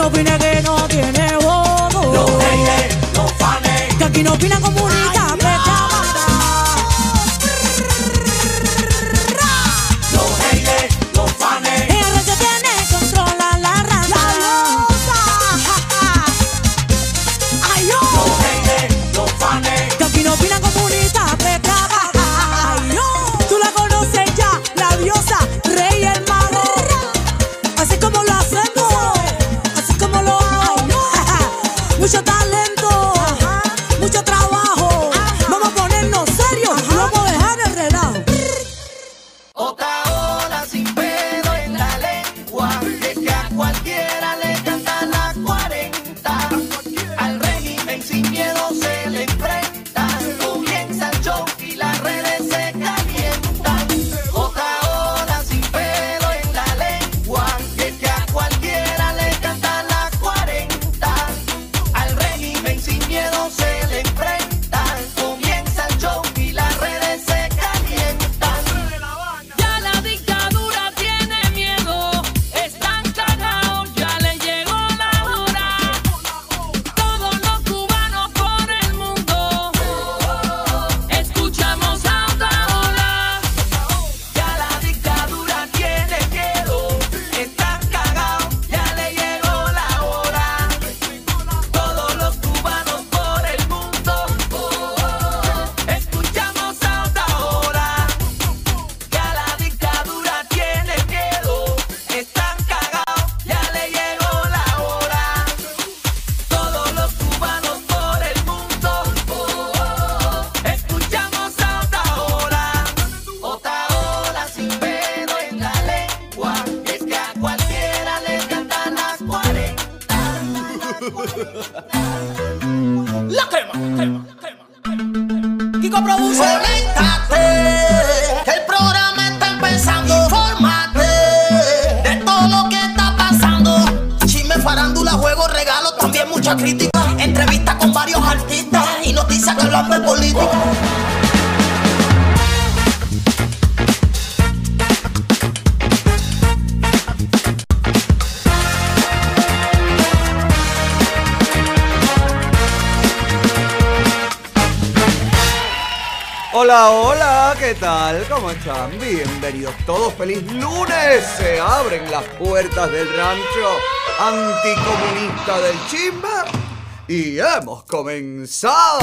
no opina que no tiene voto. Los haters, los fans. Que aquí no opina comunica. Ah. Chimba y hemos comenzado.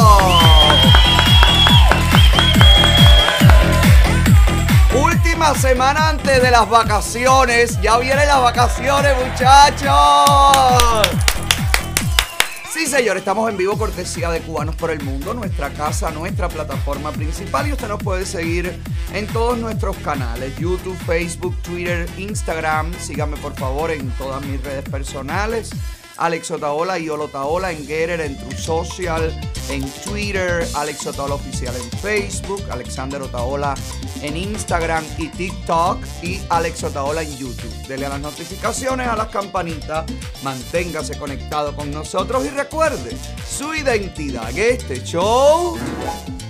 Última semana antes de las vacaciones. Ya vienen las vacaciones, muchachos. Sí, señor, estamos en vivo cortesía de Cubanos por el Mundo, nuestra casa, nuestra plataforma principal y usted nos puede seguir en todos nuestros canales, YouTube, Facebook, Twitter, Instagram. Sígame por favor en todas mis redes personales. Alex Otaola y Olotaola en Getter, en True Social, en Twitter, Alex Otaola Oficial en Facebook, Alexander Otaola en Instagram y TikTok y Alex Otaola en YouTube. Dele a las notificaciones, a las campanitas, manténgase conectado con nosotros y recuerde, su identidad en este show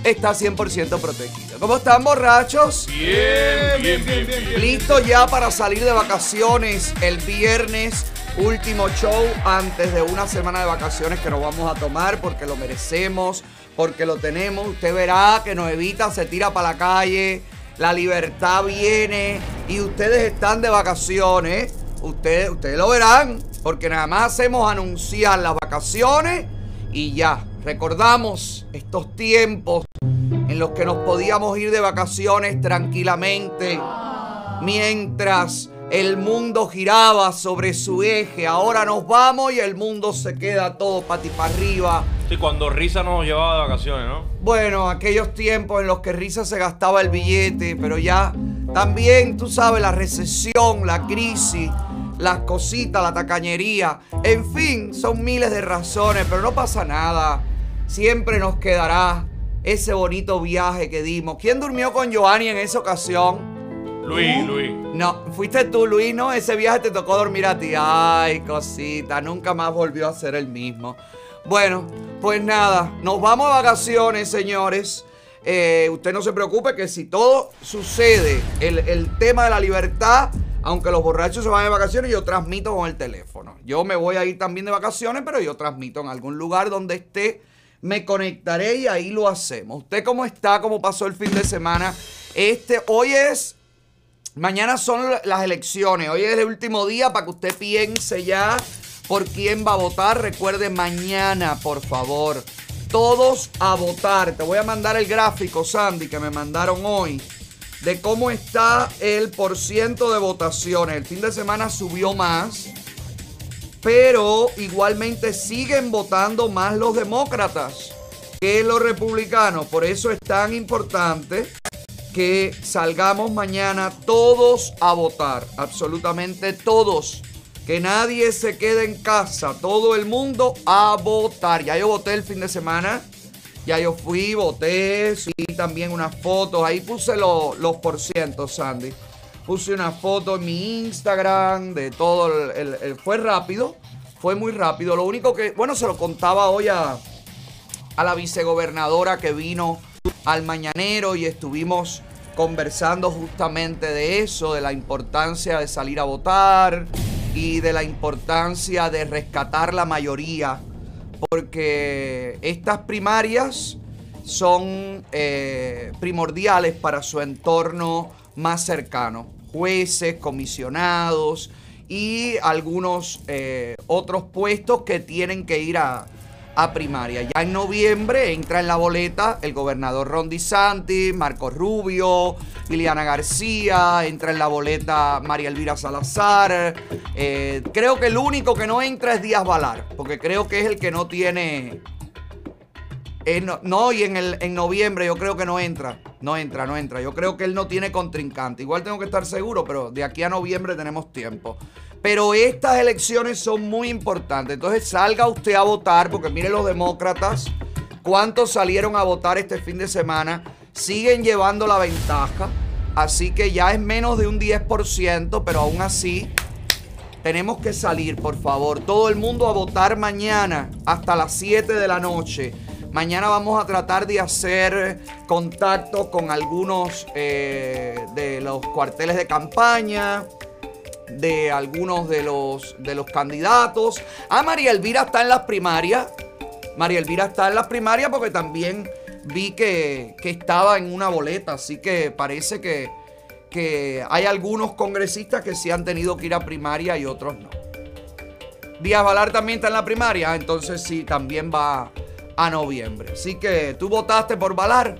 está 100% protegida. ¿Cómo están borrachos? Bien, bien, bien, bien. Listo ya para salir de vacaciones el viernes. Último show antes de una semana de vacaciones que nos vamos a tomar porque lo merecemos, porque lo tenemos. Usted verá que nos evita, se tira para la calle, la libertad viene y ustedes están de vacaciones. Ustedes, ustedes lo verán porque nada más hacemos anunciar las vacaciones y ya. Recordamos estos tiempos en los que nos podíamos ir de vacaciones tranquilamente mientras el mundo giraba sobre su eje. Ahora nos vamos y el mundo se queda todo pati para arriba. Sí, cuando Risa nos llevaba de vacaciones, ¿no? Bueno, aquellos tiempos en los que Risa se gastaba el billete, pero ya también, tú sabes, la recesión, la crisis, las cositas, la tacañería, en fin, son miles de razones, pero no pasa nada. Siempre nos quedará ese bonito viaje que dimos. ¿Quién durmió con Giovanni en esa ocasión? Luis, Luis. No, fuiste tú, Luis, ¿no? Ese viaje te tocó dormir a ti. Ay, cosita, nunca más volvió a ser el mismo. Bueno, pues nada, nos vamos a vacaciones, señores. Eh, usted no se preocupe que si todo sucede, el, el tema de la libertad, aunque los borrachos se van de vacaciones, yo transmito con el teléfono. Yo me voy a ir también de vacaciones, pero yo transmito en algún lugar donde esté. Me conectaré y ahí lo hacemos. ¿Usted cómo está? ¿Cómo pasó el fin de semana? Este, hoy es Mañana son las elecciones. Hoy es el último día para que usted piense ya por quién va a votar. Recuerde mañana, por favor. Todos a votar. Te voy a mandar el gráfico, Sandy, que me mandaron hoy. De cómo está el porciento de votaciones. El fin de semana subió más. Pero igualmente siguen votando más los demócratas que los republicanos. Por eso es tan importante que salgamos mañana todos a votar, absolutamente todos. Que nadie se quede en casa, todo el mundo a votar. Ya yo voté el fin de semana, ya yo fui, voté, sí, también unas fotos. Ahí puse lo- los porcientos, Sandy. Puse una foto en mi Instagram de todo. el- el- fue rápido, fue muy rápido. Lo único que, bueno, se lo contaba hoy a, a la vicegobernadora que vino al mañanero y estuvimos conversando justamente de eso, de la importancia de salir a votar y de la importancia de rescatar la mayoría, porque estas primarias son eh, primordiales para su entorno más cercano, jueces, comisionados y algunos eh, otros puestos que tienen que ir a, a primaria. Ya en noviembre entra en la boleta el gobernador Ron DeSantis, Marco Rubio, Liliana García, entra en la boleta María Elvira Salazar. Eh, creo que el único que no entra es Díaz Valar, porque creo que es el que no tiene... eh, no, no, y en, el, en noviembre yo creo que no entra. No entra, no entra. Yo creo que él no tiene contrincante. Igual tengo que estar seguro, pero de aquí a noviembre tenemos tiempo. Pero estas elecciones son muy importantes. Entonces salga usted a votar, porque mire los demócratas, cuántos salieron a votar este fin de semana. Siguen llevando la ventaja. Así que ya es menos de un 10%, pero aún así tenemos que salir, por favor. Todo el mundo a votar mañana hasta las 7 de la noche. Mañana vamos a tratar de hacer contacto con algunos eh, de los cuarteles de campaña, de algunos de los, de los candidatos. Ah, María Elvira está en las primarias. María Elvira está en las primarias porque también vi que, que estaba en una boleta. Así que parece que, que hay algunos congresistas que sí han tenido que ir a primaria y otros no. Díaz Valar también está en la primaria, entonces sí, también va a noviembre. Así que tú votaste por Valar.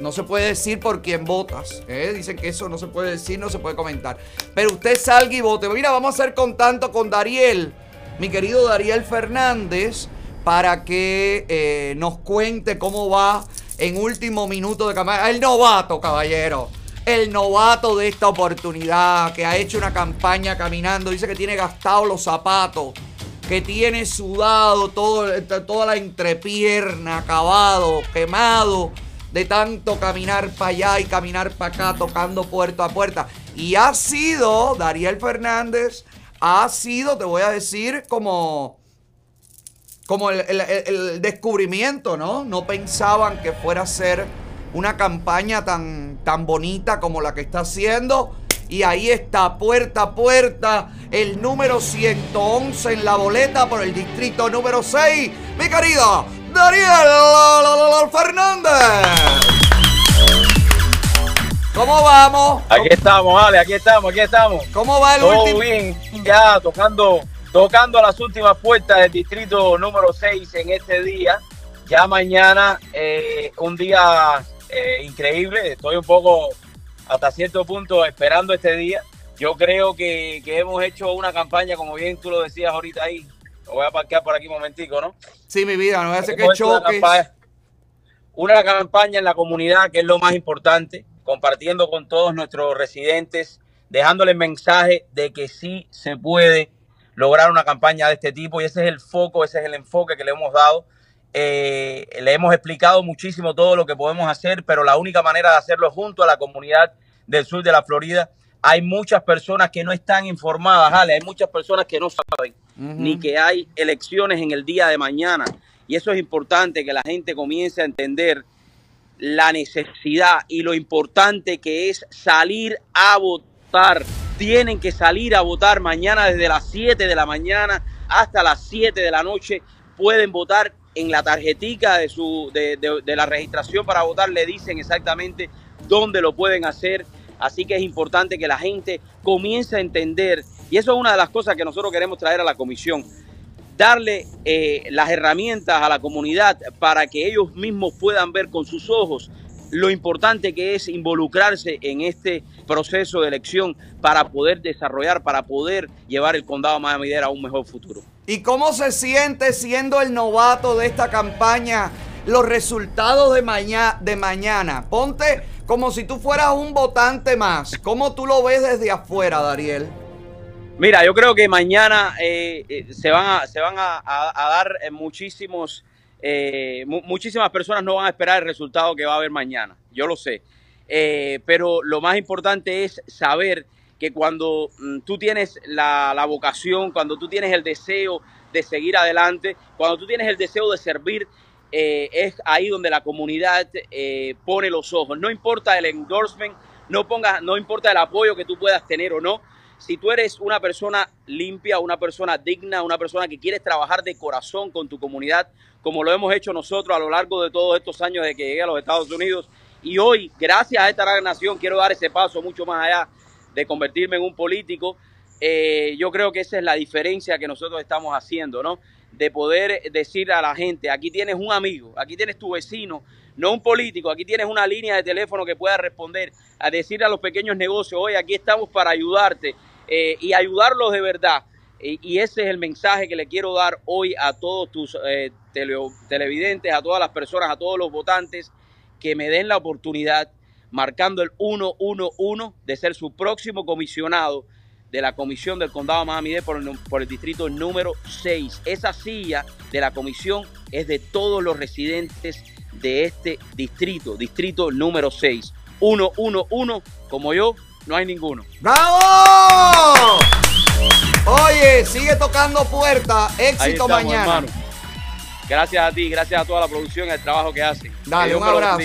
No se puede decir por quién votas. ¿eh? Dicen que eso no se puede decir, no se puede comentar. Pero usted salga y vote. Mira, vamos a hacer contacto con Dariel, mi querido Dariel Fernández, para que eh, nos cuente cómo va en último minuto de campaña. El novato, caballero. El novato de esta oportunidad, que ha hecho una campaña caminando. Dice que tiene gastado los zapatos que tiene sudado todo, toda la entrepierna, acabado, quemado, de tanto caminar para allá y caminar para acá, tocando puerta a puerta. Y ha sido, Dariel Fernández, ha sido, te voy a decir, como, como el, descubrimiento, ¿no? No pensaban que fuera a ser una campaña tan, tan bonita como la que está haciendo. Y ahí está, puerta a puerta, el número 111 en la boleta por el distrito número 6. Mi querido Dariel Fernández. ¿Cómo vamos? Aquí estamos, Ale, aquí estamos, aquí estamos. ¿Cómo va el Todo último? bien, ya tocando, tocando las últimas puertas del distrito número 6 en este día. Ya mañana, eh, un día eh, increíble. Estoy un poco, hasta cierto punto, esperando este día. Yo creo que, que hemos hecho una campaña, como bien tú lo decías ahorita ahí. Lo voy a parquear por aquí un momentico, ¿no? Sí, mi vida, no voy a hacer que choques. campaña- una campaña en la comunidad, que es lo más importante, compartiendo con todos nuestros residentes, dejándoles mensaje de que sí se puede lograr una campaña de este tipo y ese es el foco, ese es el enfoque que le hemos dado. Eh, le hemos explicado muchísimo todo lo que podemos hacer, pero la única manera de hacerlo junto a la comunidad del sur de la Florida. Hay muchas personas que no están informadas, Ale, hay muchas personas que no saben ni que hay elecciones en el día de mañana. Y eso es importante que la gente comience a entender la necesidad y lo importante que es salir a votar. Tienen que salir a votar mañana desde las 7 de la mañana hasta las 7 de la noche. Pueden votar en la tarjetica de, su, de, de- de la registración para votar. Le dicen exactamente dónde lo pueden hacer. Así que es importante que la gente comience a entender. Y eso es una de las cosas que nosotros queremos traer a la comisión darle eh, las herramientas a la comunidad para que ellos mismos puedan ver con sus ojos lo importante que es involucrarse en este proceso de elección para poder desarrollar, para poder llevar el condado de Miami-Dade a un mejor futuro. ¿Y cómo se siente siendo el novato de esta campaña? Los resultados de, maña- de mañana. Ponte como si tú fueras un votante más. ¿Cómo tú lo ves desde afuera, Dariel? Mira, yo creo que mañana eh, eh, se van a, dar eh, muchísimos, mu- muchísimas personas no van a esperar el resultado que va a haber mañana. Yo lo sé. Pero lo más importante es saber que cuando mm, tú tienes la vocación, cuando tú tienes el deseo de seguir adelante, cuando tú tienes el deseo de servir, eh, es ahí donde la comunidad eh, pone los ojos. No importa el endorsement, no, no importa el apoyo que tú puedas tener o no. Si tú eres una persona limpia, una persona digna, una persona que quieres trabajar de corazón con tu comunidad, como lo hemos hecho nosotros a lo largo de todos estos años de que llegué a los Estados Unidos, y hoy, gracias a esta gran nación, quiero dar ese paso mucho más allá de convertirme en un político. Eh, yo creo que esa es la diferencia que nosotros estamos haciendo, ¿no? De poder decir a la gente, aquí tienes un amigo, aquí tienes tu vecino, no un político, aquí tienes una línea de teléfono que pueda responder, a decir a los pequeños negocios, oye, aquí estamos para ayudarte eh, y ayudarlos de verdad. Y, ese es el mensaje que le quiero dar hoy a todos tus eh, tele- televidentes, a todas las personas, a todos los votantes, que me den la oportunidad, marcando el 111 de ser su próximo comisionado de la Comisión del Condado de Miami-Dade por, el- por el distrito número 6. Esa silla de la comisión es de todos los residentes de este distrito, distrito número 6. 111 como yo, no hay ninguno. ¡Bravo! Oye, sigue tocando puerta. Éxito estamos, mañana. hermano. Gracias a ti, gracias a toda la producción y el trabajo que hacen. Dale, un abrazo.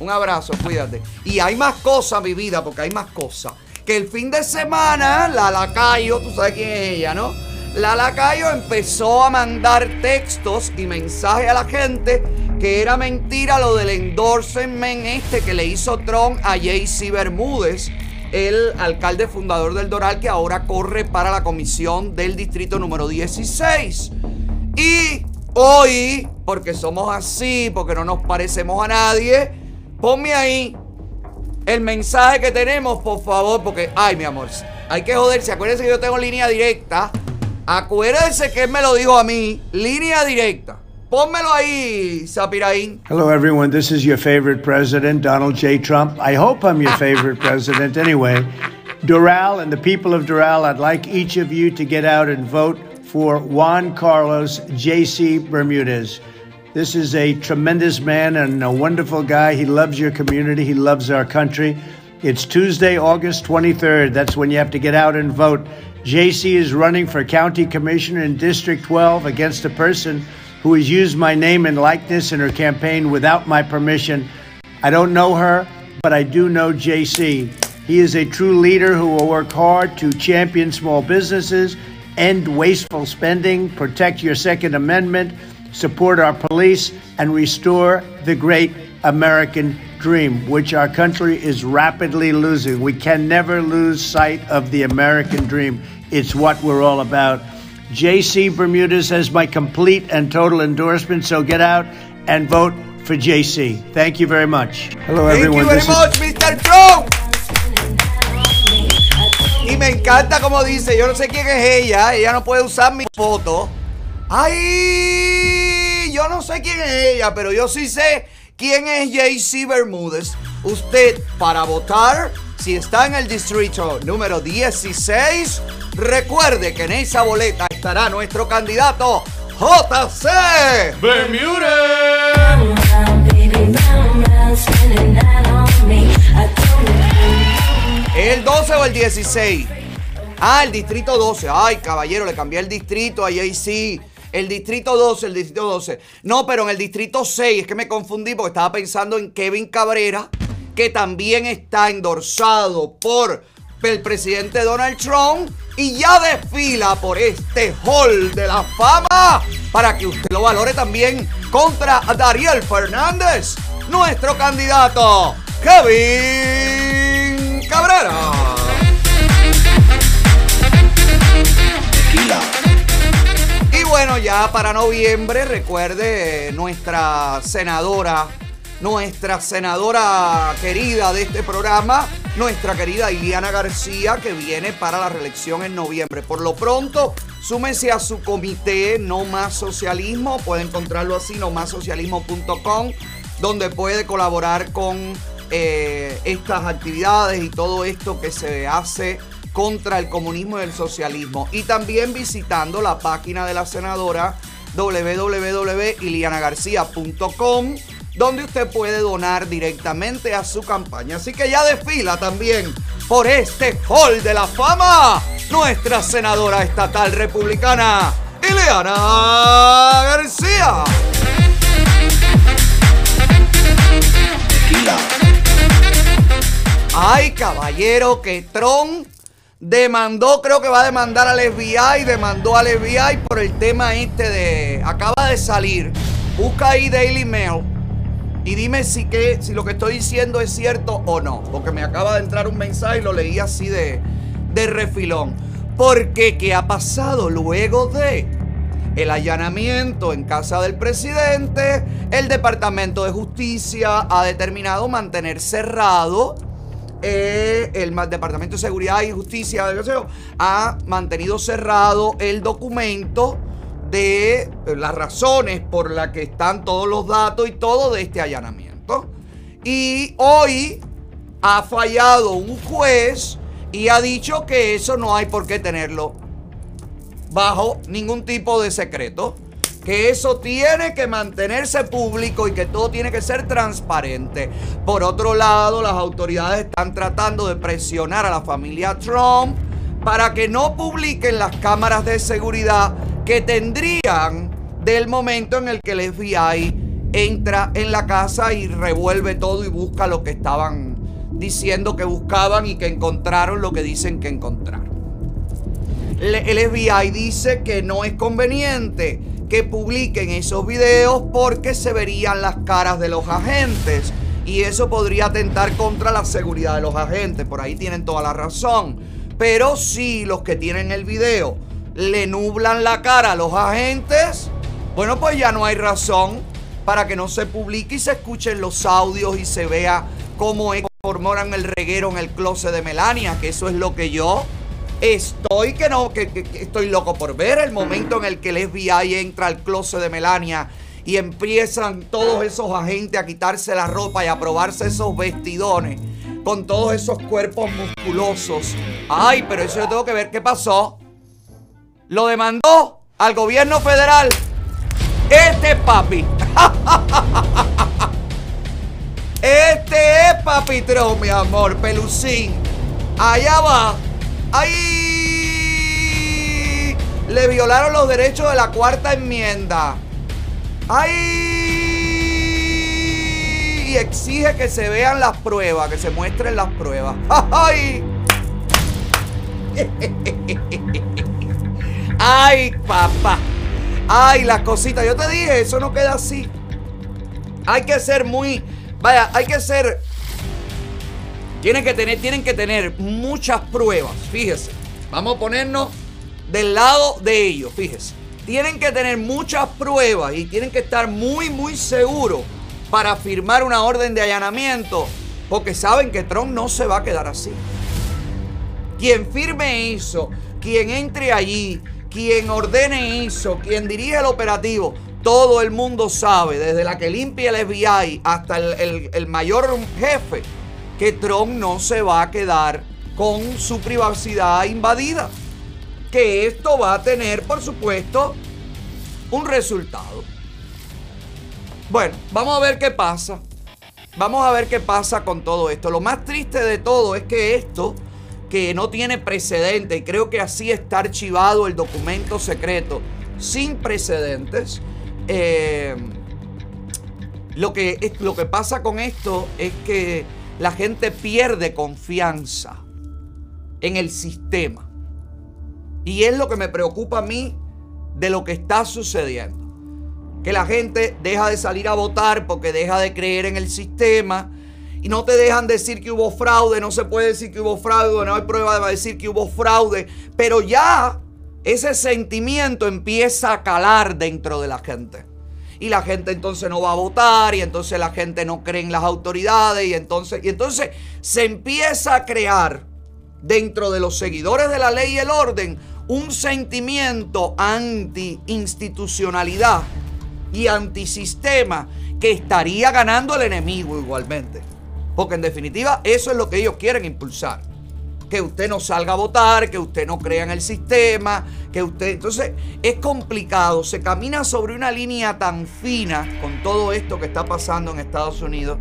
Un abrazo, cuídate. Y hay más cosas, mi vida, porque hay más cosas. Que el fin de semana, la Lacayo, tú sabes quién es ella, ¿no? La Lacayo empezó a mandar textos y mensajes a la gente que era mentira lo del endorsement este que le hizo Trump a JC Bermúdez, el alcalde fundador del Doral, que ahora corre para la comisión del distrito número 16. Y hoy, porque somos así, porque no nos parecemos a nadie, ponme ahí el mensaje que tenemos, por favor, porque, ay, mi amor, hay que joderse. Acuérdense que yo tengo línea directa. Acuérdense que él me lo dijo a mí, línea directa. Pónmelo ahí, Sapiraín. Hello, everyone. This is your favorite president, Donald J. Trump. I hope I'm your favorite president anyway. Doral and the people of Doral, I'd like each of you to get out and vote for Juan Carlos J.C. Bermudez. This is a tremendous man and a wonderful guy. He loves your community, he loves our country. It's Tuesday, August 23rd. That's when you have to get out and vote. JC is running for county commissioner in District 12 against a person who has used my name and likeness in her campaign without my permission. I don't know her, but I do know JC. He is a true leader who will work hard to champion small businesses, end wasteful spending, protect your Second Amendment, support our police, and restore the great American dream, which our country is rapidly losing. We can never lose sight of the American dream. It's what we're all about. JC Bermudez has my complete and total endorsement, so get out and vote for JC. Thank you very much. Hello, Thank everyone. you very This is- much, Mr. Trump. Y me encanta como dice, yo no sé quién es ella, ella no puede usar mi foto. Ay, yo no sé quién es ella, pero yo sí sé quién es JC Bermúdez. Usted para votar, si está en el distrito número 16, recuerde que en esa boleta estará nuestro candidato JC. ¿El 12 o el 16? Ah, el distrito 12. Ay, caballero, le cambié el distrito a JC. El distrito 12, el distrito 12. No, pero en el distrito 6 es que me confundí porque estaba pensando en Kevin Cabrera, que también está endorsado por el presidente Donald Trump y ya desfila por este hall de la fama para que usted lo valore también contra Dariel Fernández, nuestro candidato, Kevin Cabrera. Bueno, ya para noviembre, recuerde nuestra senadora, nuestra senadora querida de este programa, nuestra querida Iliana García, que viene para la reelección en noviembre. Por lo pronto, súmense a su comité No Más Socialismo, puede encontrarlo así, nomásocialismo.com, donde puede colaborar con eh, estas actividades y todo esto que se hace contra el comunismo y el socialismo. Y también visitando la página de la senadora www.ilianagarcia.com donde usted puede donar directamente a su campaña. Así que ya desfila también por este hall de la fama nuestra senadora estatal republicana, Ileana García. Ay, caballero, que Trump demandó, creo que va a demandar al FBI, demandó al FBI por el tema este de. Acaba de salir. Busca ahí Daily Mail y dime si, que, si lo que estoy diciendo es cierto o no. Porque me acaba de entrar un mensaje y lo leí así de, de refilón. Porque, ¿qué ha pasado luego de el allanamiento en casa del presidente? El Departamento de Justicia ha determinado mantener cerrado eh, el Departamento de Seguridad y Justicia ha mantenido cerrado el documento de eh, las razones por las que están todos los datos y todo de este allanamiento. Y hoy ha fallado un juez y ha dicho que eso no hay por qué tenerlo bajo ningún tipo de secreto. Que eso tiene que mantenerse público y que todo tiene que ser transparente. Por otro lado, las autoridades están tratando de presionar a la familia Trump para que no publiquen las cámaras de seguridad que tendrían del momento en el que el FBI entra en la casa y revuelve todo y busca lo que estaban diciendo que buscaban y que encontraron lo que dicen que encontraron. El FBI dice que no es conveniente que publiquen esos videos porque se verían las caras de los agentes y eso podría atentar contra la seguridad de los agentes. Por ahí tienen toda la razón. Pero si los que tienen el video le nublan la cara a los agentes, bueno, pues ya no hay razón para que no se publique y se escuchen los audios y se vea cómo es formoran el reguero en el closet de Melania, que eso es lo que yo estoy que no, que, estoy loco por ver el momento en el que el FBI entra al closet de Melania y empiezan todos esos agentes a quitarse la ropa y a probarse esos vestidones con todos esos cuerpos musculosos. Ay, pero eso yo tengo que ver qué pasó. Lo demandó al gobierno federal. Este es papi. Este es Papitrón, mi amor, pelucín. Allá va. ¡Ay! Le violaron los derechos de la cuarta enmienda. ¡Ay! Y exige que se vean las pruebas, que se muestren las pruebas. ¡Ay! ¡Ay, papá! ¡Ay, las cositas! Yo te dije, eso no queda así. Hay que ser muy. Vaya, hay que ser. Tienen que tener, tienen que tener muchas pruebas. Fíjese. Vamos a ponernos del lado de ellos. Fíjese. Tienen que tener muchas pruebas y tienen que estar muy, muy seguros para firmar una orden de allanamiento. Porque saben que Trump no se va a quedar así. Quien firme eso, quien entre allí, quien ordene eso, quien dirige el operativo, todo el mundo sabe, desde la que limpia el FBI hasta el, mayor jefe, que Trump no se va a quedar con su privacidad invadida. Que esto va a tener, por supuesto, un resultado. Bueno, vamos a ver qué pasa. Vamos a ver qué pasa con todo esto. Lo más triste de todo es que esto, que no tiene precedente, y creo que así está archivado el documento secreto, sin precedentes, eh, lo, que, lo que pasa con esto es que la gente pierde confianza en el sistema. Y es lo que me preocupa a mí de lo que está sucediendo. Que la gente deja de salir a votar porque deja de creer en el sistema. Y no te dejan decir que hubo fraude, no se puede decir que hubo fraude, no hay prueba de decir que hubo fraude, pero ya ese sentimiento empieza a calar dentro de la gente. Y la gente entonces no va a votar y entonces la gente no cree en las autoridades y entonces, y entonces se empieza a crear dentro de los seguidores de la ley y el orden un sentimiento anti-institucionalidad y antisistema que estaría ganando el enemigo igualmente. Porque en definitiva eso es lo que ellos quieren impulsar. Que usted no salga a votar, que usted no crea en el sistema, que usted... Entonces es complicado, se camina sobre una línea tan fina con todo esto que está pasando en Estados Unidos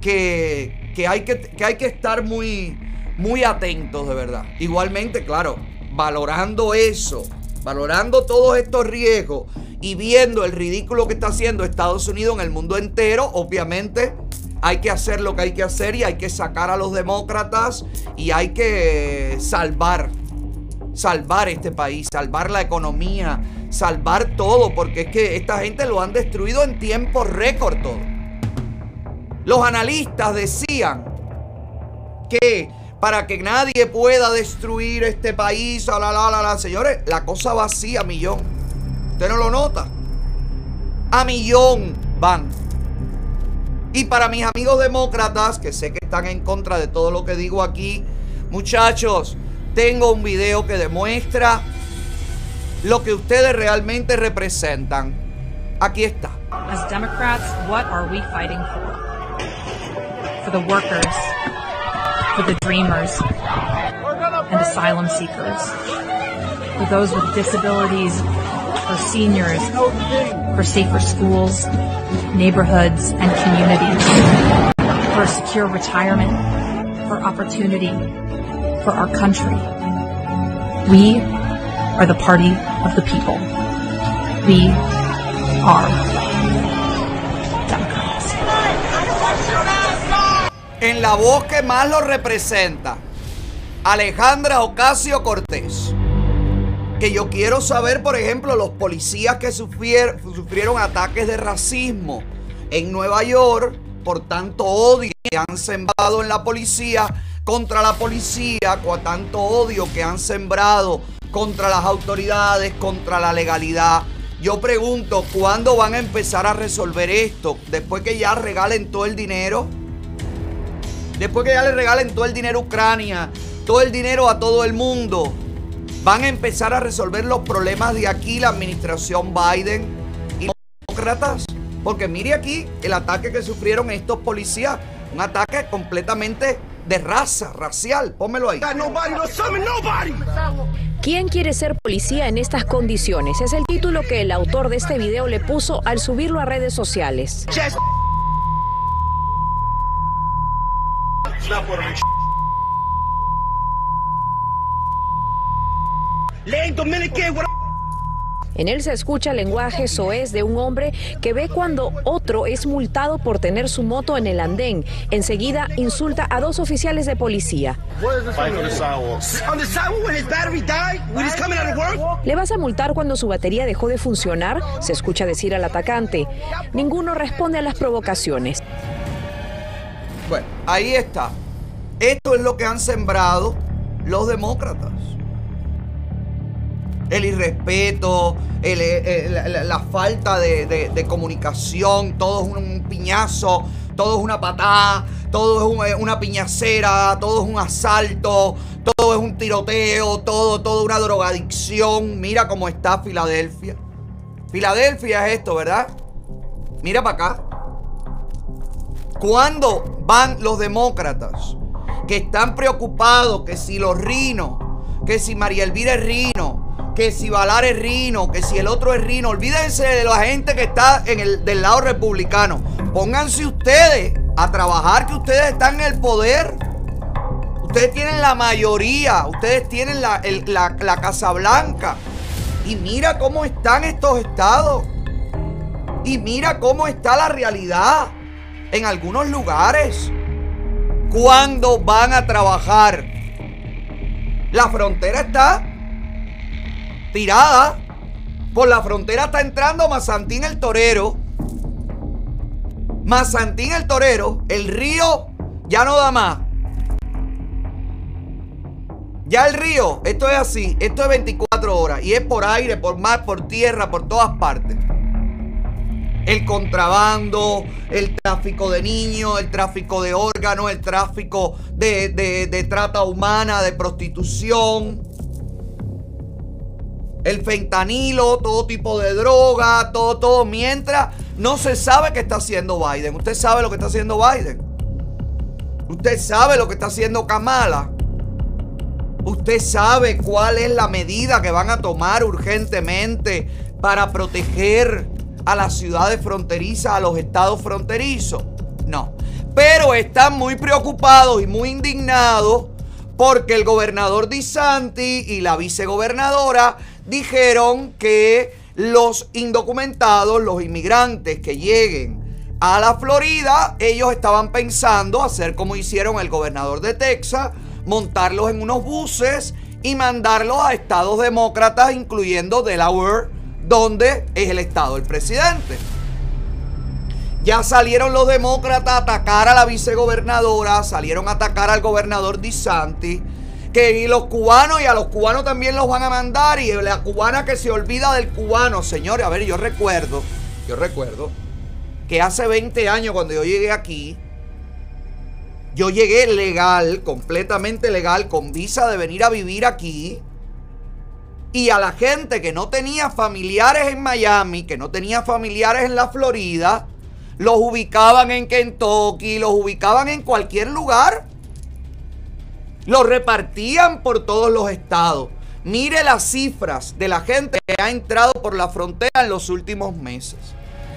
que, que hay, que, que hay que estar muy, muy atentos de verdad. Igualmente, claro, valorando eso, valorando todos estos riesgos y viendo el ridículo que está haciendo Estados Unidos en el mundo entero, obviamente hay que hacer lo que hay que hacer y hay que sacar a los demócratas y hay que salvar, salvar este país, salvar la economía, salvar todo, porque es que esta gente lo han destruido en tiempo récord todo. Los analistas decían que para que nadie pueda destruir este país, la, la, la, la, señores, la cosa va así a millón. ¿Usted no lo nota? A millón van. Y para mis amigos demócratas, que sé que están en contra de todo lo que digo aquí, muchachos, tengo un video que demuestra lo que ustedes realmente representan. Aquí está. As Democrats, what are we fighting for? For the workers, for the dreamers, and asylum seekers, for those with disabilities for seniors, for safer schools, neighborhoods, and communities, for secure retirement, for opportunity, for our country. We are the party of the people. We are. En la voz que más lo representa, Alejandra Ocasio Cortés. Que yo quiero saber, por ejemplo, los policías que sufrier- sufrieron ataques de racismo en Nueva York por tanto odio que han sembrado en la policía contra la policía, con tanto odio que han sembrado contra las autoridades, contra la legalidad. Yo pregunto, ¿cuándo van a empezar a resolver esto? Después que ya regalen todo el dinero. Después que ya le regalen todo el dinero a Ucrania, todo el dinero a todo el mundo, van a empezar a resolver los problemas de aquí la administración Biden y los demócratas. Porque mire aquí el ataque que sufrieron estos policías, un ataque completamente de raza, racial. Pónmelo ahí. ¿Quién quiere ser policía en estas condiciones? Es el título que el autor de este video le puso al subirlo a redes sociales. En él se escucha lenguaje soez de un hombre que ve cuando otro es multado por tener su moto en el andén. Enseguida insulta a dos oficiales de policía. ¿Le vas a multar cuando su batería dejó de funcionar? Se escucha decir al atacante. Ninguno responde a las provocaciones. Bueno, ahí está. Esto es lo que han sembrado los demócratas. El irrespeto, el- el- la, falta de, comunicación, todo es un piñazo, todo es una patada, todo es eh, una piñacera, todo es un asalto, todo es un tiroteo, todo, todo una drogadicción. Mira cómo está Filadelfia. Filadelfia es esto, ¿verdad? Mira para acá. ¿Cuándo van los demócratas que están preocupados que si los rinos, que si María Elvira es rino, que si Valar es rino, que si el otro es rino? Olvídense de la gente que está en el, del lado republicano. Pónganse ustedes a trabajar que ustedes están en el poder. Ustedes tienen la mayoría, ustedes tienen la, la, la Casa Blanca. Y mira cómo están estos estados. Y mira cómo está la realidad en algunos lugares. ¿Cuándo van a trabajar? La frontera está tirada. Por la frontera está entrando Mazantín el Torero. Mazantín el Torero. El río ya no da más. Ya el río, esto es así, esto es 24 horas y es por aire, por mar, por tierra, por todas partes el contrabando, el tráfico de niños, el tráfico de órganos, el tráfico de, de- de trata humana, de prostitución, el fentanilo, todo tipo de droga, todo, todo, mientras no se sabe qué está haciendo Biden. Usted sabe lo que está haciendo Biden. Usted sabe lo que está haciendo Kamala. Usted sabe cuál es la medida que van a tomar urgentemente para proteger a las ciudades fronterizas, a los estados fronterizos. No. Pero están muy preocupados y muy indignados porque el gobernador DeSantis y la vicegobernadora dijeron que los indocumentados, los inmigrantes que lleguen a la Florida, ellos estaban pensando hacer como hicieron el gobernador de Texas, montarlos en unos buses y mandarlos a estados demócratas, incluyendo Delaware, donde es el estado del presidente. Ya salieron los demócratas a atacar a la vicegobernadora, salieron a atacar al gobernador DeSantis, que los cubanos y a los cubanos también los van a mandar y la cubana que se olvida del cubano, señores, a ver, yo recuerdo, yo recuerdo que hace 20 años cuando yo llegué aquí, yo llegué legal, completamente legal, con visa de venir a vivir aquí. Y a la gente que no tenía familiares en Miami, que no tenía familiares en la Florida, los ubicaban en Kentucky, los ubicaban en cualquier lugar. Los repartían por todos los estados. Mire las cifras de la gente que ha entrado por la frontera en los últimos meses.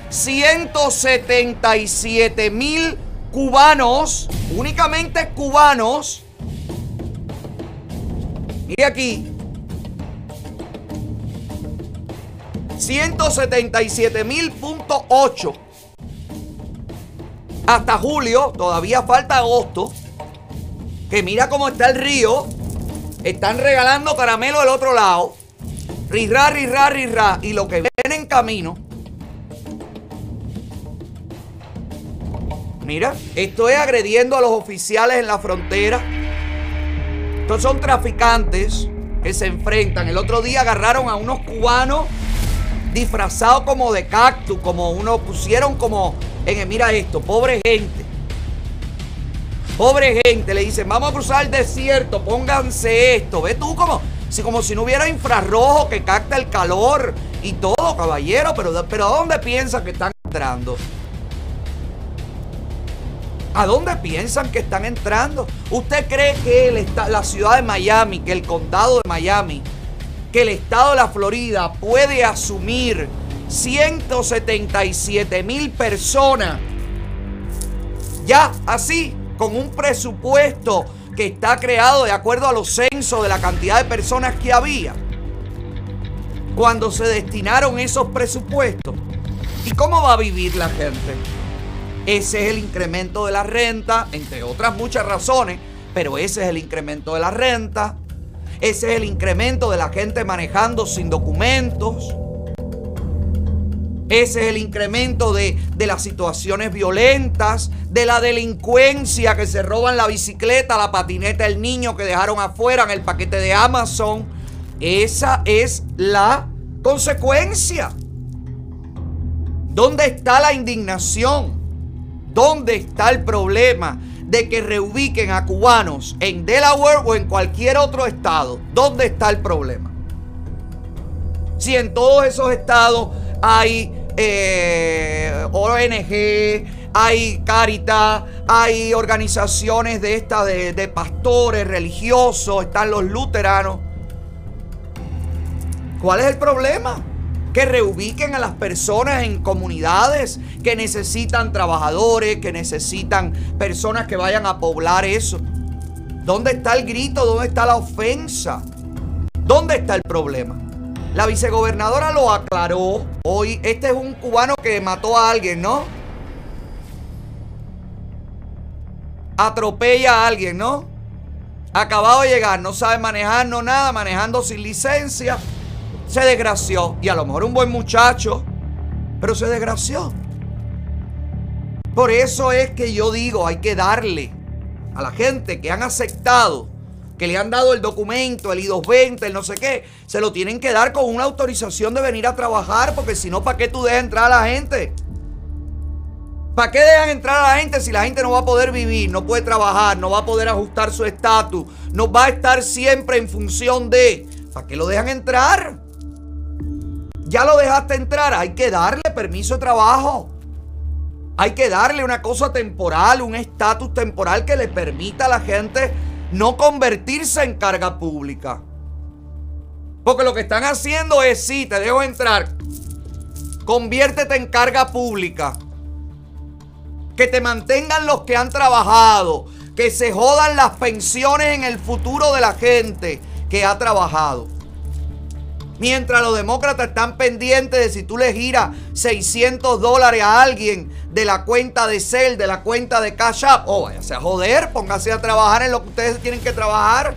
177 mil cubanos, únicamente cubanos. Mire aquí. 177 mil punto 8. Hasta julio, todavía falta agosto. Que mira cómo está el río. Están regalando caramelo del otro lado. Rirra, rirra, rirra. Y lo que viene en camino. Mira, esto es agrediendo a los oficiales en la frontera. Estos son traficantes que se enfrentan. El otro día agarraron a unos cubanos disfrazados como de cactus, como uno pusieron como en mira esto, pobre gente. Pobre gente, le dicen, vamos a cruzar el desierto, pónganse esto. Ve tú como si, como si no hubiera infrarrojo que capta el calor y todo, caballero. Pero, pero ¿a dónde piensan que están entrando? ¿A dónde piensan que están entrando? ¿Usted cree que el la ciudad de Miami, que el condado de Miami, que el estado de la Florida puede asumir 177 mil personas ya así, con un presupuesto que está creado de acuerdo a los censos de la cantidad de personas que había? Cuando se destinaron esos presupuestos. ¿Y cómo va a vivir la gente? Ese es el incremento de la renta, entre otras muchas razones, pero ese es el incremento de la renta. Ese es el incremento de la gente manejando sin documentos. Ese es el incremento de, de las situaciones violentas, de la delincuencia que se roban la bicicleta, la patineta, el niño que dejaron afuera en el paquete de Amazon. Esa es la consecuencia. ¿Dónde está la indignación? ¿Dónde está el problema de que reubiquen a cubanos en Delaware o en cualquier otro estado? ¿Dónde está el problema? Si en todos esos estados hay eh, ONG, hay Caritas, hay organizaciones de estas de, de pastores religiosos, están los luteranos. ¿Cuál es el problema? Que reubiquen a las personas en comunidades que necesitan trabajadores, que necesitan personas que vayan a poblar eso. ¿Dónde está el grito? ¿Dónde está la ofensa? ¿Dónde está el problema? La vicegobernadora lo aclaró hoy. Este es un cubano que mató a alguien, ¿no? Atropella a alguien, ¿no? Acabado de llegar, no sabe manejar, no nada, manejando sin licencia. Se desgració. Y a lo mejor un buen muchacho, pero se desgració. Por eso es que yo digo, hay que darle a la gente que han aceptado, que le han dado el documento, el I-220, el no sé qué, se lo tienen que dar con una autorización de venir a trabajar, porque si no, ¿para qué tú dejas entrar a la gente? ¿Para qué dejan entrar a la gente si la gente no va a poder vivir, no puede trabajar, no va a poder ajustar su estatus, no va a estar siempre en función de... ¿Para qué lo dejan entrar? Ya lo dejaste entrar, hay que darle permiso de trabajo. Hay que darle una cosa temporal, un estatus temporal que le permita a la gente no convertirse en carga pública. Porque lo que están haciendo es, sí, te dejo entrar, conviértete en carga pública. Que te mantengan los que han trabajado. Que se jodan las pensiones en el futuro de la gente que ha trabajado. Mientras los demócratas están pendientes de si tú le giras 600 dólares a alguien de la cuenta de Cell, de la cuenta de Cash App. Oh, váyase a joder, pónganse a trabajar en lo que ustedes tienen que trabajar.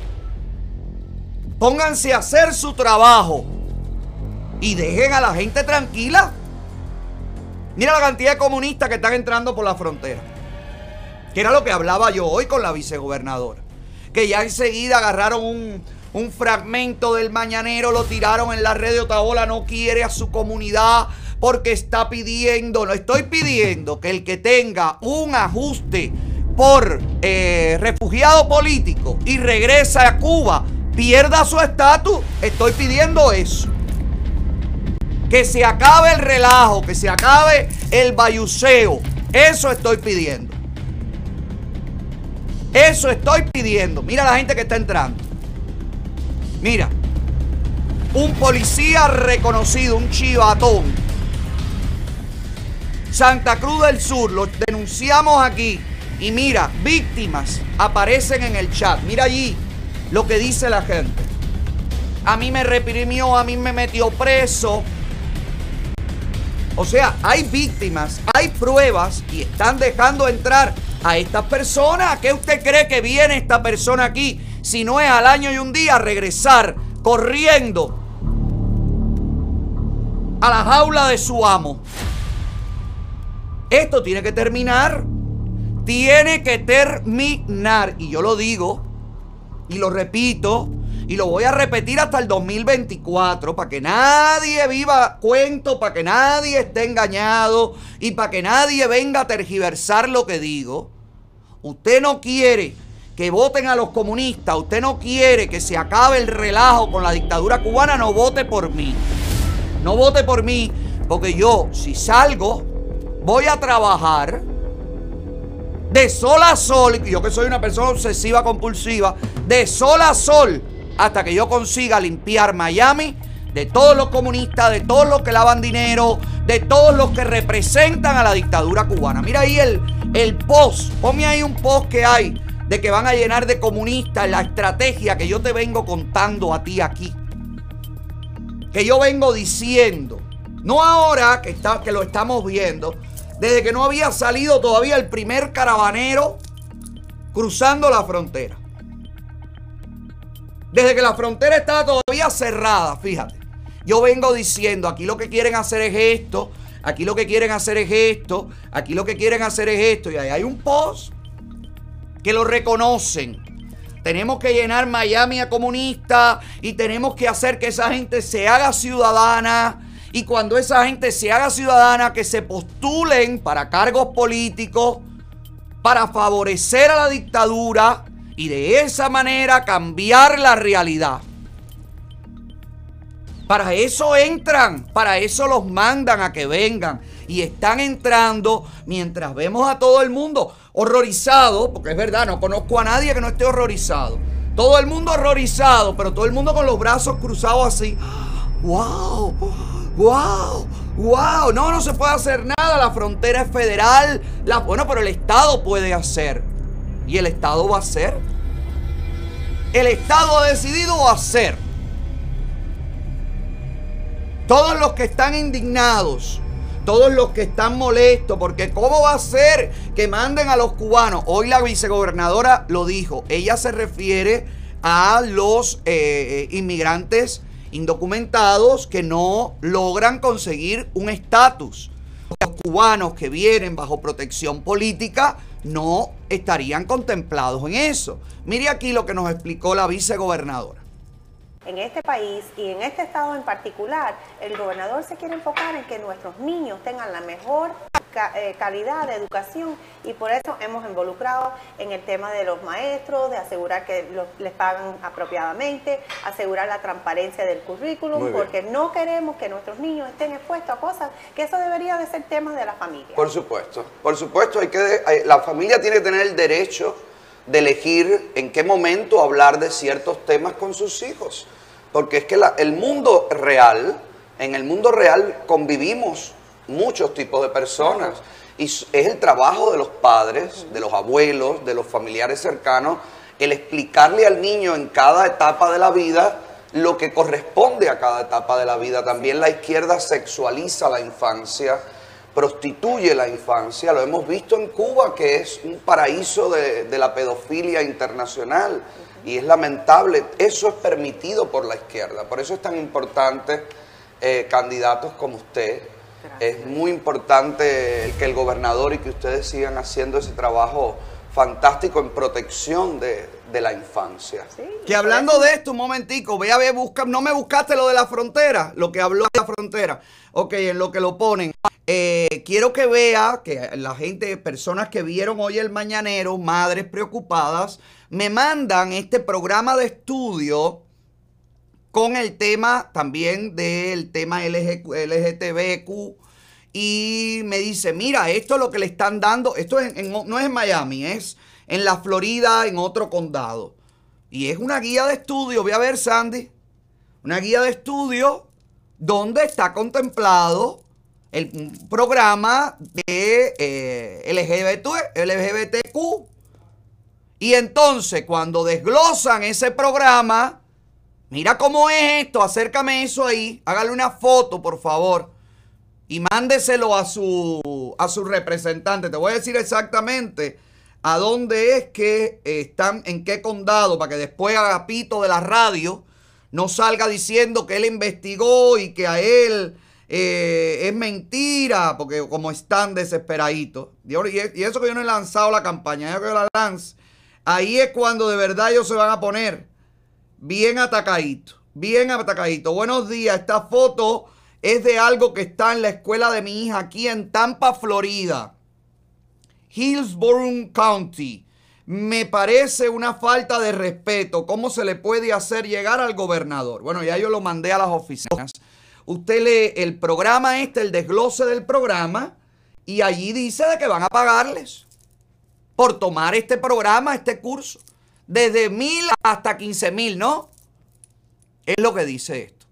Pónganse a hacer su trabajo. Y dejen a la gente tranquila. Mira la cantidad de comunistas que están entrando por la frontera. Que era lo que hablaba yo hoy con la vicegobernadora. Que ya enseguida agarraron un, un fragmento del mañanero, lo tiraron en la red de Otaola, no quiere a su comunidad porque está pidiendo, no estoy pidiendo que el que tenga un ajuste por eh, refugiado político y regresa a Cuba pierda su estatus, estoy pidiendo eso. Que se acabe el relajo, que se acabe el bayuceo. Eso estoy pidiendo. Eso estoy pidiendo. Mira la gente que está entrando. Mira. un policía reconocido, un chivatón. Santa Cruz del Sur, lo denunciamos aquí. Y mira, víctimas aparecen en el chat. Mira allí lo que dice la gente. A mí me reprimió, a mí me metió preso. O sea, hay víctimas, hay pruebas y están dejando entrar a estas personas. ¿A qué usted cree que viene esta persona aquí? Si no es al año y un día regresar corriendo a la jaula de su amo. Esto tiene que terminar. Tiene que terminar. Y yo lo digo y lo repito y lo voy a repetir hasta el 2024 para que nadie viva cuento, para que nadie esté engañado y para que nadie venga a tergiversar lo que digo. Usted no quiere que voten a los comunistas, usted no quiere que se acabe el relajo con la dictadura cubana, no vote por mí. No vote por mí, porque yo, si salgo, voy a trabajar de sol a sol, yo que soy una persona obsesiva compulsiva, de sol a sol, hasta que yo consiga limpiar Miami de todos los comunistas, de todos los que lavan dinero, de todos los que representan a la dictadura cubana. Mira ahí el, el post, ponme ahí un post que hay de que van a llenar de comunistas la estrategia que yo te vengo contando a ti aquí. Que yo vengo diciendo, no ahora que, está, que lo estamos viendo, desde que no había salido todavía el primer caravanero cruzando la frontera. Desde que la frontera estaba todavía cerrada, fíjate. Yo vengo diciendo, aquí lo que quieren hacer es esto, aquí lo que quieren hacer es esto, aquí lo que quieren hacer es esto. Y ahí hay un post que lo reconocen. Tenemos que llenar Miami a comunistas y tenemos que hacer que esa gente se haga ciudadana. Y cuando esa gente se haga ciudadana, que se postulen para cargos políticos, para favorecer a la dictadura y de esa manera cambiar la realidad. Para eso entran, para eso los mandan a que vengan. Y están entrando mientras vemos a todo el mundo horrorizado, porque es verdad, no conozco a nadie que no esté horrorizado. Todo el mundo horrorizado, pero todo el mundo con los brazos cruzados así. ¡Wow! ¡Wow! ¡Wow! No, no se puede hacer nada. La frontera es federal. La, bueno, pero el Estado puede hacer. ¿Y el Estado va a hacer? El Estado ha decidido hacer. Todos los que están indignados, todos los que están molestos, porque ¿cómo va a ser que manden a los cubanos? Hoy la vicegobernadora lo dijo, ella se refiere a los eh, inmigrantes indocumentados que no logran conseguir un estatus. Los cubanos que vienen bajo protección política no estarían contemplados en eso. Mire aquí lo que nos explicó la vicegobernadora. En este país y en este estado en particular, el gobernador se quiere enfocar en que nuestros niños tengan la mejor eh, calidad de educación y por eso hemos involucrado en el tema de los maestros, de asegurar que los- les pagan apropiadamente, asegurar la transparencia del currículum, porque no queremos que nuestros niños estén expuestos a cosas que eso debería de ser tema de la familia. Por supuesto, por supuesto, hay que la familia tiene que tener el derecho de elegir en qué momento hablar de ciertos temas con sus hijos. Porque es que la- el mundo real, en el mundo real convivimos muchos tipos de personas. Y es el trabajo de los padres, de los abuelos, de los familiares cercanos, el explicarle al niño en cada etapa de la vida lo que corresponde a cada etapa de la vida. También la izquierda sexualiza la infancia prostituye la infancia. Lo hemos visto en Cuba, que es un paraíso de, de la pedofilia internacional. Y es lamentable, eso es permitido por la izquierda. Por eso es tan importante eh, candidatos como usted. Es muy importante el que el gobernador y que ustedes sigan haciendo ese trabajo fantástico en protección de, de la infancia. Que hablando de esto, un momentico, ve a ver, busca, no me buscaste lo de la frontera, lo que habló de la frontera. Ok, en lo que lo ponen. Eh, quiero que vea que la gente, personas que vieron hoy el mañanero, madres preocupadas, me mandan este programa de estudio con el tema también del tema LG LGTBQ y me dice, mira, esto es lo que le están dando, esto es en- no es en Miami, es en la Florida, en otro condado. Y es una guía de estudio, ve a ver Sandy, una guía de estudio donde está contemplado el programa de eh, LGBT, LGBTQ. Y entonces, cuando desglosan ese programa, mira cómo es esto, acércame eso ahí, hágale una foto, por favor, y mándeselo a su, a su representante. Te voy a decir exactamente a dónde es que están, en qué condado, para que después Agapito de la radio no salga diciendo que él investigó y que a él eh, es mentira, porque como están desesperaditos. Y eso que yo no he lanzado la campaña, yo que la lance. Ahí es cuando de verdad ellos se van a poner bien atacaditos, bien atacaditos. Buenos días, esta foto es de algo que está en la escuela de mi hija aquí en Tampa, Florida. Hillsborough County. Me parece una falta de respeto. ¿Cómo se le puede hacer llegar al gobernador? Bueno, ya yo lo mandé a las oficinas. Usted lee el programa este, el desglose del programa, y allí dice de que van a pagarles por tomar este programa, este curso. Desde mil hasta quince mil, ¿no? Es lo que dice esto.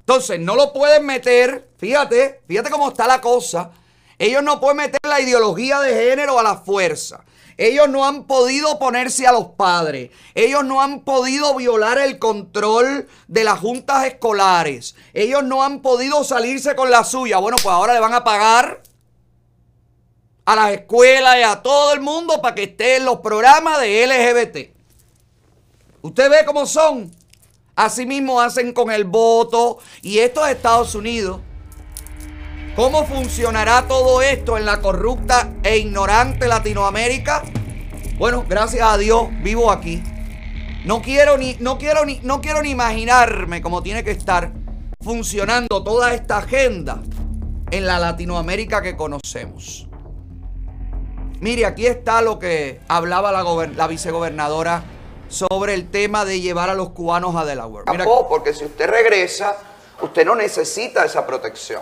Entonces, no lo pueden meter, fíjate, fíjate cómo está la cosa. Ellos no pueden meter la ideología de género a la fuerza. Ellos no han podido ponerse a los padres. Ellos no han podido violar el control de las juntas escolares. Ellos no han podido salirse con la suya. Bueno, pues ahora le van a pagar a las escuelas y a todo el mundo para que esté en los programas de LGBT. Usted ve cómo son. Así mismo hacen con el voto. Y esto es Estados Unidos. ¿Cómo funcionará todo esto en la corrupta e ignorante Latinoamérica? Bueno, gracias a Dios vivo aquí. No quiero ni no quiero ni no quiero ni imaginarme cómo tiene que estar funcionando toda esta agenda en la Latinoamérica que conocemos. Mire, aquí está lo que hablaba la, la vicegobernadora sobre el tema de llevar a los cubanos a Delaware. Mira, porque si usted regresa, usted no necesita esa protección.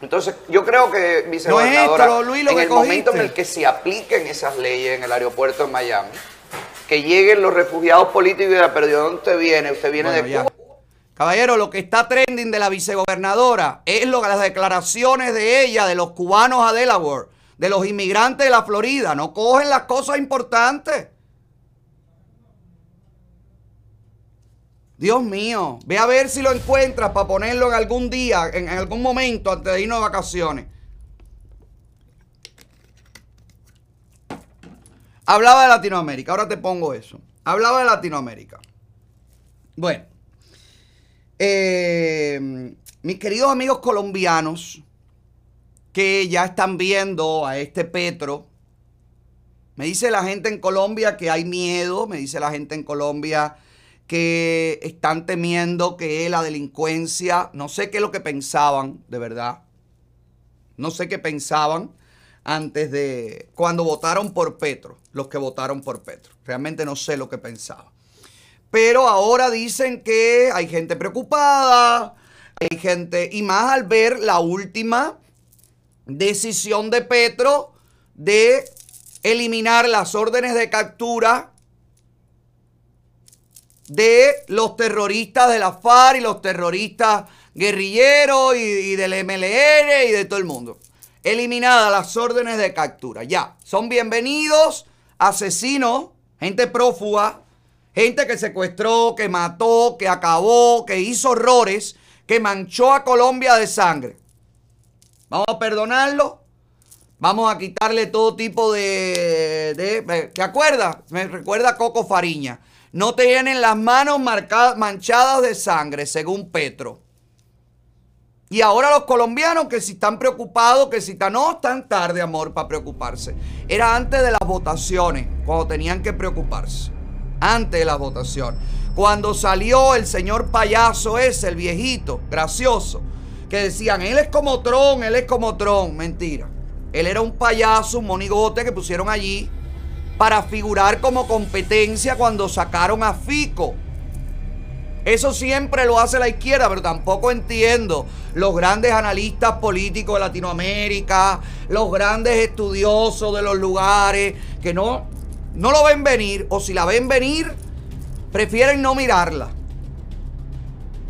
Entonces, yo creo que, vicegobernadora, No es esto, Luis, lo en que el momento en el que se apliquen esas leyes en el aeropuerto de Miami, que lleguen los refugiados políticos y de pero ¿de dónde usted viene? Usted viene Bueno, de ya. Cuba. Caballero, lo que está trending de la vicegobernadora es lo, las declaraciones de ella, de los cubanos a Delaware, de los inmigrantes de la Florida. No cogen las cosas importantes. Dios mío, ve a ver si lo encuentras para ponerlo en algún día, en, algún momento antes de irnos de vacaciones. Hablaba de Latinoamérica, ahora te pongo eso. Hablaba de Latinoamérica. Bueno, eh, mis queridos amigos colombianos que ya están viendo a este Petro, me dice la gente en Colombia que hay miedo, me dice la gente en Colombia que están temiendo que la delincuencia, no sé qué es lo que pensaban, de verdad, no sé qué pensaban antes de cuando votaron por Petro, los que votaron por Petro. Realmente no sé lo que pensaban. Pero ahora dicen que hay gente preocupada, hay gente, y más al ver la última decisión de Petro de eliminar las órdenes de captura de los terroristas de la FARC y los terroristas guerrilleros y, y del MLN y de todo el mundo. Eliminadas las órdenes de captura. Ya, son bienvenidos asesinos, gente prófuga, gente que secuestró, que mató, que acabó, que hizo horrores, que manchó a Colombia de sangre. Vamos a perdonarlo. Vamos a quitarle todo tipo de... ¿Te acuerdas? Me recuerda Coco Fariña. No tienen las manos marcadas, manchadas de sangre, según Petro. Y ahora los colombianos que si están preocupados, que si están... No, están tarde, amor, para preocuparse. Era antes de las votaciones, cuando tenían que preocuparse. Antes de las votaciones. Cuando salió el señor payaso ese, el viejito, gracioso, que decían, él es como Tron, él es como Tron. Mentira. Él era un payaso, un monigote que pusieron allí para figurar como competencia cuando sacaron a Fico. Eso siempre lo hace la izquierda, pero tampoco entiendo los grandes analistas políticos de Latinoamérica, los grandes estudiosos de los lugares, que no, no lo ven venir, o si la ven venir, prefieren no mirarla.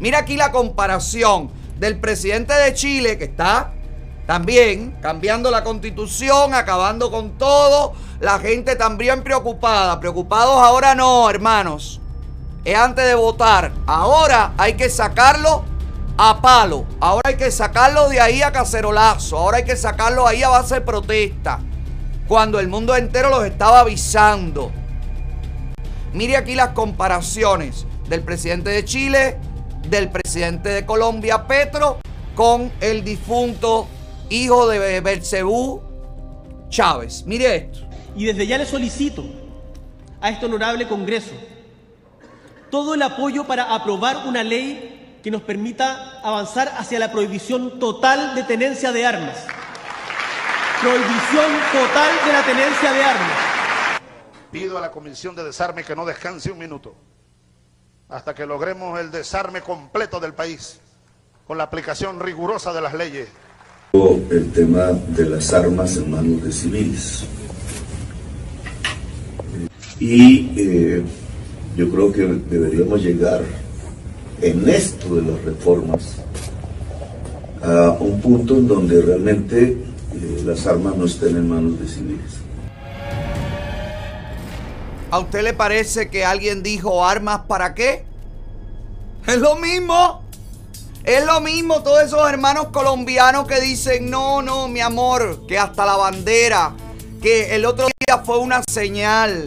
Mira aquí la comparación del presidente de Chile, que está también cambiando la constitución, acabando con todo. La gente también preocupada. Preocupados ahora no, hermanos. Es antes de votar. Ahora hay que sacarlo a palo. Ahora hay que sacarlo de ahí a cacerolazo. Ahora hay que sacarlo ahí a base de protesta. Cuando el mundo entero los estaba avisando. Mire aquí las comparaciones del presidente de Chile, del presidente de Colombia, Petro, con el difunto hijo de Belcebú Chávez. Mire esto. Y desde ya le solicito a este honorable Congreso todo el apoyo para aprobar una ley que nos permita avanzar hacia la prohibición total de tenencia de armas. Prohibición total de la tenencia de armas. Pido a la Comisión de Desarme que no descanse un minuto hasta que logremos el desarme completo del país con la aplicación rigurosa de las leyes. El tema de las armas en manos de civiles. Y eh, yo creo que deberíamos llegar en esto de las reformas a un punto en donde realmente eh, las armas no estén en manos de civiles. ¿A usted le parece que alguien dijo armas para qué? Es lo mismo. Es lo mismo todos esos hermanos colombianos que dicen, no, no, mi amor, que hasta la bandera, que el otro día fue una señal.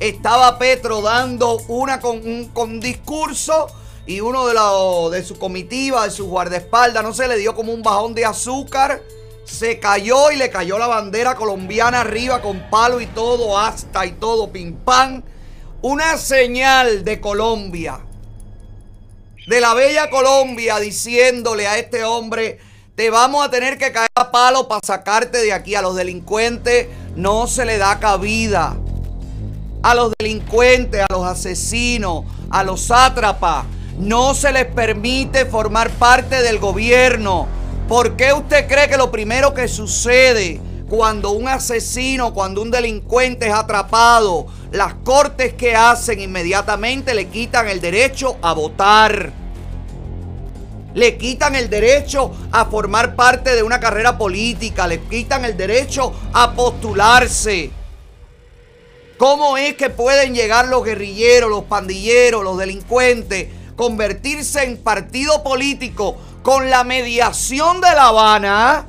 Estaba Petro dando una con un con discurso y uno de, los de su comitiva, de su guardaespaldas, no se le dio como un bajón de azúcar. Se cayó y le cayó la bandera colombiana arriba con palo y todo, hasta y todo, pim pam. Una señal de Colombia de la bella Colombia diciéndole a este hombre, te vamos a tener que caer a palo para sacarte de aquí. A los delincuentes no se le da cabida. A los delincuentes, a los asesinos, a los sátrapas, no se les permite formar parte del gobierno. ¿Por qué usted cree que lo primero que sucede cuando un asesino, cuando un delincuente es atrapado, las cortes que hacen inmediatamente le quitan el derecho a votar? le quitan el derecho a formar parte de una carrera política, le quitan el derecho a postularse. ¿Cómo es que pueden llegar los guerrilleros, los pandilleros, los delincuentes, convertirse en partido político con la mediación de La Habana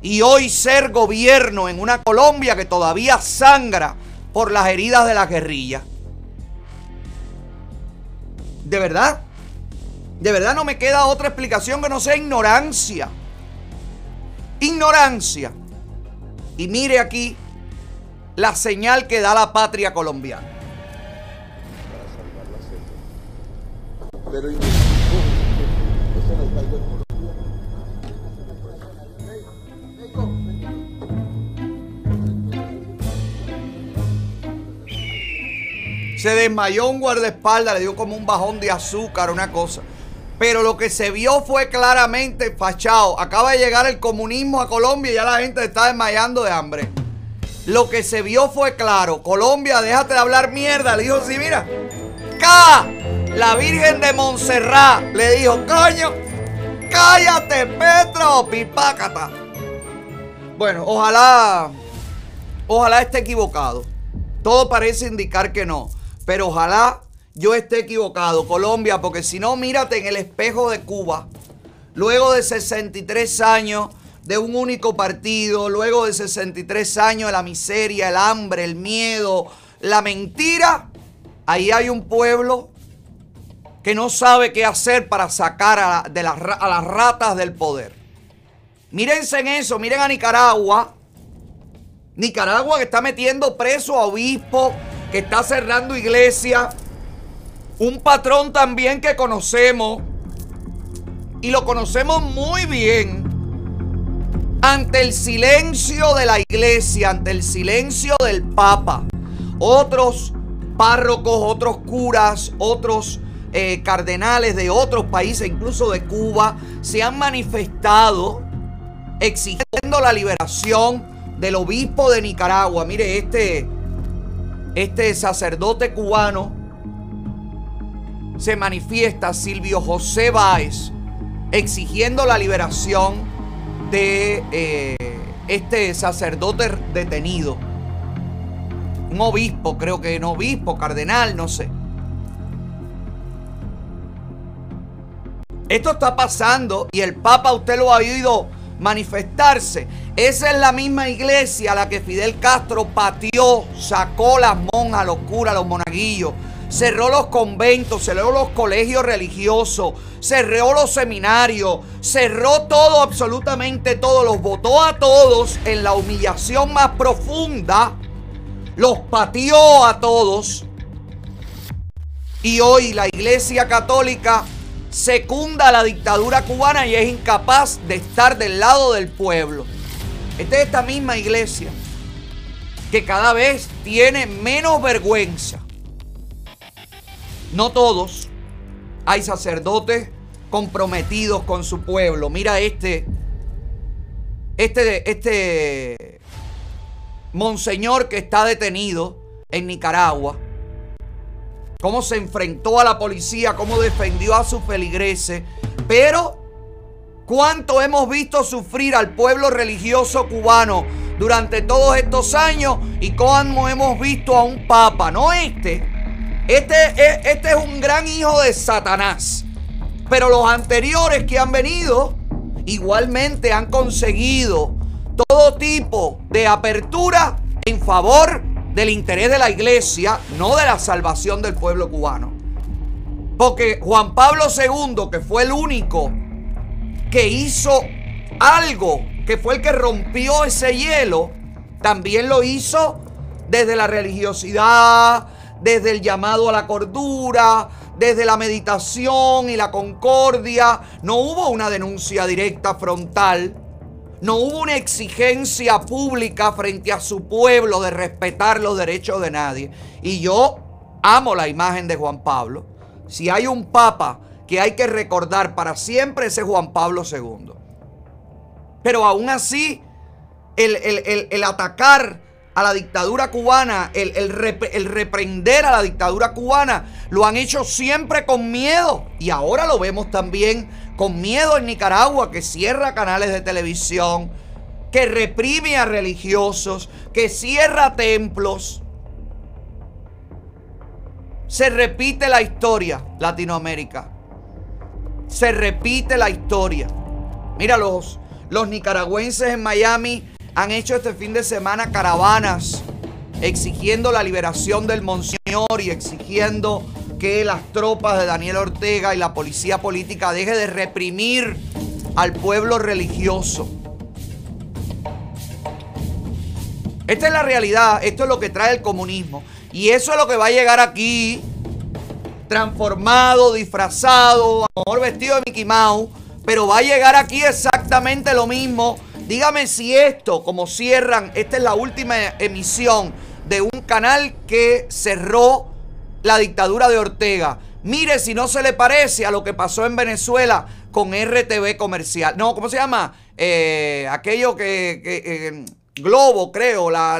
y hoy ser gobierno en una Colombia que todavía sangra por las heridas de la guerrilla? ¿De verdad? De verdad no me queda otra explicación que no sea ignorancia. Ignorancia. Y mire aquí la señal que da la patria colombiana. Se desmayó un guardaespaldas, le dio como un bajón de azúcar, una cosa. Pero lo que se vio fue claramente fachado. Acaba de llegar el comunismo a Colombia y ya la gente está desmayando de hambre. Lo que se vio fue claro. Colombia, déjate de hablar mierda. Le dijo, sí, mira. ¡Ca! La Virgen de Montserrat le dijo, coño, cállate, Petro, pipácata. Bueno, ojalá, ojalá esté equivocado. Todo parece indicar que no. Pero ojalá yo esté equivocado, Colombia, porque si no, mírate en el espejo de Cuba. Luego de 63 años de un único partido, luego de 63 años de la miseria, el hambre, el miedo, la mentira, ahí hay un pueblo que no sabe qué hacer para sacar a, de las, ratas del poder. Mírense en eso, miren a Nicaragua. Nicaragua que está metiendo preso a obispos, que está cerrando iglesias un patrón también que conocemos y lo conocemos muy bien ante el silencio de la iglesia, ante el silencio del papa. Otros párrocos, otros curas, otros eh, cardenales de otros países, incluso de Cuba, se han manifestado exigiendo la liberación del obispo de Nicaragua. Mire, este, este sacerdote cubano se manifiesta Silvio José Báez exigiendo la liberación de eh, este sacerdote detenido. Un obispo, creo que no obispo, cardenal, no sé. Esto está pasando y el Papa usted lo ha oído manifestarse. Esa es la misma iglesia a la que Fidel Castro pateó, sacó las monjas, los curas, los monaguillos, cerró los conventos, cerró los colegios religiosos, cerró los seminarios, cerró todo, absolutamente todo, los votó a todos en la humillación más profunda, los pateó a todos. Y hoy la iglesia católica secunda la dictadura cubana y es incapaz de estar del lado del pueblo. Esta es esta misma iglesia que cada vez tiene menos vergüenza. No todos. Hay sacerdotes comprometidos con su pueblo. Mira este, este, este monseñor que está detenido en Nicaragua cómo se enfrentó a la policía, cómo defendió a sus feligreses, pero cuánto hemos visto sufrir al pueblo religioso cubano durante todos estos años y cómo hemos visto a un papa, no este. Este, es- este es un gran hijo de Satanás. Pero los anteriores que han venido igualmente han conseguido todo tipo de apertura en favor del interés de la iglesia, no de la salvación del pueblo cubano. Porque Juan Pablo II, que fue el único que hizo algo, que fue el que rompió ese hielo, también lo hizo desde la religiosidad, desde el llamado a la cordura, desde la meditación y la concordia. No hubo una denuncia directa frontal. No hubo una exigencia pública frente a su pueblo de respetar los derechos de nadie. Y yo amo la imagen de Juan Pablo. Si hay un papa que hay que recordar para siempre, ese es Juan Pablo II. Pero aún así, el, el- el- atacar a la dictadura cubana, el, el reprender a la dictadura cubana, lo han hecho siempre con miedo. Y ahora lo vemos también con miedo en Nicaragua, que cierra canales de televisión, que reprime a religiosos, que cierra templos. Se repite la historia, Latinoamérica. Se repite la historia. Mira, los, los nicaragüenses en Miami han hecho este fin de semana caravanas exigiendo la liberación del Monseñor y exigiendo que las tropas de Daniel Ortega y la policía política deje de reprimir al pueblo religioso. Esta es la realidad, esto es lo que trae el comunismo. Y eso es lo que va a llegar aquí, transformado, disfrazado, a lo mejor vestido de Mickey Mouse, pero va a llegar aquí exactamente lo mismo. Dígame si esto, como cierran, esta es la última emisión de un canal que cerró la dictadura de Ortega. Mire si no se le parece a lo que pasó en Venezuela con RTV comercial. No, ¿cómo se llama? Eh, aquello que... eh, Globo, creo, la,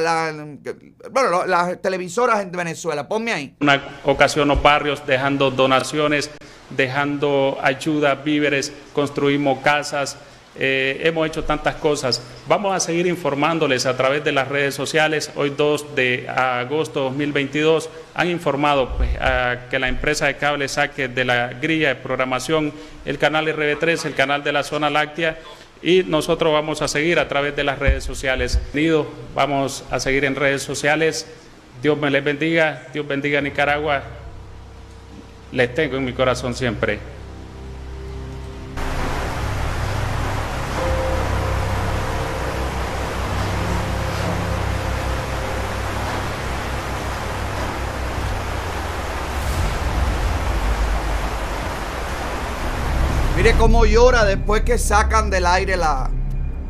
las televisoras en Venezuela. Ponme ahí. una ocasión los barrios dejando donaciones, dejando ayuda, víveres, construimos casas, eh, hemos hecho tantas cosas. Vamos a seguir informándoles a través de las redes sociales. Hoy 2 de agosto de 2022 han informado pues, que la empresa de cable saque de la grilla de programación el canal RB3, el canal de la zona láctea. Y nosotros vamos a seguir a través de las redes sociales. Vamos a seguir en redes sociales. Dios me les bendiga, Dios bendiga a Nicaragua. Les tengo en mi corazón siempre. Mire cómo llora después que sacan del aire la,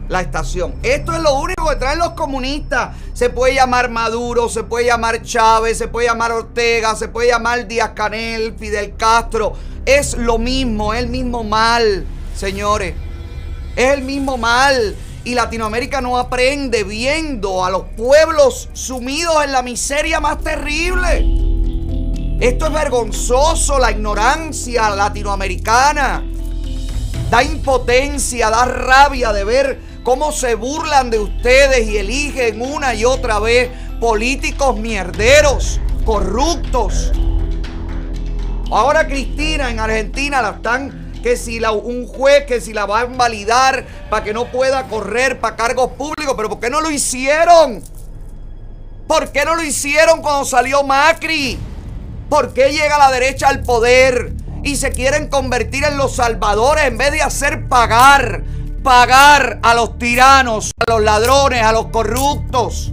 la estación. Esto es lo único que traen los comunistas. Se puede llamar Maduro, se puede llamar Chávez, se puede llamar Ortega, se puede llamar Díaz Canel, Fidel Castro. Es lo mismo, es el mismo mal, señores. Es el mismo mal. Y Latinoamérica no aprende viendo a los pueblos sumidos en la miseria más terrible. Esto es vergonzoso, la ignorancia latinoamericana. Da impotencia, da rabia de ver cómo se burlan de ustedes y eligen una y otra vez políticos mierderos, corruptos. Ahora Cristina en Argentina la están, que si la- un juez que si la va a invalidar para que no pueda correr para cargos públicos, pero ¿por qué no lo hicieron? ¿Por qué no lo hicieron cuando salió Macri? ¿Por qué llega la derecha al poder y se quieren convertir en los salvadores en vez de hacer pagar, pagar a los tiranos, a los ladrones, a los corruptos?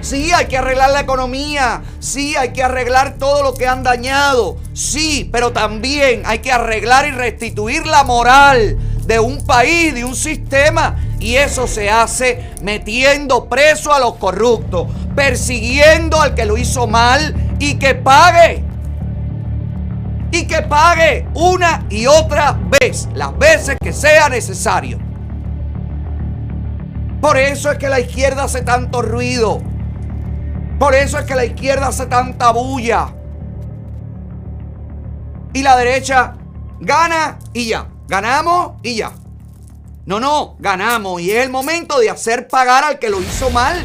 Sí, hay que arreglar la economía. Sí, hay que arreglar todo lo que han dañado. Sí, pero también hay que arreglar y restituir la moral de un país, de un sistema. Y eso se hace metiendo preso a los corruptos, persiguiendo al que lo hizo mal y que pague. Y que pague una y otra vez, las veces que sea necesario. Por eso es que la izquierda hace tanto ruido. Por eso es que la izquierda hace tanta bulla. Y la derecha gana y ya. Ganamos y ya. No, no, ganamos. Y es el momento de hacer pagar al que lo hizo mal.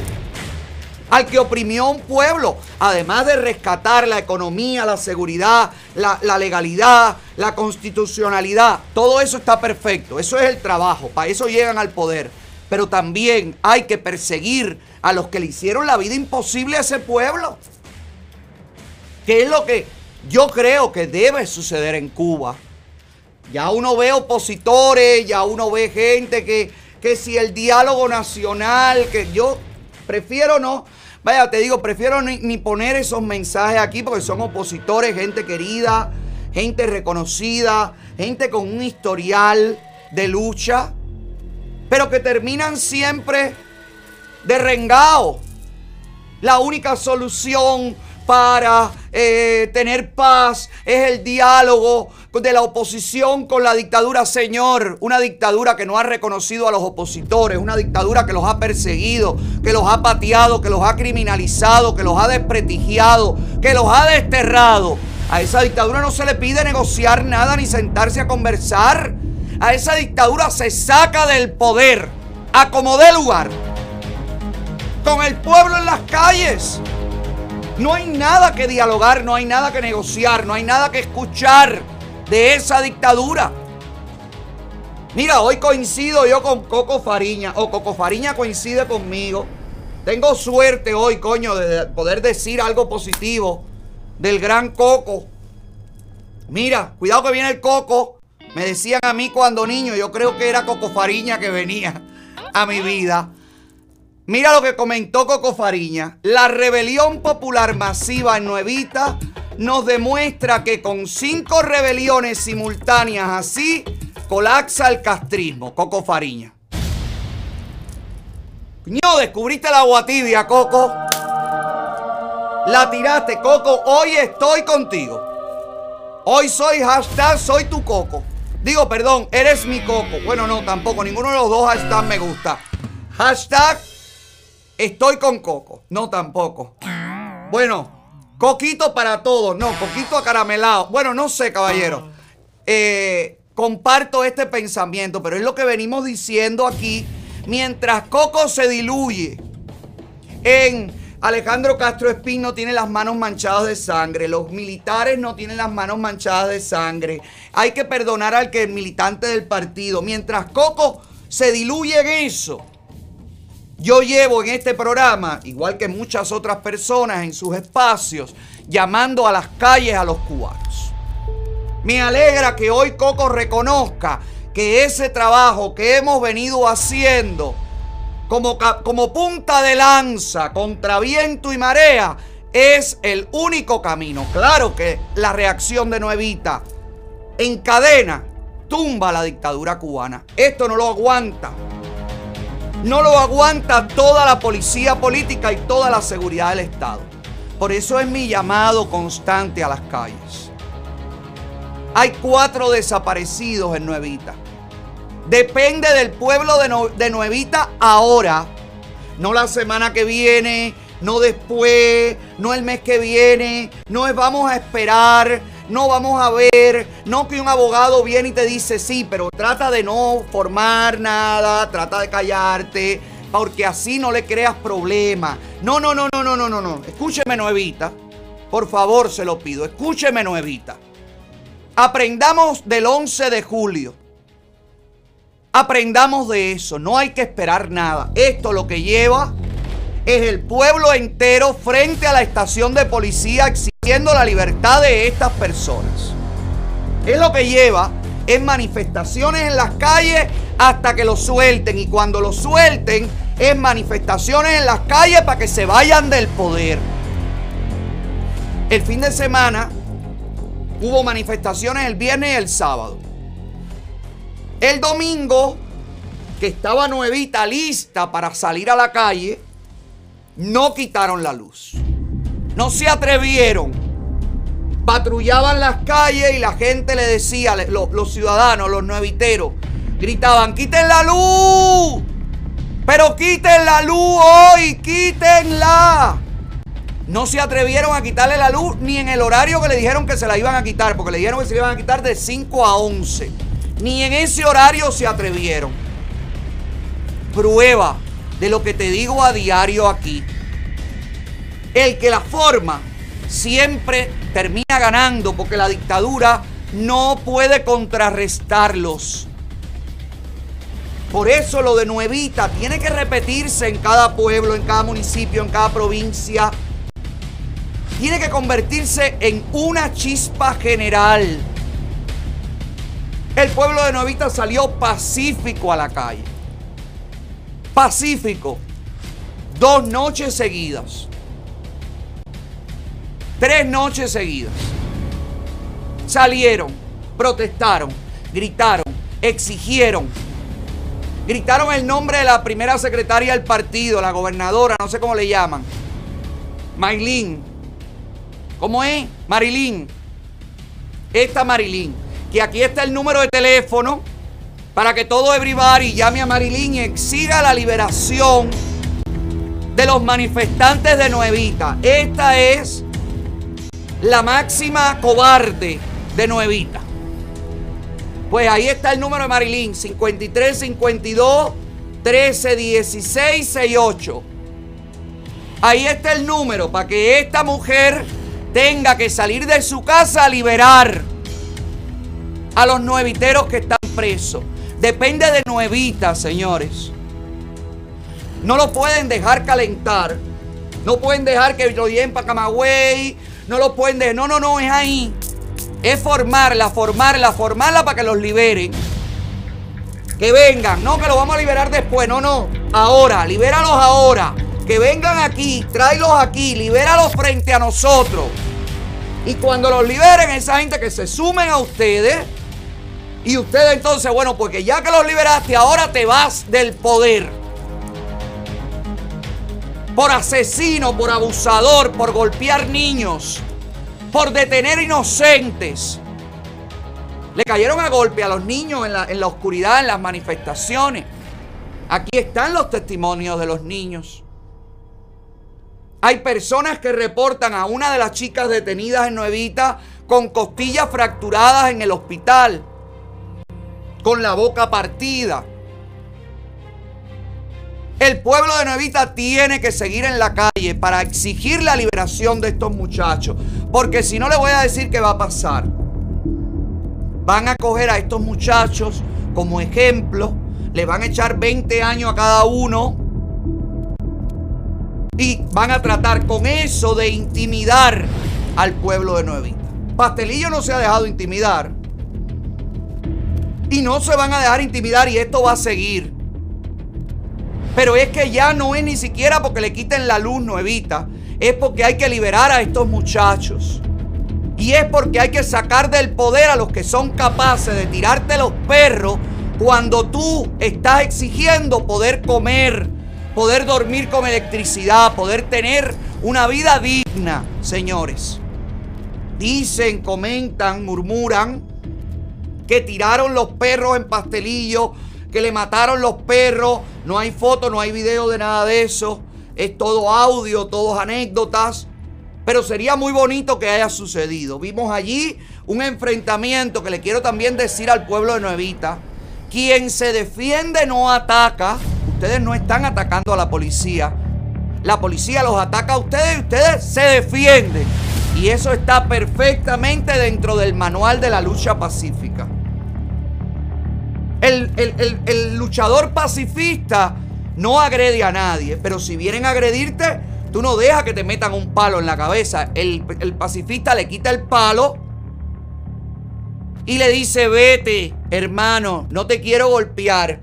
Al que oprimió un pueblo. Además de rescatar la economía, la seguridad, la, la legalidad, la constitucionalidad. Todo eso está perfecto. Eso es el trabajo. Para eso llegan al poder. Pero también hay que perseguir a los que le hicieron la vida imposible a ese pueblo. Que es lo que yo creo que debe suceder en Cuba. Ya uno ve opositores, ya uno ve gente que, que si el diálogo nacional, que yo prefiero no, vaya, te digo, prefiero ni, poner esos mensajes aquí porque son opositores, gente querida, gente reconocida, gente con un historial de lucha, pero que terminan siempre derrengados. La única solución para eh, tener paz es el diálogo de la oposición con la dictadura, Señor. Una dictadura que no ha reconocido a los opositores, una dictadura que los ha perseguido, que los ha pateado, que los ha criminalizado, que los ha desprestigiado, que los ha desterrado. A esa dictadura no se le pide negociar nada ni sentarse a conversar. A esa dictadura se saca del poder, a como lugar, con el pueblo en las calles. No hay nada que dialogar, no hay nada que negociar, no hay nada que escuchar de esa dictadura. Mira, hoy coincido yo con Coco Fariña, o Coco Fariña coincide conmigo. Tengo suerte hoy, coño, de poder decir algo positivo del gran Coco. Mira, cuidado que viene el Coco. Me decían a mí cuando niño, yo creo que era Coco Fariña que venía a mi vida. Mira lo que comentó Coco Fariña. La rebelión popular masiva en Nuevita nos demuestra que con cinco rebeliones simultáneas así colapsa el castrismo. Coco Fariña. No, descubriste la agua tibia, Coco. La tiraste, Coco. Hoy estoy contigo. Hoy soy hashtag soy tu Coco. Digo, perdón, eres mi Coco. Bueno, no, tampoco. Ninguno de los dos hashtags me gusta. Hashtag estoy con Coco. No, tampoco. Bueno, Coquito para todos. No, Coquito acaramelado. Bueno, no sé, caballero. Eh, comparto este pensamiento, pero es lo que venimos diciendo aquí. Mientras Coco se diluye en Alejandro Castro Espín no tiene las manos manchadas de sangre, los militares no tienen las manos manchadas de sangre. Hay que perdonar al que es militante del partido. Mientras Coco se diluye en eso, yo llevo en este programa, igual que muchas otras personas en sus espacios, llamando a las calles a los cubanos. Me alegra que hoy Coco reconozca que ese trabajo que hemos venido haciendo como, como punta de lanza contra viento y marea es el único camino. Claro que la reacción de Nuevita en cadena tumba la dictadura cubana. Esto no lo aguanta. No lo aguanta toda la policía política y toda la seguridad del Estado. Por eso es mi llamado constante a las calles. Hay cuatro desaparecidos en Nuevita. Depende del pueblo de, Nuevita ahora. No la semana que viene, no después, no el mes que viene, no es vamos a esperar, no vamos a ver, no que un abogado viene y te dice sí, pero trata de no formar nada, trata de callarte, porque así no le creas problemas. No, no, no, no, no, no, no, no. Escúcheme, Nuevita. Por favor, se lo pido. Escúcheme, Nuevita. Aprendamos del 11 de julio. Aprendamos de eso. No hay que esperar nada. Esto lo que lleva es el pueblo entero frente a la estación de policía exigiendo la libertad de estas personas. Es lo que lleva es manifestaciones en las calles hasta que lo suelten. Y cuando lo suelten es manifestaciones en las calles para que se vayan del poder. El fin de semana hubo manifestaciones el viernes y el sábado. El domingo, que estaba nuevita, lista para salir a la calle, no quitaron la luz. No se atrevieron. Patrullaban las calles y la gente le decía, los ciudadanos, los nueviteros, gritaban, quiten la luz. Pero quiten la luz hoy, quítenla. No se atrevieron a quitarle la luz ni en el horario que le dijeron que se la iban a quitar, porque le dijeron que se la iban a quitar de 5 a 11. Ni en ese horario se atrevieron. Prueba de lo que te digo a diario aquí. El que la forma siempre termina ganando porque la dictadura no puede contrarrestarlos. Por eso lo de Nuevita tiene que repetirse en cada pueblo, en cada municipio, en cada provincia. Tiene que convertirse en una chispa general. El pueblo de Nuevita salió pacífico a la calle. Pacífico. Dos noches seguidas. Tres noches seguidas. Salieron, protestaron, gritaron, exigieron. Gritaron el nombre de la primera secretaria del partido, la gobernadora, no sé cómo le llaman. Maylin. ¿Cómo es? Marilyn. Esta Marilyn. Que aquí está el número de teléfono para que todo everybody llame a Marilyn y exija la liberación de los manifestantes de Nuevita. Esta es la máxima cobarde de Nuevita. Pues ahí está el número de Marilyn, 5352 1316 68. Ahí está el número para que esta mujer tenga que salir de su casa a liberar a los nueviteros que están presos. Depende de Nuevita, señores. No lo pueden dejar calentar. No pueden dejar que lo lleven para Camagüey. No lo pueden dejar. No, no, no, es ahí. Es formarla, formarla, formarla para que los liberen. Que vengan. No, que los vamos a liberar después. No, no. Ahora, libéralos ahora. Que vengan aquí, tráelos aquí, libéralos frente a nosotros. Y cuando los liberen, esa gente que se sumen a ustedes. Y ustedes entonces, bueno, porque ya que los liberaste, ahora te vas del poder. Por asesino, por abusador, por golpear niños, por detener inocentes. Le cayeron a golpe a los niños en la, en la oscuridad, en las manifestaciones. Aquí están los testimonios de los niños. Hay personas que reportan a una de las chicas detenidas en Nuevita con costillas fracturadas en el hospital, con la boca partida. El pueblo de Nuevita tiene que seguir en la calle para exigir la liberación de estos muchachos, porque si no le voy a decir qué va a pasar. Van a coger a estos muchachos como ejemplo, le van a echar 20 años a cada uno y van a tratar con eso de intimidar al pueblo de Nuevita. Pastelillo no se ha dejado intimidar. Y no se van a dejar intimidar y esto va a seguir. Pero es que ya no es ni siquiera porque le quiten la luz nuevita. Es porque hay que liberar a estos muchachos. Y es porque hay que sacar del poder a los que son capaces de tirarte los perros cuando tú estás exigiendo poder comer, poder dormir con electricidad, poder tener una vida digna, señores. Dicen, comentan, murmuran que tiraron los perros en pastelillo, que le mataron los perros. No hay foto, no hay video de nada de eso. es todo audio, todos anécdotas. Pero sería muy bonito que haya sucedido. Vimos allí un enfrentamiento que le quiero también decir al pueblo de Nuevita. Quien se defiende no ataca. Ustedes no están atacando a la policía. La policía los ataca a ustedes y ustedes se defienden. Y eso está perfectamente dentro del manual de la lucha pacífica. El, el- el- luchador pacifista no agrede a nadie, pero si vienen a agredirte, tú no dejas que te metan un palo en la cabeza. El, el pacifista le quita el palo y le dice, vete, hermano, no te quiero golpear.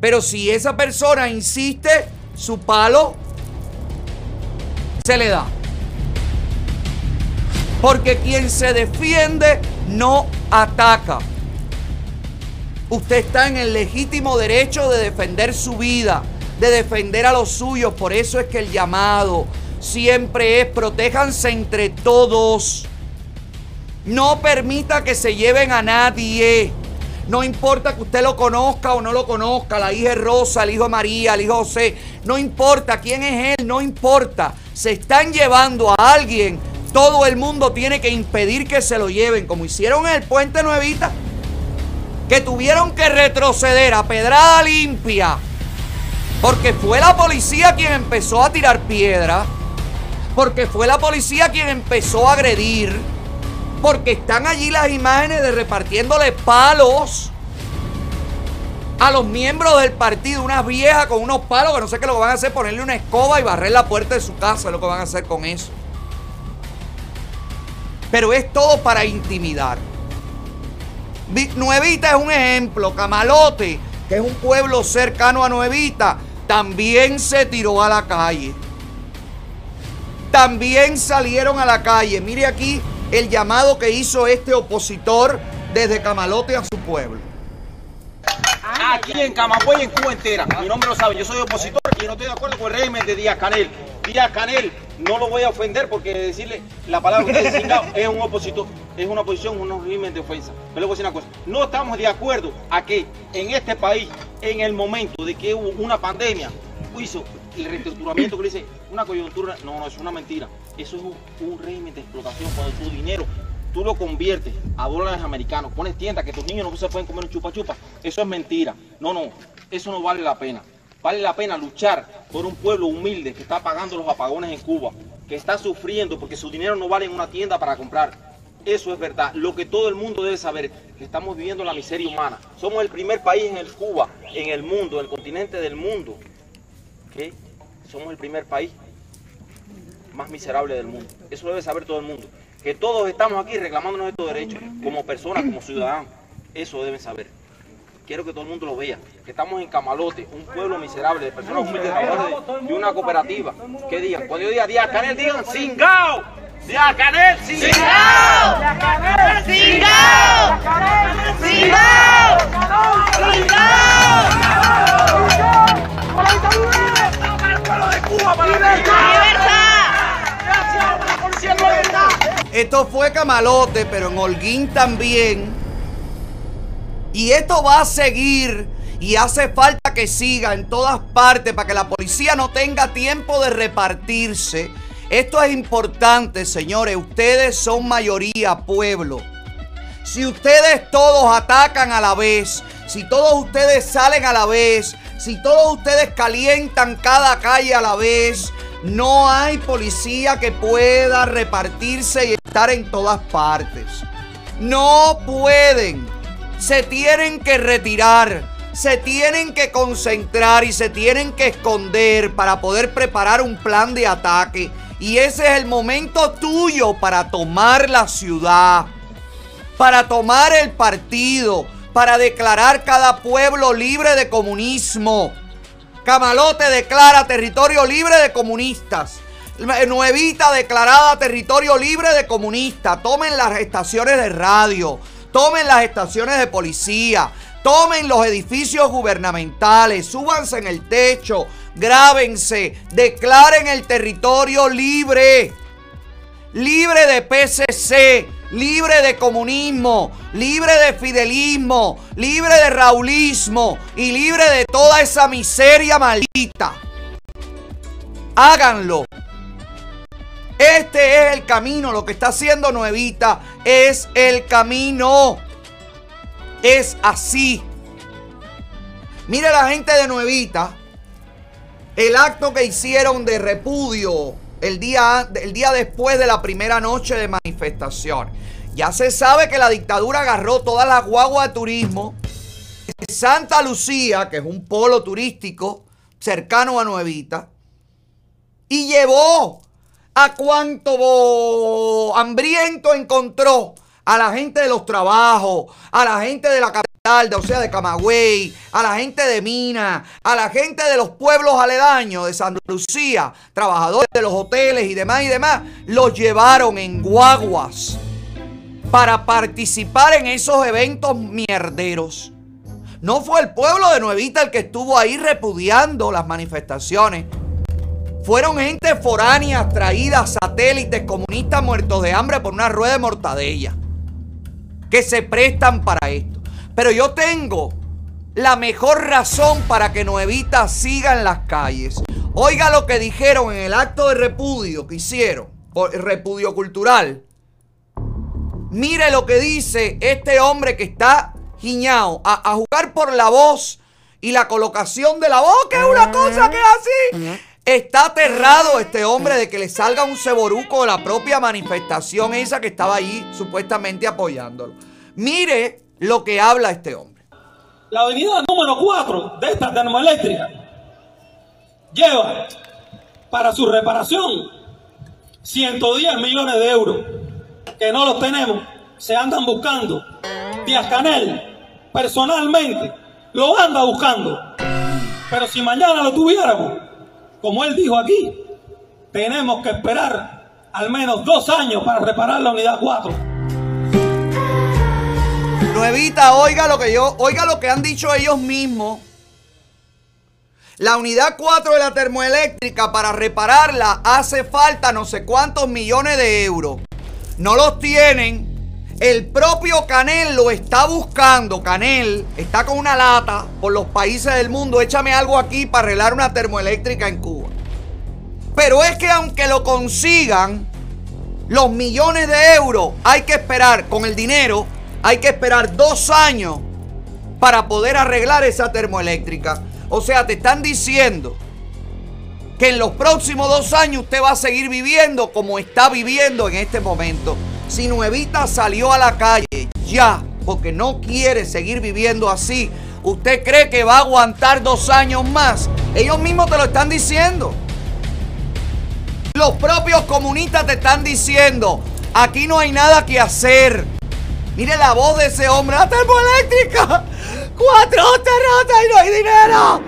Pero si esa persona insiste, su palo se le da. Porque quien se defiende no ataca. Usted está en el legítimo derecho de defender su vida, de defender a los suyos. Por eso es que el llamado siempre es protéjanse entre todos. No permita que se lleven a nadie. No importa que usted lo conozca o no lo conozca, la hija Rosa, el hijo María, el hijo José. No importa quién es él, no importa. Se están llevando a alguien. Todo el mundo tiene que impedir que se lo lleven, como hicieron en el puente Nuevita que tuvieron que retroceder a pedrada limpia porque fue la policía quien empezó a tirar piedra, porque fue la policía quien empezó a agredir, porque están allí las imágenes de repartiéndole palos a los miembros del partido, unas viejas con unos palos que no sé qué lo que van a hacer, ponerle una escoba y barrer la puerta de su casa, lo que van a hacer con eso. Pero es todo para intimidar. Vi- Nuevita es un ejemplo. Camalote, que es un pueblo cercano a Nuevita, también se tiró a la calle. También salieron a la calle. Mire aquí el llamado que hizo este opositor desde Camalote a su pueblo. Aquí en Camagüey, en Cuba entera. Mi nombre lo sabe, yo soy opositor y no estoy de acuerdo con el régimen de Díaz Canel. Díaz Canel, no lo voy a ofender porque decirle la palabra que usted es un opositor, es una oposición, un régimen de ofensa. Pero le voy a decir una cosa, no estamos de acuerdo a que en este país, en el momento de que hubo una pandemia, hizo el reestructuramiento que le dice una coyuntura, no, no, es una mentira. Eso es un, un régimen de explotación cuando tu dinero tú lo conviertes a dólares americanos, pones tiendas que tus niños no se pueden comer un chupa chupa, eso es mentira. No, no, eso no vale la pena. Vale la pena luchar por un pueblo humilde que está pagando los apagones en Cuba, que está sufriendo porque su dinero no vale en una tienda para comprar. Eso es verdad. Lo que todo el mundo debe saber, que estamos viviendo la miseria humana. Somos el primer país en el Cuba, en el mundo, en el continente del mundo, que somos el primer país más miserable del mundo. Eso debe saber todo el mundo. Que todos estamos aquí reclamándonos estos derechos, como personas, como ciudadanos. Eso deben saber. Quiero que todo el mundo lo vea. Que estamos en Camalote, un pueblo miserable de personas humildes de, de una cooperativa. ¿Qué digan? Cuando yo diga Díaz Canel, digan ¡Singao! ¡Díaz Canel! ¡Singao! ¡Díaz Canel! ¡Singao! Esto fue Camalote, pero en Holguín también. Y esto va a seguir y hace falta que siga en todas partes para que la policía no tenga tiempo de repartirse. Esto es importante, señores. Ustedes son mayoría, pueblo. Si ustedes todos atacan a la vez, si todos ustedes salen a la vez, si todos ustedes calientan cada calle a la vez, no hay policía que pueda repartirse y estar en todas partes. No pueden. Se tienen que retirar. Se tienen que concentrar y se tienen que esconder para poder preparar un plan de ataque. Y ese es el momento tuyo para tomar la ciudad para tomar el partido, para declarar cada pueblo libre de comunismo. Camalote declara territorio libre de comunistas. Nuevita declarada territorio libre de comunistas. Tomen las estaciones de radio, tomen las estaciones de policía, tomen los edificios gubernamentales, súbanse en el techo, grábense, declaren el territorio libre. Libre de PCC, libre de comunismo, libre de fidelismo, libre de raulismo. Y libre de toda esa miseria maldita. Háganlo. Este es el camino. Lo que está haciendo Nuevita es el camino. Es así. Mire la gente de Nuevita. El acto que hicieron de repudio el día, el día después de la primera noche de manifestación. Ya se sabe que la dictadura agarró todas las guaguas de turismo. Santa Lucía, que es un polo turístico cercano a Nuevita, y llevó a cuanto bo- hambriento encontró a la gente de los trabajos, a la gente de la capital, de, o sea, de Camagüey, a la gente de Mina, a la gente de los pueblos aledaños de Santa Lucía, trabajadores de los hoteles y demás y demás, los llevaron en guaguas para participar en esos eventos mierderos. No fue el pueblo de Nuevita el que estuvo ahí repudiando las manifestaciones. Fueron gente foránea traída, satélites comunistas muertos de hambre por una rueda de mortadella. Que se prestan para esto. Pero yo tengo la mejor razón para que Nuevita siga en las calles. Oiga lo que dijeron en el acto de repudio que hicieron, repudio cultural. Mire lo que dice este hombre que está giñado a, a jugar por la voz y la colocación de la voz, que es una cosa que es así. Está aterrado este hombre de que le salga un ceboruco de la propia manifestación esa que estaba ahí supuestamente apoyándolo. Mire lo que habla este hombre. La avenida número 4 de esta termoeléctrica lleva para su reparación 110 millones de euros que no los tenemos, se andan buscando. Díaz Canel personalmente lo anda buscando. Pero si mañana lo tuviéramos, como él dijo aquí, tenemos que esperar al menos dos años para reparar la unidad 4. Nuevita, oiga lo que yo, oiga lo que han dicho ellos mismos. La unidad 4 de la termoeléctrica para repararla hace falta no sé cuántos millones de euros. No los tienen. El propio Canel lo está buscando. Canel está con una lata por los países del mundo. Échame algo aquí para arreglar una termoeléctrica en Cuba. Pero es que aunque lo consigan, los millones de euros hay que esperar con el dinero. Hay que esperar dos años para poder arreglar esa termoeléctrica. O sea, te están diciendo que en los próximos dos años usted va a seguir viviendo como está viviendo en este momento. Si Nuevita salió a la calle ya porque no quiere seguir viviendo así, ¿usted cree que va a aguantar dos años más? Ellos mismos te lo están diciendo. Los propios comunistas te están diciendo, aquí no hay nada que hacer. Mire la voz de ese hombre, la termoeléctrica. Cuatro terrotas y no hay dinero.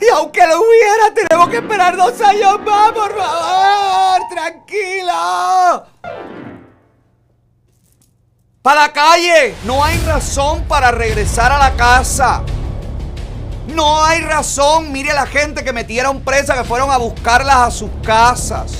Y aunque lo hubiera, tenemos que esperar dos años más, por favor. Tranquilo. Para la calle. No hay razón para regresar a la casa. No hay razón. Mire la gente que metieron presa, que fueron a buscarlas a sus casas.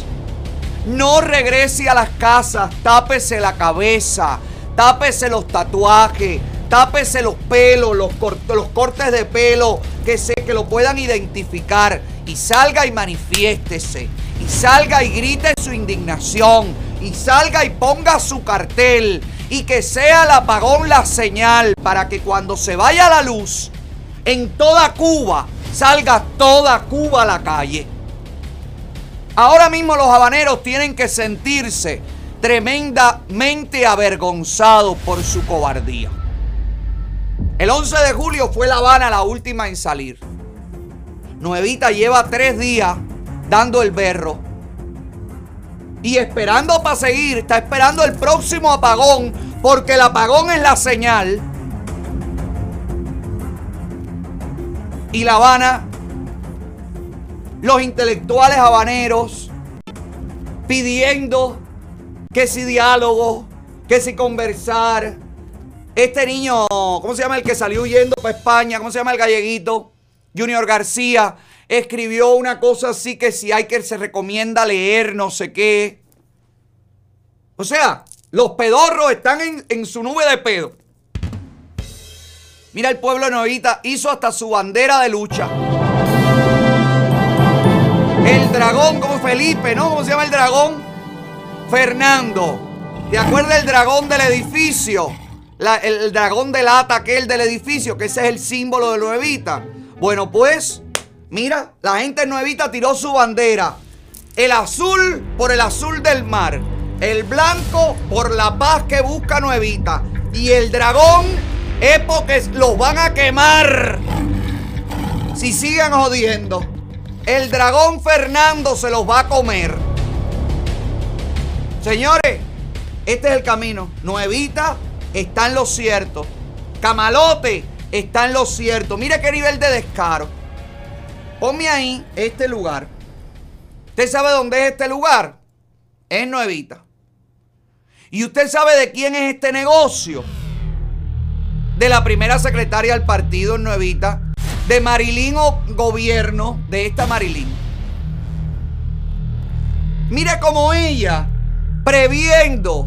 No regrese a las casas. Tápese la cabeza. Tápese los tatuajes. Tápese los pelos, los, cor- los cortes de pelo, que se que lo puedan identificar. Y salga y manifiéstese. Y salga y grite su indignación. Y salga y ponga su cartel. Y que sea el apagón la señal para que cuando se vaya la luz, en toda Cuba, salga toda Cuba a la calle. Ahora mismo los habaneros tienen que sentirse tremendamente avergonzados por su cobardía. El 11 de julio fue La Habana la última en salir. Nuevita lleva tres días dando el berro. Y esperando para seguir, está esperando el próximo apagón, porque el apagón es la señal. Y La Habana, los intelectuales habaneros, pidiendo que si diálogo, que si conversar. Este niño, ¿cómo se llama el que salió huyendo para España? ¿Cómo se llama el galleguito? Junior García escribió una cosa así que si hay que se recomienda leer no sé qué. O sea, los pedorros están en, en su nube de pedo. Mira, el pueblo Novita hizo hasta su bandera de lucha. El dragón, como Felipe, ¿no? ¿Cómo se llama el dragón? Fernando. ¿Te acuerdas del dragón del edificio? La- el, el dragón de lata aquel del edificio, que ese es el símbolo de Nuevita. Bueno, pues, mira, la gente en Nuevita tiró su bandera. El azul por el azul del mar. El blanco por la paz que busca Nuevita. Y el dragón es porque los van a quemar. Si sigan jodiendo. El dragón Fernando se los va a comer. Señores, este es el camino. Nuevita está en lo cierto. Camalote está en lo cierto. Mire qué nivel de descaro. Ponme ahí este lugar. ¿Usted sabe dónde es este lugar? Es Nuevita. ¿Y usted sabe de quién es este negocio? De la primera secretaria del partido en Nuevita. De Marilyn o gobierno de esta Marilyn. Mire cómo ella, previendo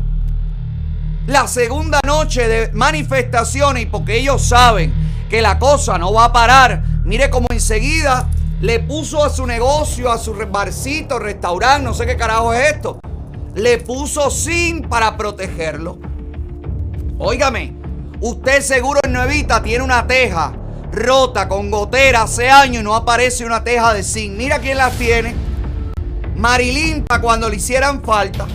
la segunda noche de manifestaciones y porque ellos saben que la cosa no va a parar, mire cómo enseguida le puso a su negocio, a su barcito, restaurante, no sé qué carajo es esto, le puso sin para protegerlo. Óigame, usted seguro en Nuevita tiene una teja rota con gotera hace años y no aparece una teja de zinc. Mira quién la tiene. Marilyn para cuando le hicieran falta.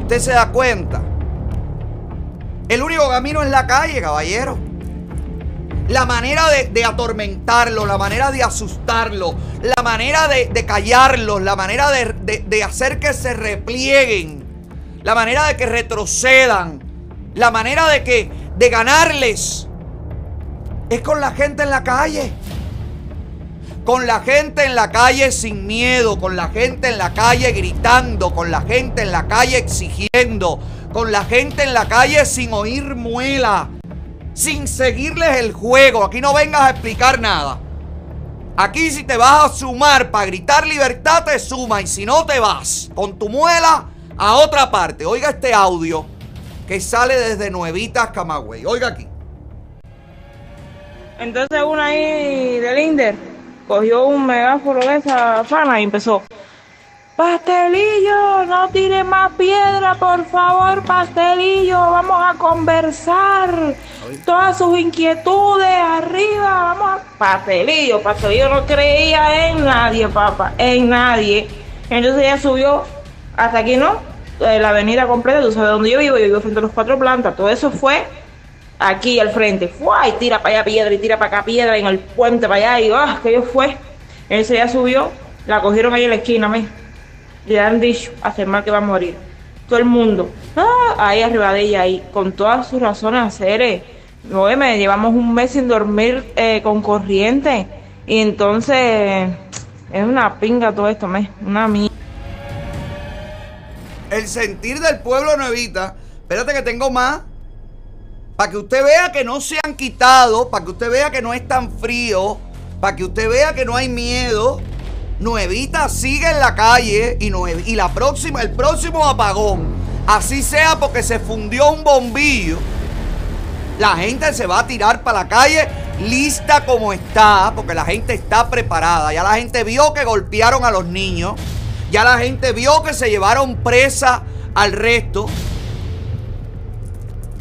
Usted se da cuenta. El único camino es la calle, caballero. La manera de, atormentarlo, la manera de asustarlo, la manera de, callarlos, la manera de- de hacer que se replieguen, la manera de que retrocedan, la manera de que de ganarles es con la gente en la calle. Con la gente en la calle sin miedo, con la gente en la calle gritando, con la gente en la calle exigiendo, con la gente en la calle sin oír muela, sin seguirles el juego. Aquí no vengas a explicar nada. Aquí si te vas a sumar para gritar libertad, te suma. Y si no, te vas con tu muela a otra parte. Oiga este audio que sale desde Nuevitas, Camagüey. Oiga aquí. Entonces una ahí del Inder cogió un megáforo de esa fana y empezó. Pastelillo, no tire más piedra, por favor, pastelillo, vamos a conversar. Todas sus inquietudes arriba, vamos a... Pastelillo, pastelillo no creía en nadie, papá, en nadie. Entonces ella subió hasta aquí, ¿no? Eh, La avenida completa, tú sabes dónde yo vivo, yo vivo frente a los cuatro plantas, todo eso fue aquí al frente. ¡Fua! Y tira para allá piedra y tira para acá piedra en el puente para allá. Y ¡ah! que yo fue. Ese ya subió, la cogieron ahí en la esquina, me. Le han dicho, hace mal que va a morir. Todo el mundo, ¡ah! ahí arriba de ella, ahí, con todas sus razones a ser. No, me llevamos un mes sin dormir eh, con corriente. Y entonces, es una pinga todo esto, me. Una mierda. El sentir del pueblo Nuevita. Espérate que tengo más. Para que usted vea que no se han quitado. Para que usted vea que no es tan frío. Para que usted vea que no hay miedo. Nuevita sigue en la calle. Y, y la próxima, el próximo apagón. Así sea porque se fundió un bombillo. La gente se va a tirar para la calle lista como está, porque la gente está preparada. Ya la gente vio que golpearon a los niños. Ya la gente vio que se llevaron presa al resto.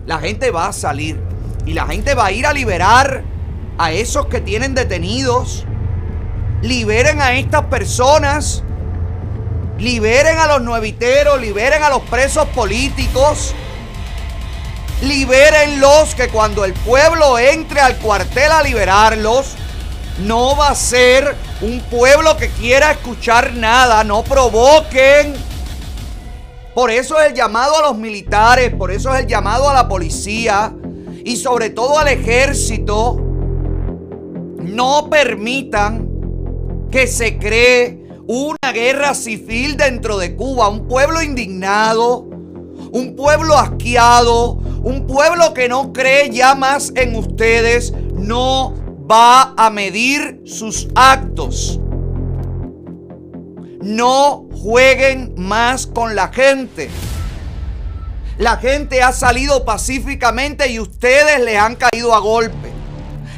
La gente va a salir. Y la gente va a ir a liberar a esos que tienen detenidos. Liberen a estas personas. Liberen a los nueviteros. Liberen a los presos políticos. Libérenlos que cuando el pueblo entre al cuartel a liberarlos, no va a ser un pueblo que quiera escuchar nada, no provoquen. Por eso es el llamado a los militares, por eso es el llamado a la policía y sobre todo al ejército. No permitan que se cree una guerra civil dentro de Cuba, un pueblo indignado, un pueblo asqueado, un pueblo que no cree ya más en ustedes, no va a medir sus actos. No jueguen más con la gente. La gente ha salido pacíficamente y ustedes le han caído a golpe.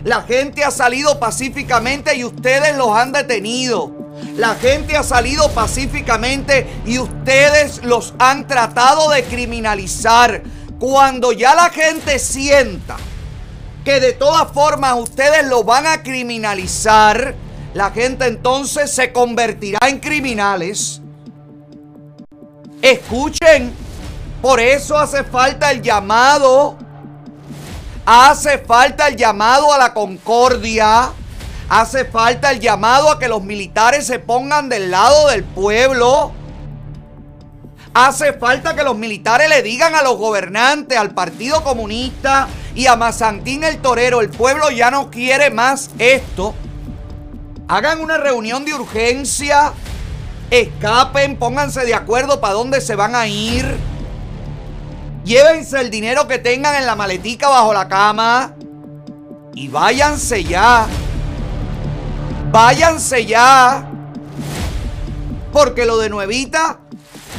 La gente ha salido pacíficamente y ustedes los han detenido. La gente ha salido pacíficamente y ustedes los han tratado de criminalizar. Cuando ya la gente sienta que de todas formas ustedes lo van a criminalizar, la gente entonces se convertirá en criminales. Escuchen, por eso hace falta el llamado. Hace falta el llamado a la concordia. Hace falta el llamado a que los militares se pongan del lado del pueblo. Hace falta que los militares le digan a los gobernantes, al Partido Comunista y a Mazantín el Torero, el pueblo ya no quiere más esto. Hagan una reunión de urgencia, escapen, pónganse de acuerdo para dónde se van a ir. Llévense el dinero que tengan en la maletica bajo la cama y váyanse ya. Váyanse ya. Porque lo de Nuevita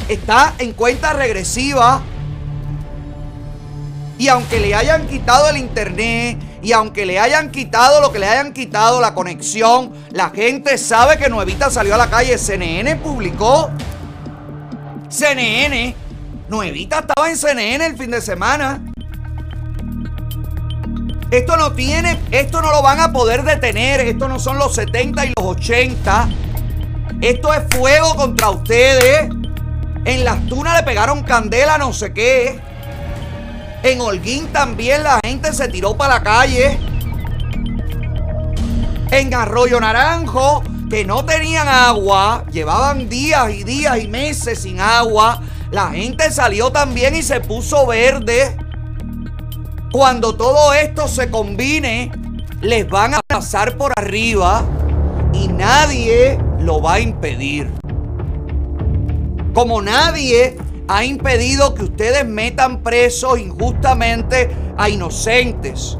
está en cuenta regresiva. Y aunque le hayan quitado el internet, y aunque le hayan quitado lo que le hayan quitado, la conexión, la gente sabe que Nuevita salió a la calle. CNN publicó. CNN. Nuevita estaba en CNN el fin de semana. Esto no tiene, esto no lo van a poder detener. Esto no son los 70 y los 80. Esto es fuego contra ustedes. En las tunas le pegaron candela, no sé qué. En Holguín también la gente se tiró para la calle. En Arroyo Naranjo, que no tenían agua, llevaban días y días y meses sin agua. La gente salió también y se puso verde. Cuando todo esto se combine, les van a pasar por arriba y nadie lo va a impedir. Como nadie ha impedido que ustedes metan presos injustamente a inocentes.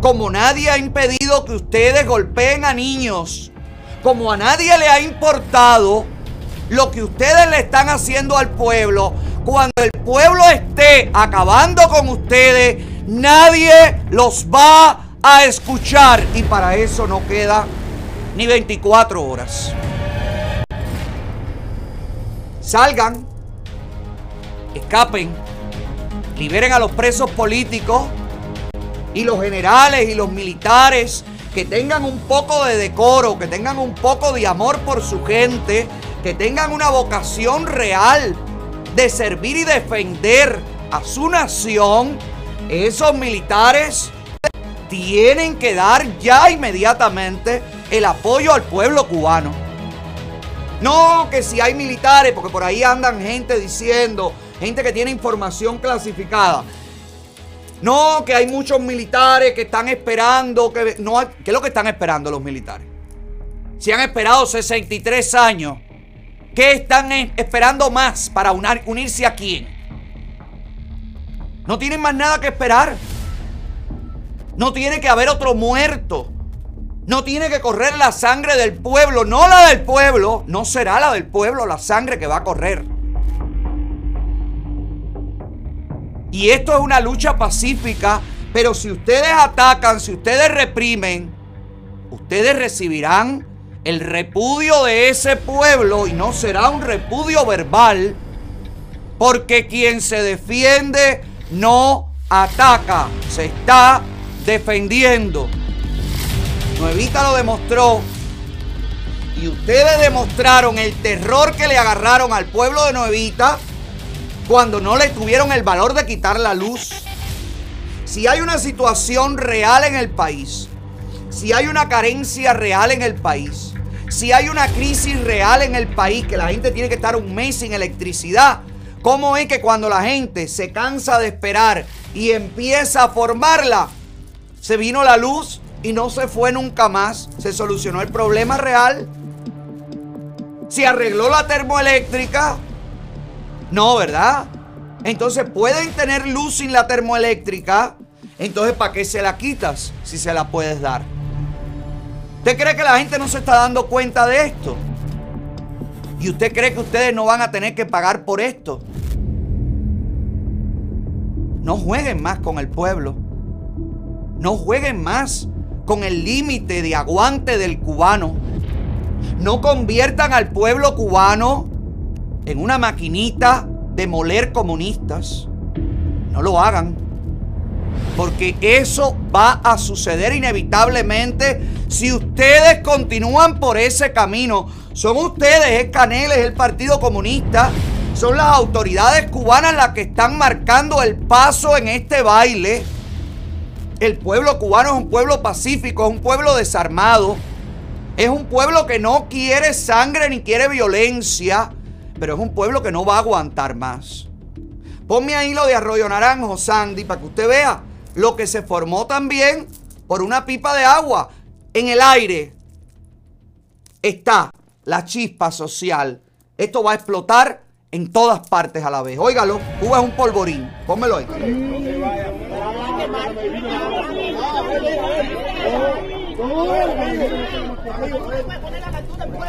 Como nadie ha impedido que ustedes golpeen a niños. Como a nadie le ha importado lo que ustedes le están haciendo al pueblo. Cuando el pueblo esté acabando con ustedes, nadie los va a escuchar. Y para eso no queda ni 24 horas. Salgan, escapen, liberen a los presos políticos y los generales y los militares que tengan un poco de decoro, que tengan un poco de amor por su gente, que tengan una vocación real de servir y defender a su nación, esos militares tienen que dar ya inmediatamente el apoyo al pueblo cubano. No que si hay militares, porque por ahí andan gente diciendo, gente que tiene información clasificada. No, que hay muchos militares que están esperando. Que, no, ¿Qué es lo que están esperando los militares? Si han esperado 63 años, ¿qué están esperando más para unirse a quién? No tienen más nada que esperar. No tiene que haber otro muerto. No tiene que correr la sangre del pueblo, no la del pueblo. No será la del pueblo la sangre que va a correr. Y esto es una lucha pacífica, pero si ustedes atacan, si ustedes reprimen, ustedes recibirán el repudio de ese pueblo y no será un repudio verbal, porque quien se defiende no ataca, se está defendiendo. Nuevita lo demostró y ustedes demostraron el terror que le agarraron al pueblo de Nuevita cuando no le tuvieron el valor de quitar la luz. Si hay una situación real en el país, si hay una carencia real en el país, si hay una crisis real en el país, que la gente tiene que estar un mes sin electricidad, ¿cómo es que cuando la gente se cansa de esperar y empieza a formarla, se vino la luz y no se fue nunca más? ¿Se solucionó el problema real? ¿Se arregló la termoeléctrica? No, ¿verdad? Entonces pueden tener luz sin la termoeléctrica. Entonces, ¿para qué se la quitas si se la puedes dar? ¿Usted cree que la gente no se está dando cuenta de esto? ¿Y usted cree que ustedes no van a tener que pagar por esto? No jueguen más con el pueblo. No jueguen más con el límite de aguante del cubano. No conviertan al pueblo cubano en una maquinita de moler comunistas. No lo hagan. Porque eso va a suceder inevitablemente si ustedes continúan por ese camino. Son ustedes, es Canel, es el Partido Comunista, son las autoridades cubanas las que están marcando el paso en este baile. El pueblo cubano es un pueblo pacífico, es un pueblo desarmado, es un pueblo que no quiere sangre ni quiere violencia, pero es un pueblo que no va a aguantar más. Ponme ahí lo de Arroyo Naranjo, Sandy, para que usted vea lo que se formó también por una pipa de agua. En el aire está la chispa social. Esto va a explotar en todas partes a la vez. Óigalo, Cuba es un polvorín. Pónmelo ahí.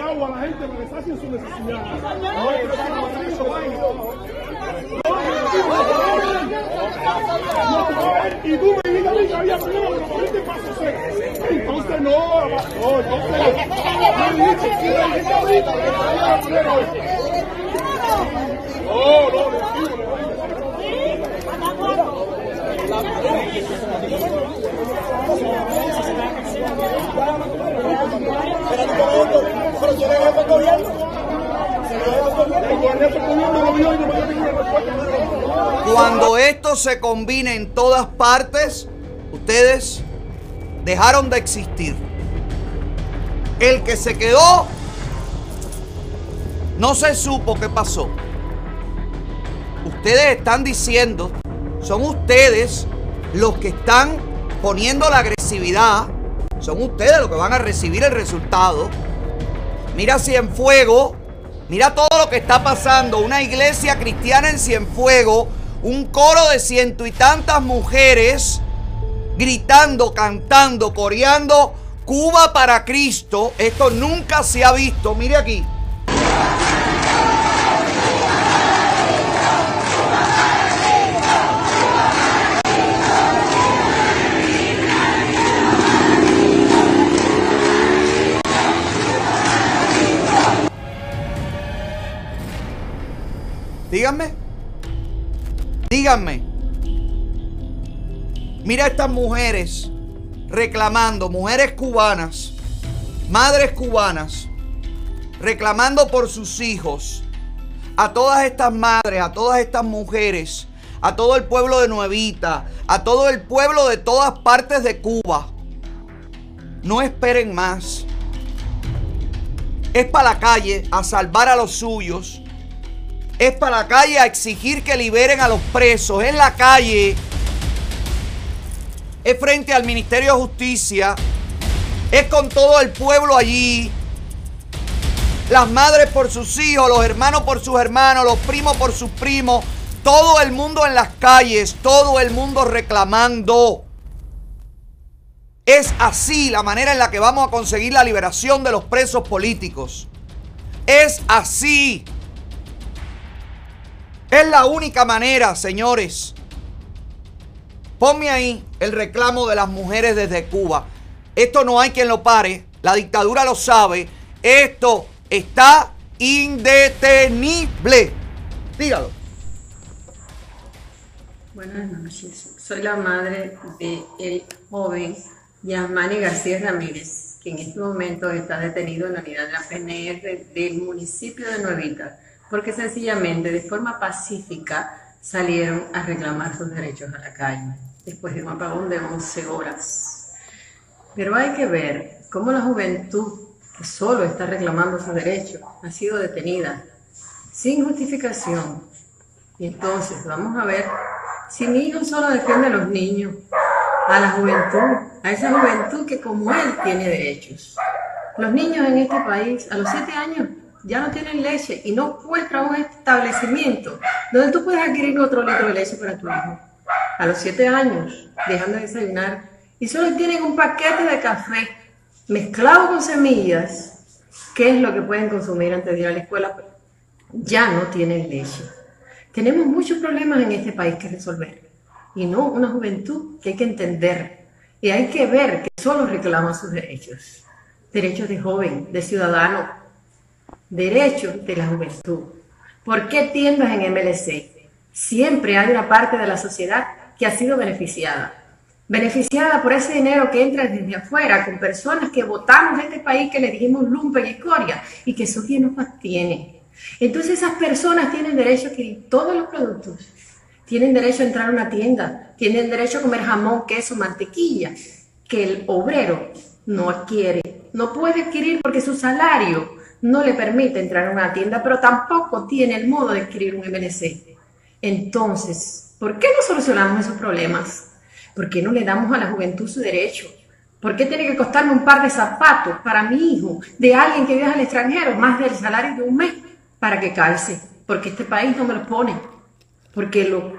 Agua a la gente para que su necesidad. No. Y tú me que había con los gente paso Entonces no, no. No, hoy. No, no, no, Cuando esto se combine en todas partes, ustedes dejaron de existir. El que se quedó, no se supo qué pasó. Ustedes están diciendo, son ustedes los que están poniendo la agresividad, son ustedes los que van a recibir el resultado. Mira Cienfuego, mira todo lo que está pasando, una iglesia cristiana en Cienfuego, un coro de ciento y tantas mujeres gritando, cantando, coreando Cuba para Cristo. Esto nunca se ha visto. Mire aquí. Díganme. Díganme. Mira a estas mujeres reclamando, mujeres cubanas, madres cubanas, reclamando por sus hijos. A todas estas madres, a todas estas mujeres, a todo el pueblo de Nuevita, a todo el pueblo de todas partes de Cuba. No esperen más. Es para la calle a salvar a los suyos es para la calle a exigir que liberen a los presos. Es la calle. Es frente al Ministerio de Justicia. Es con todo el pueblo allí. Las madres por sus hijos, los hermanos por sus hermanos, los primos por sus primos. Todo el mundo en las calles, todo el mundo reclamando. Es así la manera en la que vamos a conseguir la liberación de los presos políticos. Es así. Es la única manera, señores. Ponme ahí el reclamo de las mujeres desde Cuba. Esto no hay quien lo pare. La dictadura lo sabe. Esto está indetenible. Dígalo. Buenas noches. Soy la madre de el joven Yasmani García Ramírez, que en este momento está detenido en la unidad de la PNR del municipio de Nuevita porque sencillamente de forma pacífica salieron a reclamar sus derechos a la calle, después de un apagón de 11 horas. Pero hay que ver cómo la juventud, que solo está reclamando sus derechos, ha sido detenida sin justificación. Y entonces vamos a ver si Niño solo defiende a los niños, a la juventud, a esa juventud que como él tiene derechos. Los niños en este país a los 7 años ya no tienen leche y no encuentra un establecimiento donde tú puedes adquirir otro litro de leche para tu hijo. A los 7 años, dejando de desayunar, y solo tienen un paquete de café mezclado con semillas, ¿Qué es lo que pueden consumir antes de ir a la escuela? Ya no tienen leche. Tenemos muchos problemas en este país que resolver y no una juventud que hay que entender y hay que ver que solo reclama sus derechos. Derechos de joven, de ciudadano, derechos de la juventud. ¿Por qué tiendas en MLC? Siempre hay una parte de la sociedad que ha sido beneficiada. Beneficiada por ese dinero que entra desde afuera con personas que votamos en este país que le dijimos lumpen y escoria y que eso quien nos tiene. Entonces esas personas tienen derecho a adquirir todos los productos. Tienen derecho a entrar a una tienda. Tienen derecho a comer jamón, queso, mantequilla. Que el obrero no adquiere. No puede adquirir porque su salario no le permite entrar a una tienda, pero tampoco tiene el modo de adquirir un MLC. Entonces, ¿por qué no solucionamos esos problemas? ¿Por qué no le damos a la juventud su derecho? ¿Por qué tiene que costarme un par de zapatos para mi hijo de alguien que viaja al extranjero más del salario de un mes para que calce? Porque este país no me lo pone. Porque lo,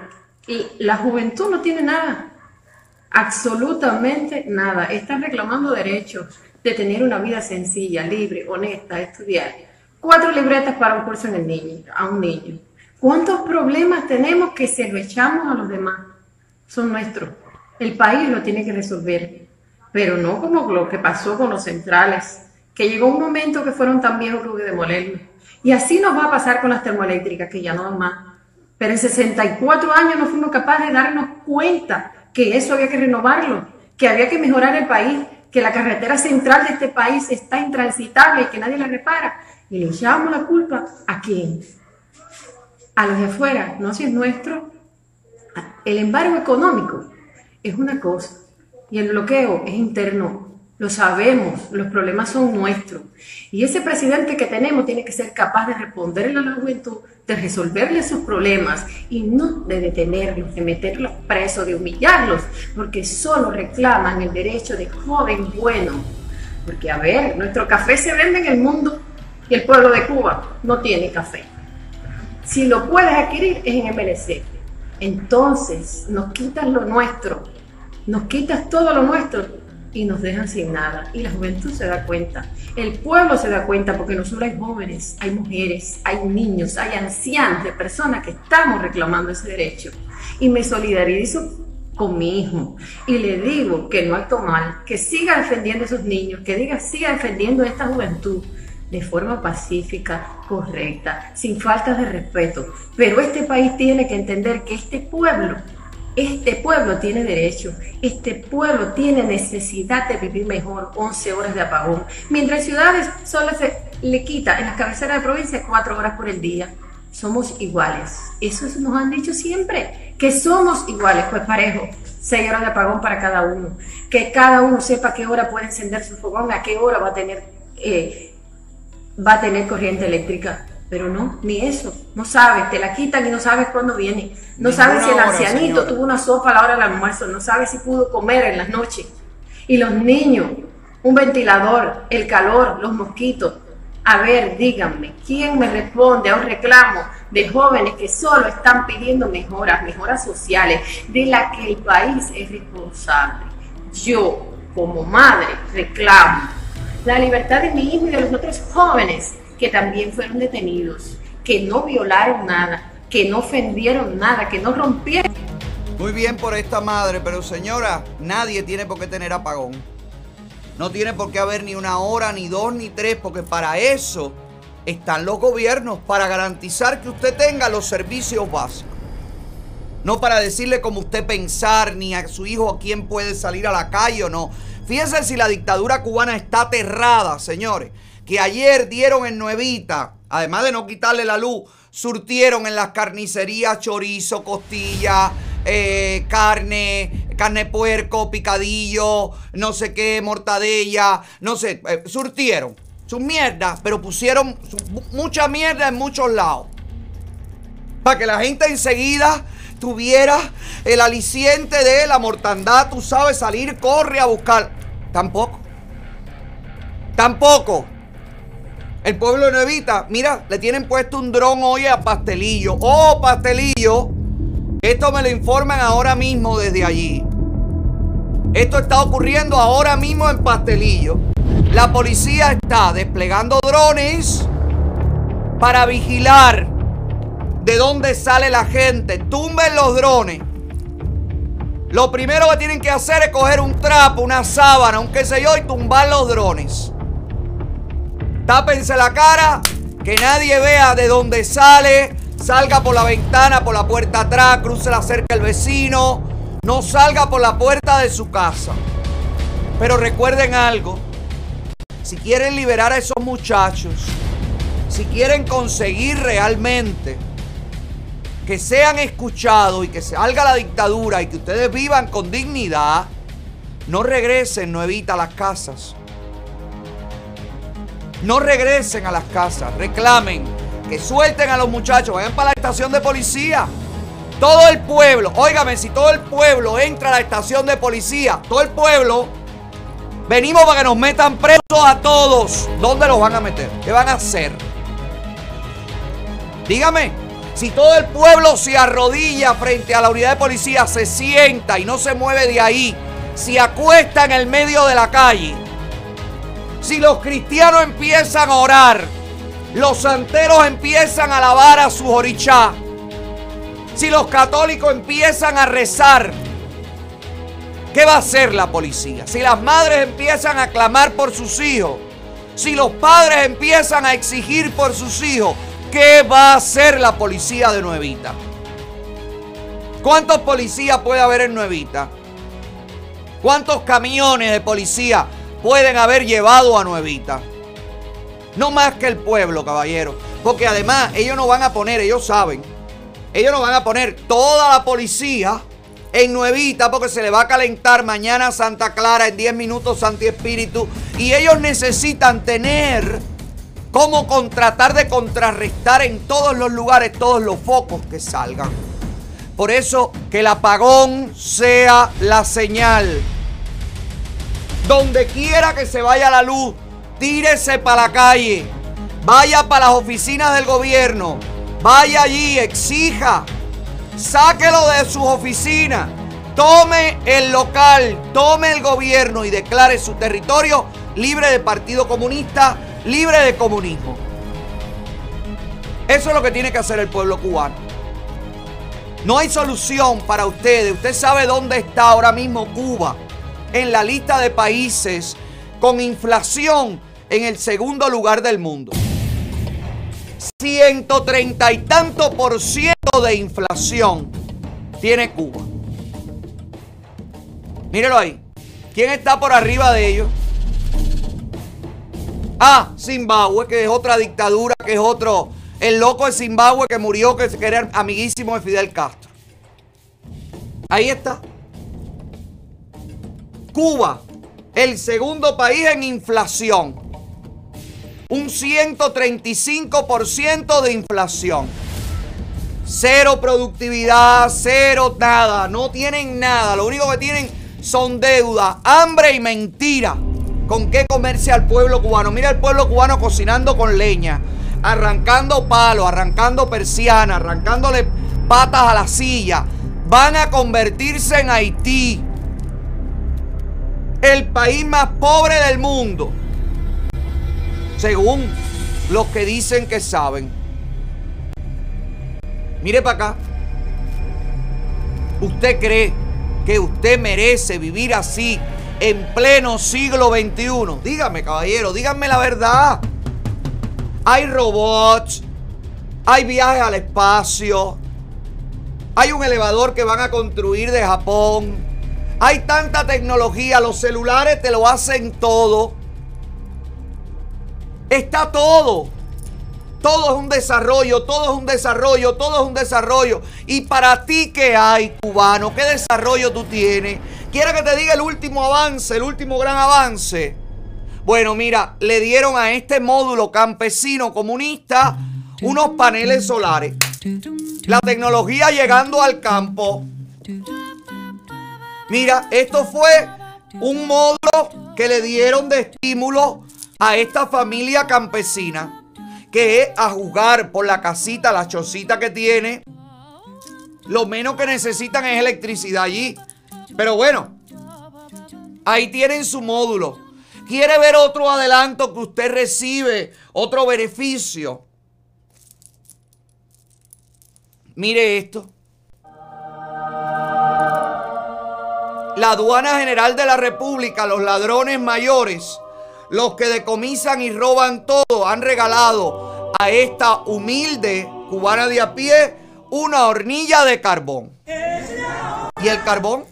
la juventud no tiene nada. Absolutamente nada. Están reclamando derechos de tener una vida sencilla, libre, honesta, estudiar. Cuatro libretas para un curso en el niño, a un niño. ¿Cuántos problemas tenemos que se lo echamos a los demás? Son nuestros. El país lo tiene que resolver, pero no como lo que pasó con los centrales, que llegó un momento que fueron tan viejos que hubo que. Y así nos va a pasar con las termoeléctricas, que ya no dan más. Pero en 64 años no fuimos capaces de darnos cuenta que eso había que renovarlo, que había que mejorar el país, que la carretera central de este país está intransitable y que nadie la repara. Y le echamos la culpa a quién? A los de afuera, no si es nuestro. El embargo económico es una cosa y el bloqueo es interno. Lo sabemos, los problemas son nuestros. Y ese presidente que tenemos tiene que ser capaz de responderle a la juventud, de resolverle sus problemas y no de detenerlos, de meterlos presos, de humillarlos, porque solo reclaman el derecho de joven bueno. Porque, a ver, nuestro café se vende en el mundo y el pueblo de Cuba no tiene café. Si lo puedes adquirir es en MLC. Entonces nos quitas lo nuestro, nos quitas todo lo nuestro y nos dejan sin nada. Y la juventud se da cuenta, el pueblo se da cuenta porque no solo hay jóvenes, hay mujeres, hay niños, hay ancianos, de personas que estamos reclamando ese derecho. Y me solidarizo con mi hijo y le digo que no acto mal, que siga defendiendo a esos niños, que diga siga defendiendo a esta juventud de forma pacífica, correcta, sin faltas de respeto. Pero este país tiene que entender que este pueblo este pueblo tiene derecho, este pueblo tiene necesidad de vivir mejor 11 horas de apagón, mientras ciudades solo se le quita en las cabeceras de provincia 4 horas por el día. Somos iguales. Eso nos han dicho siempre, que somos iguales, pues parejo. 6 horas de apagón para cada uno. Que cada uno sepa a qué hora puede encender su fogón, a qué hora va a tener, eh, va a tener corriente eléctrica. Pero no, ni eso. No sabes, te la quitan y no sabes cuándo viene. No sabes si el ancianito tuvo una sopa a la hora del almuerzo. No sabes si pudo comer en las noches. Y los niños, un ventilador, el calor, los mosquitos. A ver, díganme, ¿quién me responde a un reclamo de jóvenes que solo están pidiendo mejoras, mejoras sociales, de las que el país es responsable? Yo, como madre, reclamo la libertad de mi hijo y de los otros jóvenes que también fueron detenidos, que no violaron nada, que no ofendieron nada, que no rompieron. Muy bien por esta madre, pero señora, nadie tiene por qué tener apagón. No tiene por qué haber ni una hora, ni dos, ni tres, porque para eso están los gobiernos, para garantizar que usted tenga los servicios básicos. No para decirle cómo usted pensar, ni a su hijo a quién puede salir a la calle o no. Fíjense si la dictadura cubana está aterrada, señores. Que ayer dieron en Nuevita, además de no quitarle la luz, surtieron en las carnicerías chorizo, costilla, eh, carne, carne puerco, picadillo, no sé qué, mortadella, no sé, eh, surtieron su mierda, pero pusieron mucha mierda en muchos lados. Para que la gente enseguida tuviera el aliciente de la mortandad, tú sabes, salir, corre a buscar. Tampoco. Tampoco. El pueblo de Nuevita, mira, le tienen puesto un dron hoy a Pastelillo. Oh, Pastelillo. Esto me lo informan ahora mismo desde allí. Esto está ocurriendo ahora mismo en Pastelillo. La policía está desplegando drones para vigilar de dónde sale la gente. Tumben los drones. Lo primero que tienen que hacer es coger un trapo, una sábana, un qué sé yo, y tumbar los drones. Tápense la cara, que nadie vea de dónde sale. Salga por la ventana, por la puerta atrás, cruce la cerca el vecino. No salga por la puerta de su casa. Pero recuerden algo. Si quieren liberar a esos muchachos, si quieren conseguir realmente que sean escuchados y que salga la dictadura y que ustedes vivan con dignidad, no regresen, no evita las casas. No regresen a las casas, reclamen, que suelten a los muchachos, vayan para la estación de policía. Todo el pueblo, óigame, si todo el pueblo entra a la estación de policía, todo el pueblo, venimos para que nos metan presos a todos. ¿Dónde los van a meter? ¿Qué van a hacer? Dígame, si todo el pueblo se arrodilla frente a la unidad de policía, se sienta y no se mueve de ahí, se acuesta en el medio de la calle, si los cristianos empiezan a orar, los santeros empiezan a alabar a su orichá, si los católicos empiezan a rezar, ¿qué va a hacer la policía? Si las madres empiezan a clamar por sus hijos, si los padres empiezan a exigir por sus hijos, ¿qué va a hacer la policía de Nuevita? ¿Cuántos policías puede haber en Nuevita? ¿Cuántos camiones de policía pueden haber llevado a Nuevita? No más que el pueblo, caballero. Porque además ellos no van a poner, ellos saben, ellos no van a poner toda la policía en Nuevita porque se le va a calentar mañana Santa Clara, en 10 minutos Santi Espíritu. Y ellos necesitan tener cómo contratar de contrarrestar en todos los lugares todos los focos que salgan. Por eso que el apagón sea la señal. Donde quiera que se vaya la luz, tírese para la calle. Vaya para las oficinas del gobierno. Vaya allí, exija. Sáquelo de sus oficinas. Tome el local, tome el gobierno y declare su territorio libre de Partido Comunista, libre de comunismo. Eso es lo que tiene que hacer el pueblo cubano. No hay solución para ustedes. Usted sabe dónde está ahora mismo Cuba en la lista de países con inflación en el segundo lugar del mundo. 130 y tanto por ciento de inflación tiene Cuba. Mírelo ahí. ¿Quién está por arriba de ellos? Ah, Zimbabue, que es otra dictadura, que es otro. El loco de Zimbabue que murió, que era amiguísimo de Fidel Castro. Ahí está. Cuba, el segundo país en inflación. Un 135% de inflación. Cero productividad, cero nada. No tienen nada. Lo único que tienen son deuda, hambre y mentira. ¿Con qué comerse al pueblo cubano? Mira el pueblo cubano cocinando con leña, arrancando palos, arrancando persianas, arrancándole patas a la silla. Van a convertirse en Haití, el país más pobre del mundo, según los que dicen que saben. Mire para acá. ¿Usted cree que usted merece vivir así en pleno siglo XXI? Dígame, caballero, díganme la verdad. Hay robots, hay viajes al espacio, hay un elevador que van a construir de Japón. Hay tanta tecnología, los celulares te lo hacen todo. Está todo. Todo es un desarrollo, todo es un desarrollo, todo es un desarrollo. Y para ti, ¿qué hay, cubano? ¿Qué desarrollo tú tienes? ¿Quieres que te diga el último avance, el último gran avance? Bueno, mira, le dieron a este módulo campesino comunista unos paneles solares. La tecnología llegando al campo. Mira, esto fue un módulo que le dieron de estímulo a esta familia campesina que es a jugar por la casita, la chocita que tiene. Lo menos que necesitan es electricidad allí. Pero bueno, ahí tienen su módulo. ¿Quiere ver otro adelanto que usted recibe? Otro beneficio. Mire esto. La aduana general de la República, los ladrones mayores, los que decomisan y roban todo, han regalado a esta humilde cubana de a pie una hornilla de carbón. ¿Y el carbón?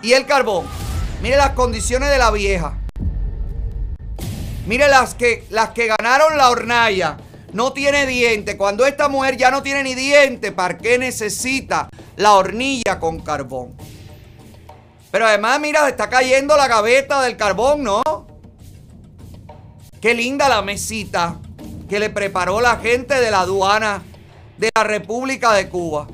¿Y el carbón? Mire las condiciones de la vieja. Mire las que, las que ganaron la hornalla. No tiene diente. Cuando esta mujer ya no tiene ni diente, ¿para qué necesita la hornilla con carbón? Pero además, mira, está cayendo la gaveta del carbón, ¿no? Qué linda la mesita que le preparó la gente de la aduana de la República de Cuba.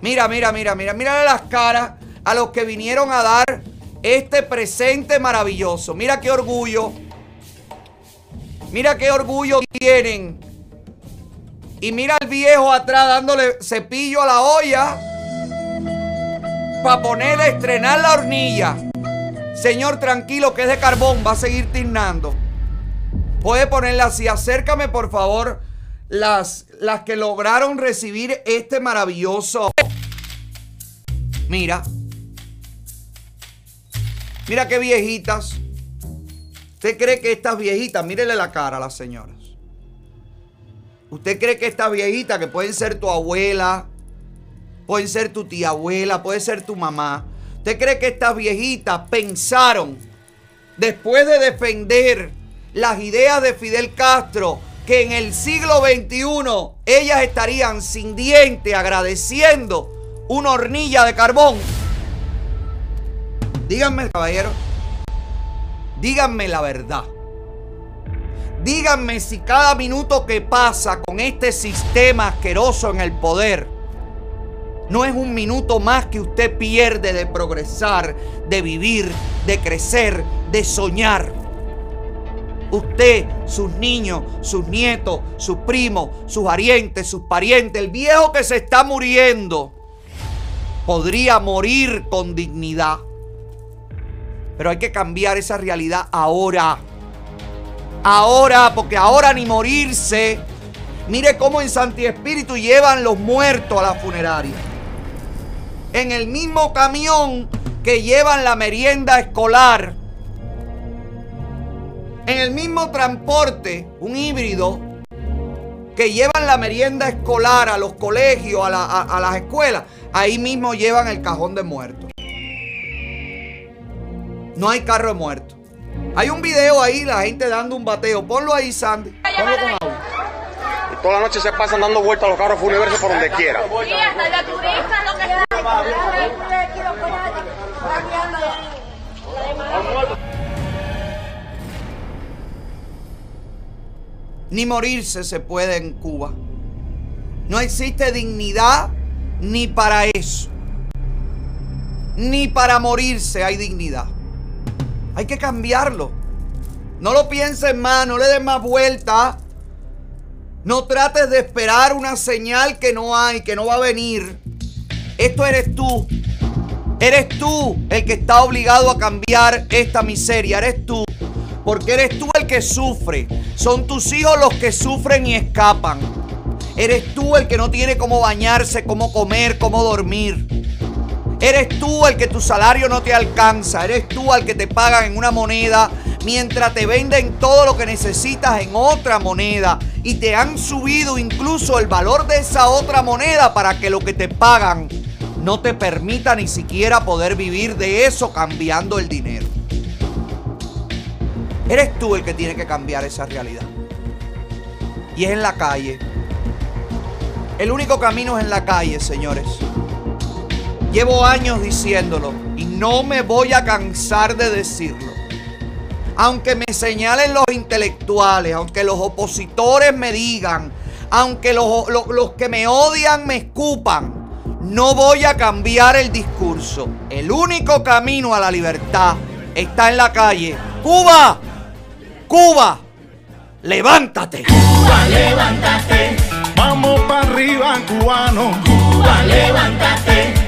Mira, mira, mira, mira, mira las caras a los que vinieron a dar este presente maravilloso. Mira qué orgullo. Mira qué orgullo tienen. Y mira al viejo atrás dándole cepillo a la olla para poner a estrenar la hornilla. Señor, tranquilo que es de carbón, va a seguir tirnando. Puede ponerla así. Acércame, por favor, las, las que lograron recibir este maravilloso. Mira. Mira qué viejitas. ¿Usted cree que estas viejitas, mírele la cara a las señoras? ¿Usted cree que estas viejitas, que pueden ser tu abuela, pueden ser tu tía abuela, puede ser tu mamá, ¿usted cree que estas viejitas pensaron, después de defender las ideas de Fidel Castro, que en el siglo XXI ellas estarían sin diente agradeciendo una hornilla de carbón? Díganme, caballero. Díganme la verdad. Díganme si cada minuto que pasa con este sistema asqueroso en el poder no es un minuto más que usted pierde de progresar, de vivir, de crecer, de soñar. Usted, sus niños, sus nietos, sus primos, sus parientes, sus parientes, el viejo que se está muriendo, podría morir con dignidad. Pero hay que cambiar esa realidad ahora. Ahora, porque ahora ni morirse. Mire cómo en Santi Espíritu llevan los muertos a la funeraria. En el mismo camión que llevan la merienda escolar. En el mismo transporte, un híbrido, que llevan la merienda escolar a los colegios, a, la- a- las escuelas. Ahí mismo llevan el cajón de muertos. No hay carro de muertos. Hay un video ahí, la gente dando un bateo. Ponlo ahí, Sandy. Ponlo con audio. Y toda la noche se pasan dando vueltas los carros fúnebres por donde quiera. Sí, hasta la turista lo que Ni morirse se puede en Cuba. No existe dignidad ni para eso. Ni para morirse hay dignidad. Hay que cambiarlo. No lo pienses más, no le des más vuelta. No trates de esperar una señal que no hay, que no va a venir. Esto eres tú. Eres tú el que está obligado a cambiar esta miseria. Eres tú. Porque eres tú el que sufre. Son tus hijos los que sufren y escapan. Eres tú el que no tiene cómo bañarse, cómo comer, cómo dormir. Eres tú el que tu salario no te alcanza. Eres tú al que te pagan en una moneda mientras te venden todo lo que necesitas en otra moneda. Y te han subido incluso el valor de esa otra moneda para que lo que te pagan no te permita ni siquiera poder vivir de eso cambiando el dinero. Eres tú el que tiene que cambiar esa realidad. Y es en la calle. El único camino es en la calle, señores. Llevo años diciéndolo y no me voy a cansar de decirlo. Aunque me señalen los intelectuales, aunque los opositores me digan, aunque los, los- que me odian me escupan, no voy a cambiar el discurso. El único camino a la libertad está en la calle. Cuba, Cuba, levántate. Cuba, levántate. Vamos para arriba, cubano. Cuba, levántate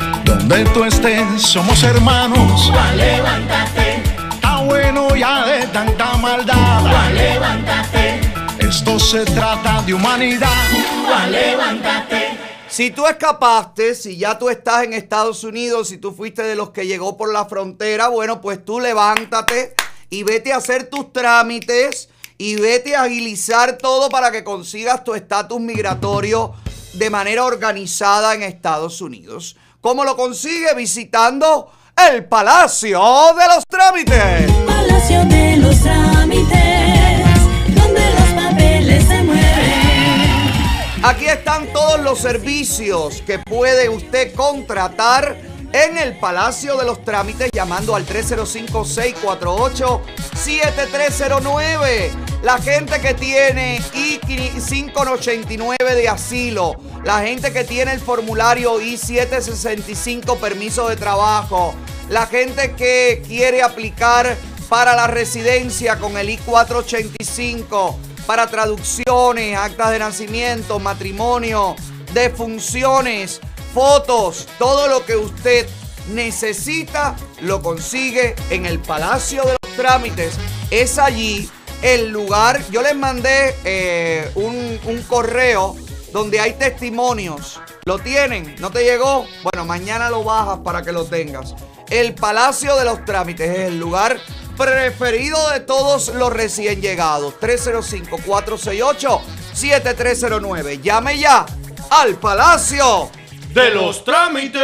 donde tú estés somos hermanos. Cuba, levántate. Está bueno ya de tanta maldad. Cuba, levántate. Esto se trata de humanidad. Cuba, levántate. Si tú escapaste, si ya tú estás en Estados Unidos, si tú fuiste de los que llegó por la frontera, bueno, pues tú levántate y vete a hacer tus trámites y vete a agilizar todo para que consigas tu estatus migratorio de manera organizada en Estados Unidos. ¿Cómo lo consigue? Visitando el Palacio de los Trámites. Palacio de los trámites, donde los papeles se mueven. Aquí están todos los servicios que puede usted contratar en el Palacio de los Trámites llamando al 305-648-7309. La gente que tiene I-589 de asilo, la gente que tiene el formulario I-765 permiso de trabajo, la gente que quiere aplicar para la residencia con el I-485, para traducciones, actas de nacimiento, matrimonio, defunciones, fotos, todo lo que usted necesita lo consigue en el Palacio de los Trámites. Es allí el lugar. Yo les mandé eh, un, un correo donde hay testimonios. ¿Lo tienen? ¿No te llegó? Bueno, mañana lo bajas para que lo tengas. El Palacio de los Trámites es el lugar preferido de todos los recién llegados. 305-468-7309. Llame ya al Palacio de los Trámites.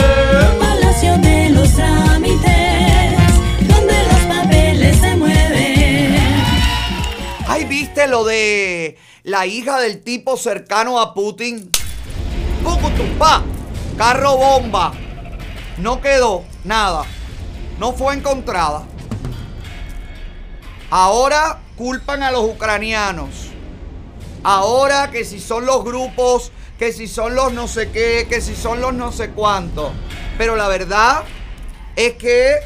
Palacio de los trámites, donde los papeles se mueven. Ay, ¿viste lo de la hija del tipo cercano a Putin? ¡Pucutumpa! Carro bomba. No quedó nada. No fue encontrada. Ahora culpan a los ucranianos. Ahora que si son los grupos, que si son los no sé qué, que si son los no sé cuánto. Pero la verdad es que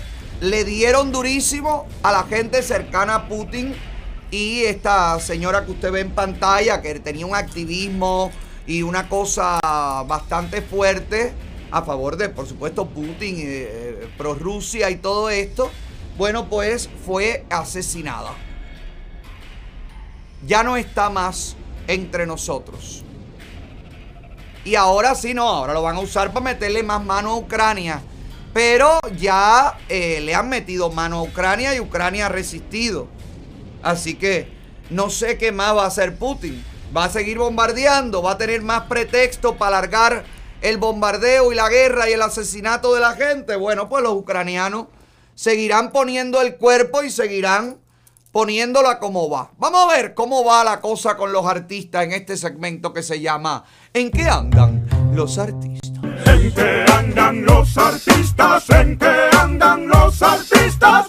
le dieron durísimo a la gente cercana a Putin y esta señora que usted ve en pantalla, que tenía un activismo y una cosa bastante fuerte a favor de, por supuesto, Putin, eh, pro Rusia y todo esto, bueno, pues fue asesinada. Ya no está más entre nosotros. Y ahora sí, no, ahora lo van a usar para meterle más mano a Ucrania. Pero ya eh, le han metido mano a Ucrania y Ucrania ha resistido. Así que no sé qué más va a hacer Putin. Va a seguir bombardeando, va a tener más pretexto para alargar el bombardeo y la guerra y el asesinato de la gente. Bueno, pues los ucranianos seguirán poniendo el cuerpo y seguirán poniéndola como va. Vamos a ver cómo va la cosa con los artistas en este segmento que se llama ¿En qué andan los artistas? ¿En qué andan los artistas? ¿En qué andan los artistas?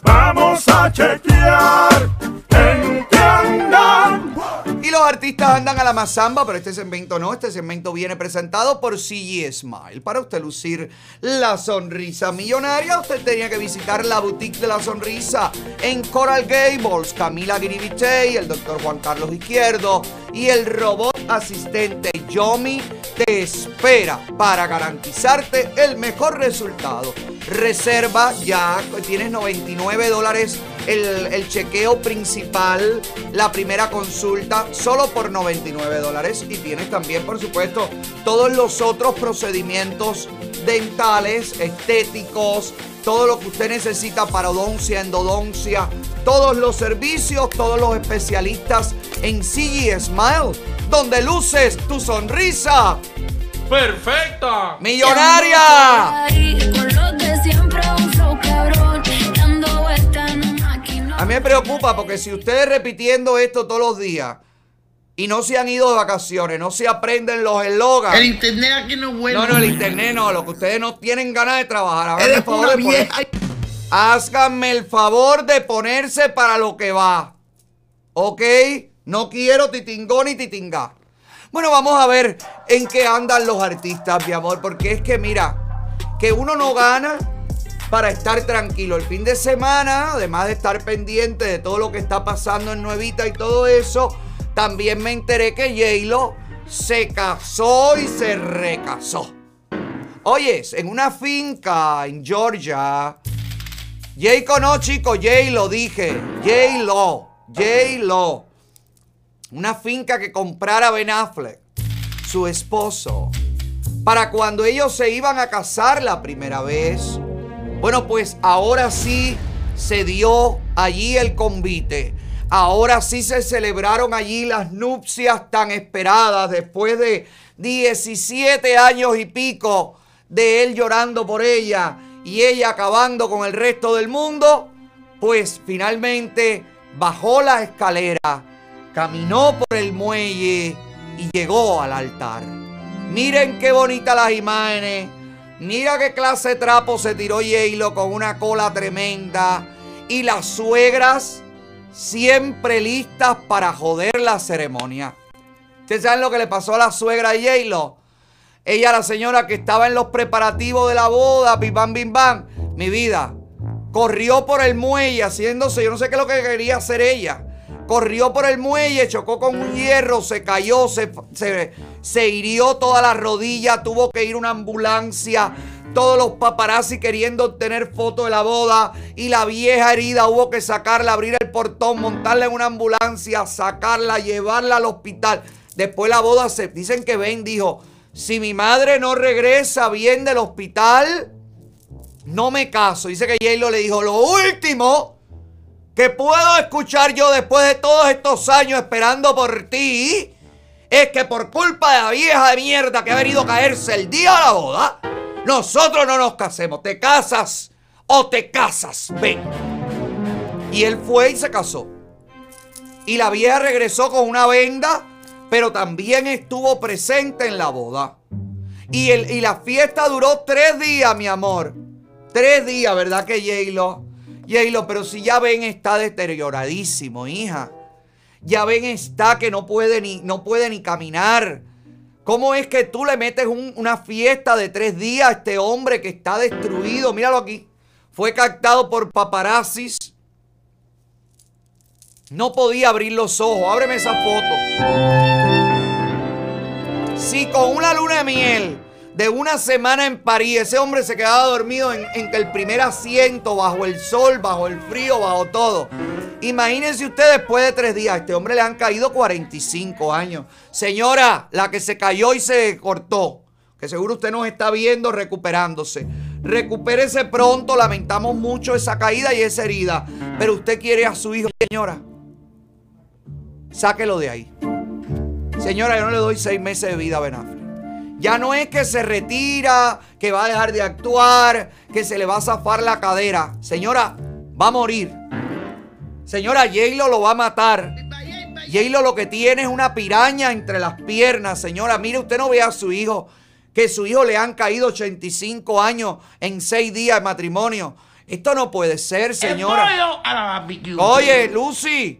Vamos a chequear. ¿En qué andan? Y los artistas andan a la mazamba, pero este segmento no. Este segmento viene presentado por CG Smile. Para usted lucir la sonrisa millonaria, usted tenía que visitar la boutique de la sonrisa en Coral Gables. Camila Guiribitey, el doctor Juan Carlos Izquierdo y el robot asistente Yomi te espera para garantizarte el mejor resultado. Reserva ya, tienes 99 dólares el, chequeo principal, la primera consulta, solo por 99 dólares. Y tienes también, por supuesto, todos los otros procedimientos dentales, estéticos, todo lo que usted necesita para odoncia, endodoncia, todos los servicios, todos los especialistas en CG Smile, donde luces tu sonrisa. ¡Perfecta! ¡Millonaria! A mí me preocupa porque si ustedes repitiendo esto todos los días y no se han ido de vacaciones, no se aprenden los eslogans. El internet aquí no es bueno. No, no, el internet no, lo que ustedes no tienen ganas de trabajar. Háganme el favor de poner- vieja. Háganme el favor de ponerse para lo que va. ¿Ok? No quiero titingón ni titingá. Bueno, vamos a ver en qué andan los artistas, mi amor, porque es que mira, que uno no gana para estar tranquilo el fin de semana, además de estar pendiente de todo lo que está pasando en Nuevita y todo eso, también me enteré que J-Lo se casó y se recasó. Oyes, en una finca en Georgia, Jayco no, chico, J-Lo dije, J-Lo, J-Lo. Una finca que comprara Ben Affleck, su esposo, para cuando ellos se iban a casar la primera vez. Bueno, pues ahora sí se dio allí el convite. Ahora sí se celebraron allí las nupcias tan esperadas después de 17 años y pico de él llorando por ella y ella acabando con el resto del mundo. Pues finalmente bajó la escalera, caminó por el muelle y llegó al altar. Miren qué bonitas las imágenes. Mira qué clase de trapo se tiró Yalo con una cola tremenda. Y las suegras siempre listas para joder la ceremonia. ¿Ustedes saben lo que le pasó a la suegra de Yalo? Ella, la señora que estaba en los preparativos de la boda, bim bam, bim bam. Mi vida, corrió por el muelle haciéndose, yo no sé qué es lo que quería hacer ella. Corrió por el muelle, chocó con un hierro, se cayó, se, se, se hirió toda la rodilla, tuvo que ir una ambulancia. Todos los paparazzi queriendo obtener fotos de la boda. Y la vieja herida hubo que sacarla, abrir el portón, montarla en una ambulancia, sacarla, llevarla al hospital. Después la boda se. Dicen que Ben dijo: Si mi madre no regresa bien del hospital, no me caso. Dice que J-Lo le dijo: Lo último que puedo escuchar yo después de todos estos años esperando por ti es que por culpa de la vieja de mierda que ha venido a caerse el día de la boda, nosotros no nos casemos. Te casas o te casas. Ven. Y él fue y se casó. Y la vieja regresó con una venda, pero también estuvo presente en la boda. Y, el, y la fiesta duró tres días, mi amor. Tres días, ¿verdad que J-Lo? J-Lo, pero si ya ven está deterioradísimo, hija. Ya ven está que no puede ni, no puede ni caminar. ¿Cómo es que tú le metes un- una fiesta de tres días a este hombre que está destruido? Míralo aquí. Fue captado por paparazzis. No podía abrir los ojos. Ábreme esa foto. Si con una luna de miel de una semana en París, ese hombre se quedaba dormido en, el primer asiento, bajo el sol, bajo el frío, bajo todo. Imagínense ustedes después de tres días, a este hombre le han caído 45 años. Señora, la que se cayó y se cortó, que seguro usted nos está viendo recuperándose. Recupérese pronto, lamentamos mucho esa caída y esa herida. Pero usted quiere a su hijo, señora. Sáquelo de ahí. Señora, yo no le doy seis meses de vida a. Ya no es que se retira, que va a dejar de actuar, que se le va a zafar la cadera. Señora, va a morir. Señora, J-Lo lo va a matar. J-Lo lo que tiene es una piraña entre las piernas. Señora, mire, usted no ve a su hijo. Que su hijo le han caído 85 años en 6 días de matrimonio. Esto no puede ser, señora. Oye, Lucy,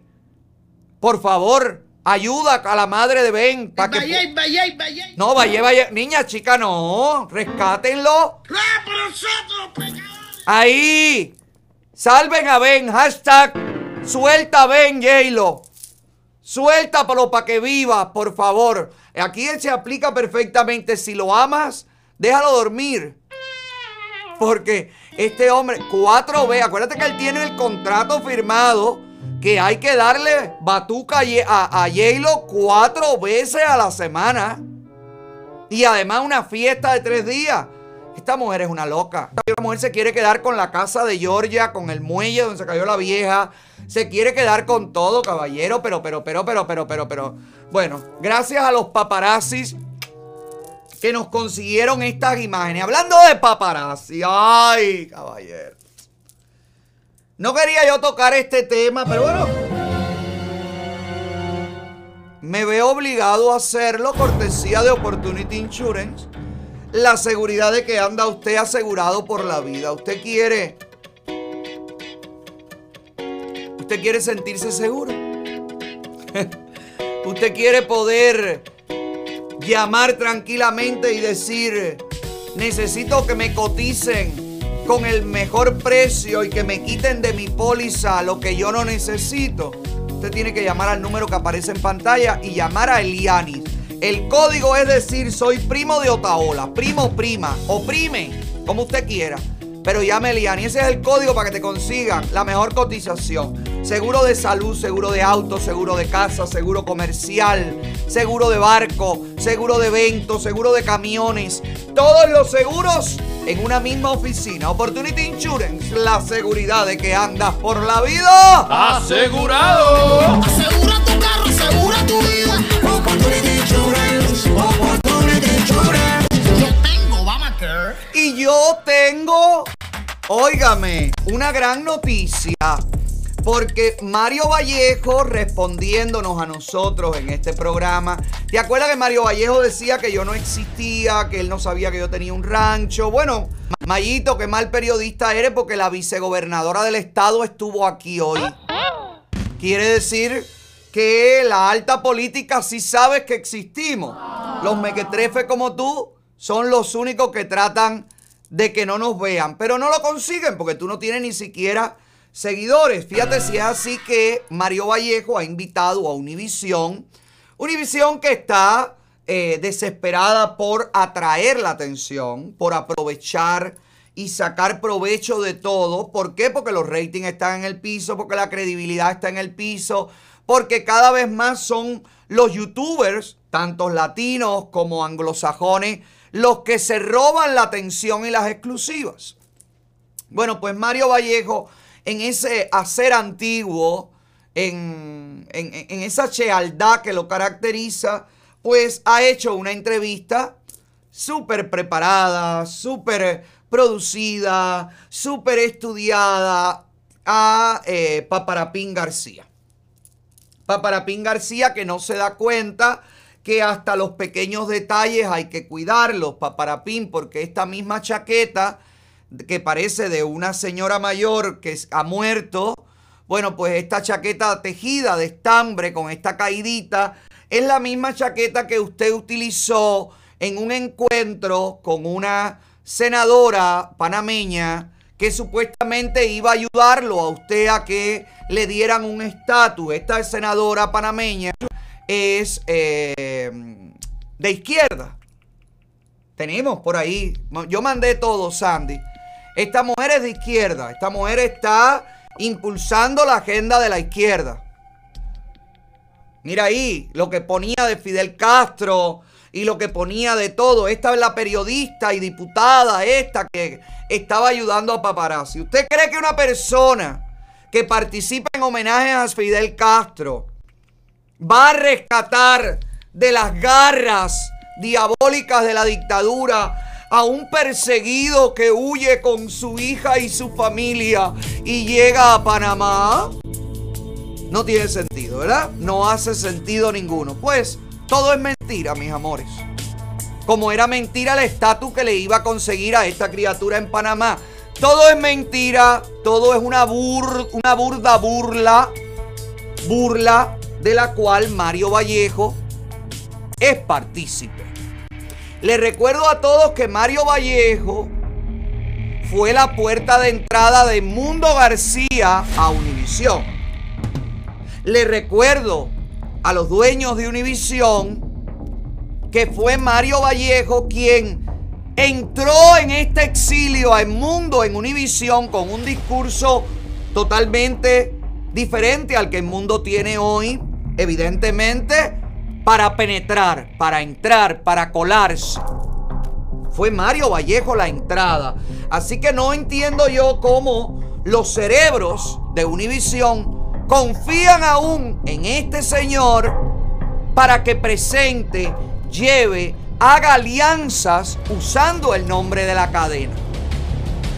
por favor, ayuda a la madre de Ben. para que pu- no, vaya, vaya. Niña, chica, no. Rescátenlo. Ahí. Salven a Ben. Hashtag suelta a Ben, J-Lo. Suéltalo para que viva, por favor. Aquí se aplica perfectamente. Si lo amas, déjalo dormir. Porque este hombre, cuatro veces, acuérdate que él tiene el contrato firmado que hay que darle batuca a, a, cuatro veces a la semana. Y además una fiesta de tres días. Esta mujer es una loca. Esta mujer se quiere quedar con la casa de Georgia, con el muelle donde se cayó la vieja. Se quiere quedar con todo, caballero. Pero, pero, pero, pero, pero, pero, pero. Bueno, gracias a los paparazzis que nos consiguieron estas imágenes. Hablando de paparazzi. Ay, caballero. No quería yo tocar este tema, pero bueno. Me veo obligado a hacerlo, cortesía de Opportunity Insurance. La seguridad de que anda usted asegurado por la vida. Usted quiere. Usted quiere sentirse seguro. usted quiere poder llamar tranquilamente y decir, necesito que me coticen con el mejor precio y que me quiten de mi póliza lo que yo no necesito. Usted tiene que llamar al número que aparece en pantalla y llamar a Elianis. El código es decir, soy primo de Otaola, primo, prima o prime, como usted quiera. Pero llame Eliani, ese es el código para que te consigan la mejor cotización. Seguro de salud, seguro de auto, seguro de casa, seguro comercial, seguro de barco, seguro de eventos, seguro de camiones. Todos los seguros en una misma oficina. Opportunity Insurance, la seguridad de que andas por la vida. ¡Asegurado! Asegura tu carro, asegura tu vida. Opportunity Insurance. Y yo tengo, óigame, una gran noticia. Porque Mario Vallejo respondiéndonos a nosotros en este programa. ¿Te acuerdas que Mario Vallejo decía que yo no existía, que él no sabía que yo tenía un rancho? Bueno, Mayito, qué mal periodista eres porque la vicegobernadora del estado estuvo aquí hoy. Quiere decir que la alta política sí sabe que existimos. Los mequetrefes como tú son los únicos que tratan de que no nos vean, pero no lo consiguen porque tú no tienes ni siquiera seguidores. Fíjate si es así que Mario Vallejo ha invitado a Univisión. Univisión que está eh, desesperada por atraer la atención, por aprovechar y sacar provecho de todo. ¿Por qué? Porque los ratings están en el piso, porque la credibilidad está en el piso, porque cada vez más son los youtubers, tantos latinos como anglosajones, los que se roban la atención y las exclusivas. Bueno, pues Mario Vallejo, en ese hacer antiguo, en, en- esa chealdad que lo caracteriza, pues ha hecho una entrevista súper preparada, súper producida, súper estudiada a eh, Paparapín García. Paparapín García que no se da cuenta que hasta los pequeños detalles hay que cuidarlos, Paparapín, porque esta misma chaqueta que parece de una señora mayor que ha muerto, bueno, pues esta chaqueta tejida de estambre con esta caidita es la misma chaqueta que usted utilizó en un encuentro con una senadora panameña que supuestamente iba a ayudarlo a usted a que le dieran un estatus. Esta senadora panameña es eh, de izquierda. Tenemos por ahí. Yo mandé todo, Sandy. Esta mujer es de izquierda. Esta mujer está impulsando la agenda de la izquierda. Mira ahí lo que ponía de Fidel Castro y lo que ponía de todo. Esta es la periodista y diputada esta que estaba ayudando a paparazzi. ¿Usted cree que una persona que participa en homenajes a Fidel Castro va a rescatar de las garras diabólicas de la dictadura a un perseguido que huye con su hija y su familia y llega a Panamá? No tiene sentido, ¿verdad? No hace sentido ninguno. Pues todo es mentira, mis amores. Como era mentira el estatus que le iba a conseguir a esta criatura en Panamá. Todo es mentira, todo es una, bur- una burda burla, burla de la cual Mario Vallejo es partícipe. Le recuerdo a todos que Mario Vallejo fue la puerta de entrada de Mundo García a Univisión. Le recuerdo a los dueños de Univisión que fue Mario Vallejo quien entró en este exilio a Mundo en Univisión con un discurso totalmente diferente al que el mundo tiene hoy, evidentemente, para penetrar, para entrar, para colarse. Fue Mario Vallejo la entrada. Así que no entiendo yo cómo los cerebros de Univisión confían aún en este señor para que presente, lleve, haga alianzas usando el nombre de la cadena.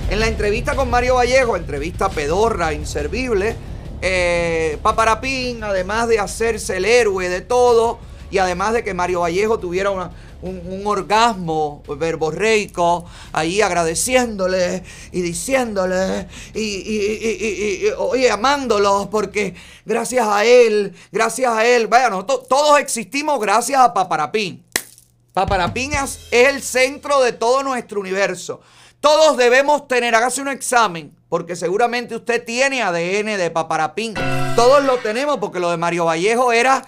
En la entrevista con Mario Vallejo, entrevista pedorra, inservible, eh, Paparapín, además de hacerse el héroe de todo, y además de que Mario Vallejo tuviera un, un orgasmo verborreico, ahí agradeciéndole y diciéndole y, y- y- y- oye, amándolos, porque gracias a él, gracias a él, vaya, nosotros todos existimos gracias a Paparapín. Paparapín es el centro de todo nuestro universo. Todos debemos tener, hágase un examen, porque seguramente usted tiene ADN de Paparapín. Todos lo tenemos, porque lo de Mario Vallejo era.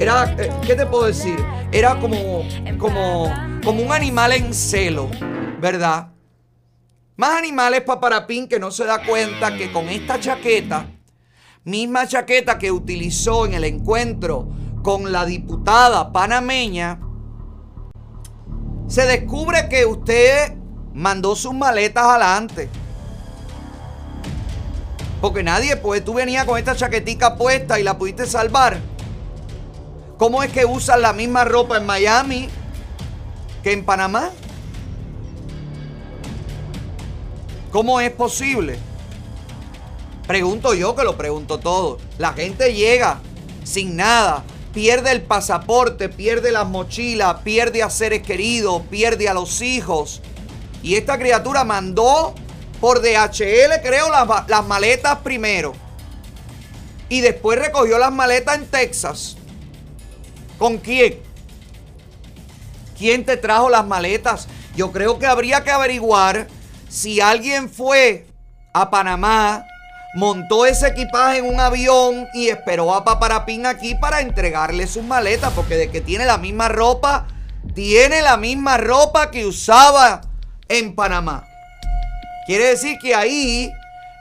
Era, eh, ¿qué te puedo decir? Era como, como, como un animal en celo, ¿verdad? Más animales paparapín que no se da cuenta que con esta chaqueta, misma chaqueta que utilizó en el encuentro con la diputada panameña, se descubre que usted mandó sus maletas adelante. Porque nadie, pues tú venías con esta chaquetica puesta y la pudiste salvar. ¿Cómo es que usan la misma ropa en Miami que en Panamá? ¿Cómo es posible? Pregunto yo que lo pregunto todo. La gente llega sin nada, pierde el pasaporte, pierde las mochilas, pierde a seres queridos, pierde a los hijos. Y esta criatura mandó por DHL, creo, las, las maletas primero. Y después recogió las maletas en Texas. ¿Con quién? ¿Quién te trajo las maletas? Yo creo que habría que averiguar si alguien fue a Panamá, montó ese equipaje en un avión y esperó a Paparapín aquí para entregarle sus maletas, porque de que tiene la misma ropa, tiene la misma ropa que usaba en Panamá. Quiere decir que ahí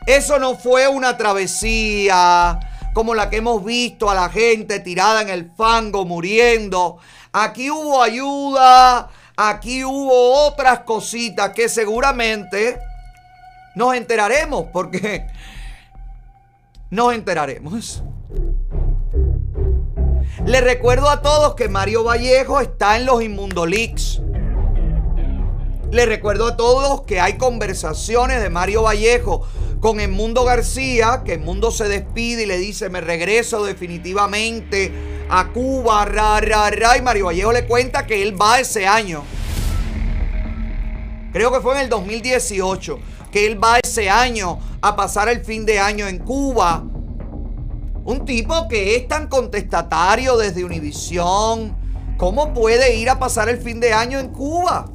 eso no fue una travesía como la que hemos visto a la gente tirada en el fango muriendo. Aquí hubo ayuda, aquí hubo otras cositas que seguramente nos enteraremos porque nos enteraremos. Le recuerdo a todos que Mario Vallejo está en los Inmundolix. Le recuerdo a todos que hay conversaciones de Mario Vallejo con Edmundo García, que Edmundo se despide y le dice, me regreso definitivamente a Cuba, ra, ra, ra, y Mario Vallejo le cuenta que él va ese año. Creo que fue en el 2018, que él va ese año a pasar el fin de año en Cuba. Un tipo que es tan contestatario desde Univisión, ¿cómo puede ir a pasar el fin de año en Cuba?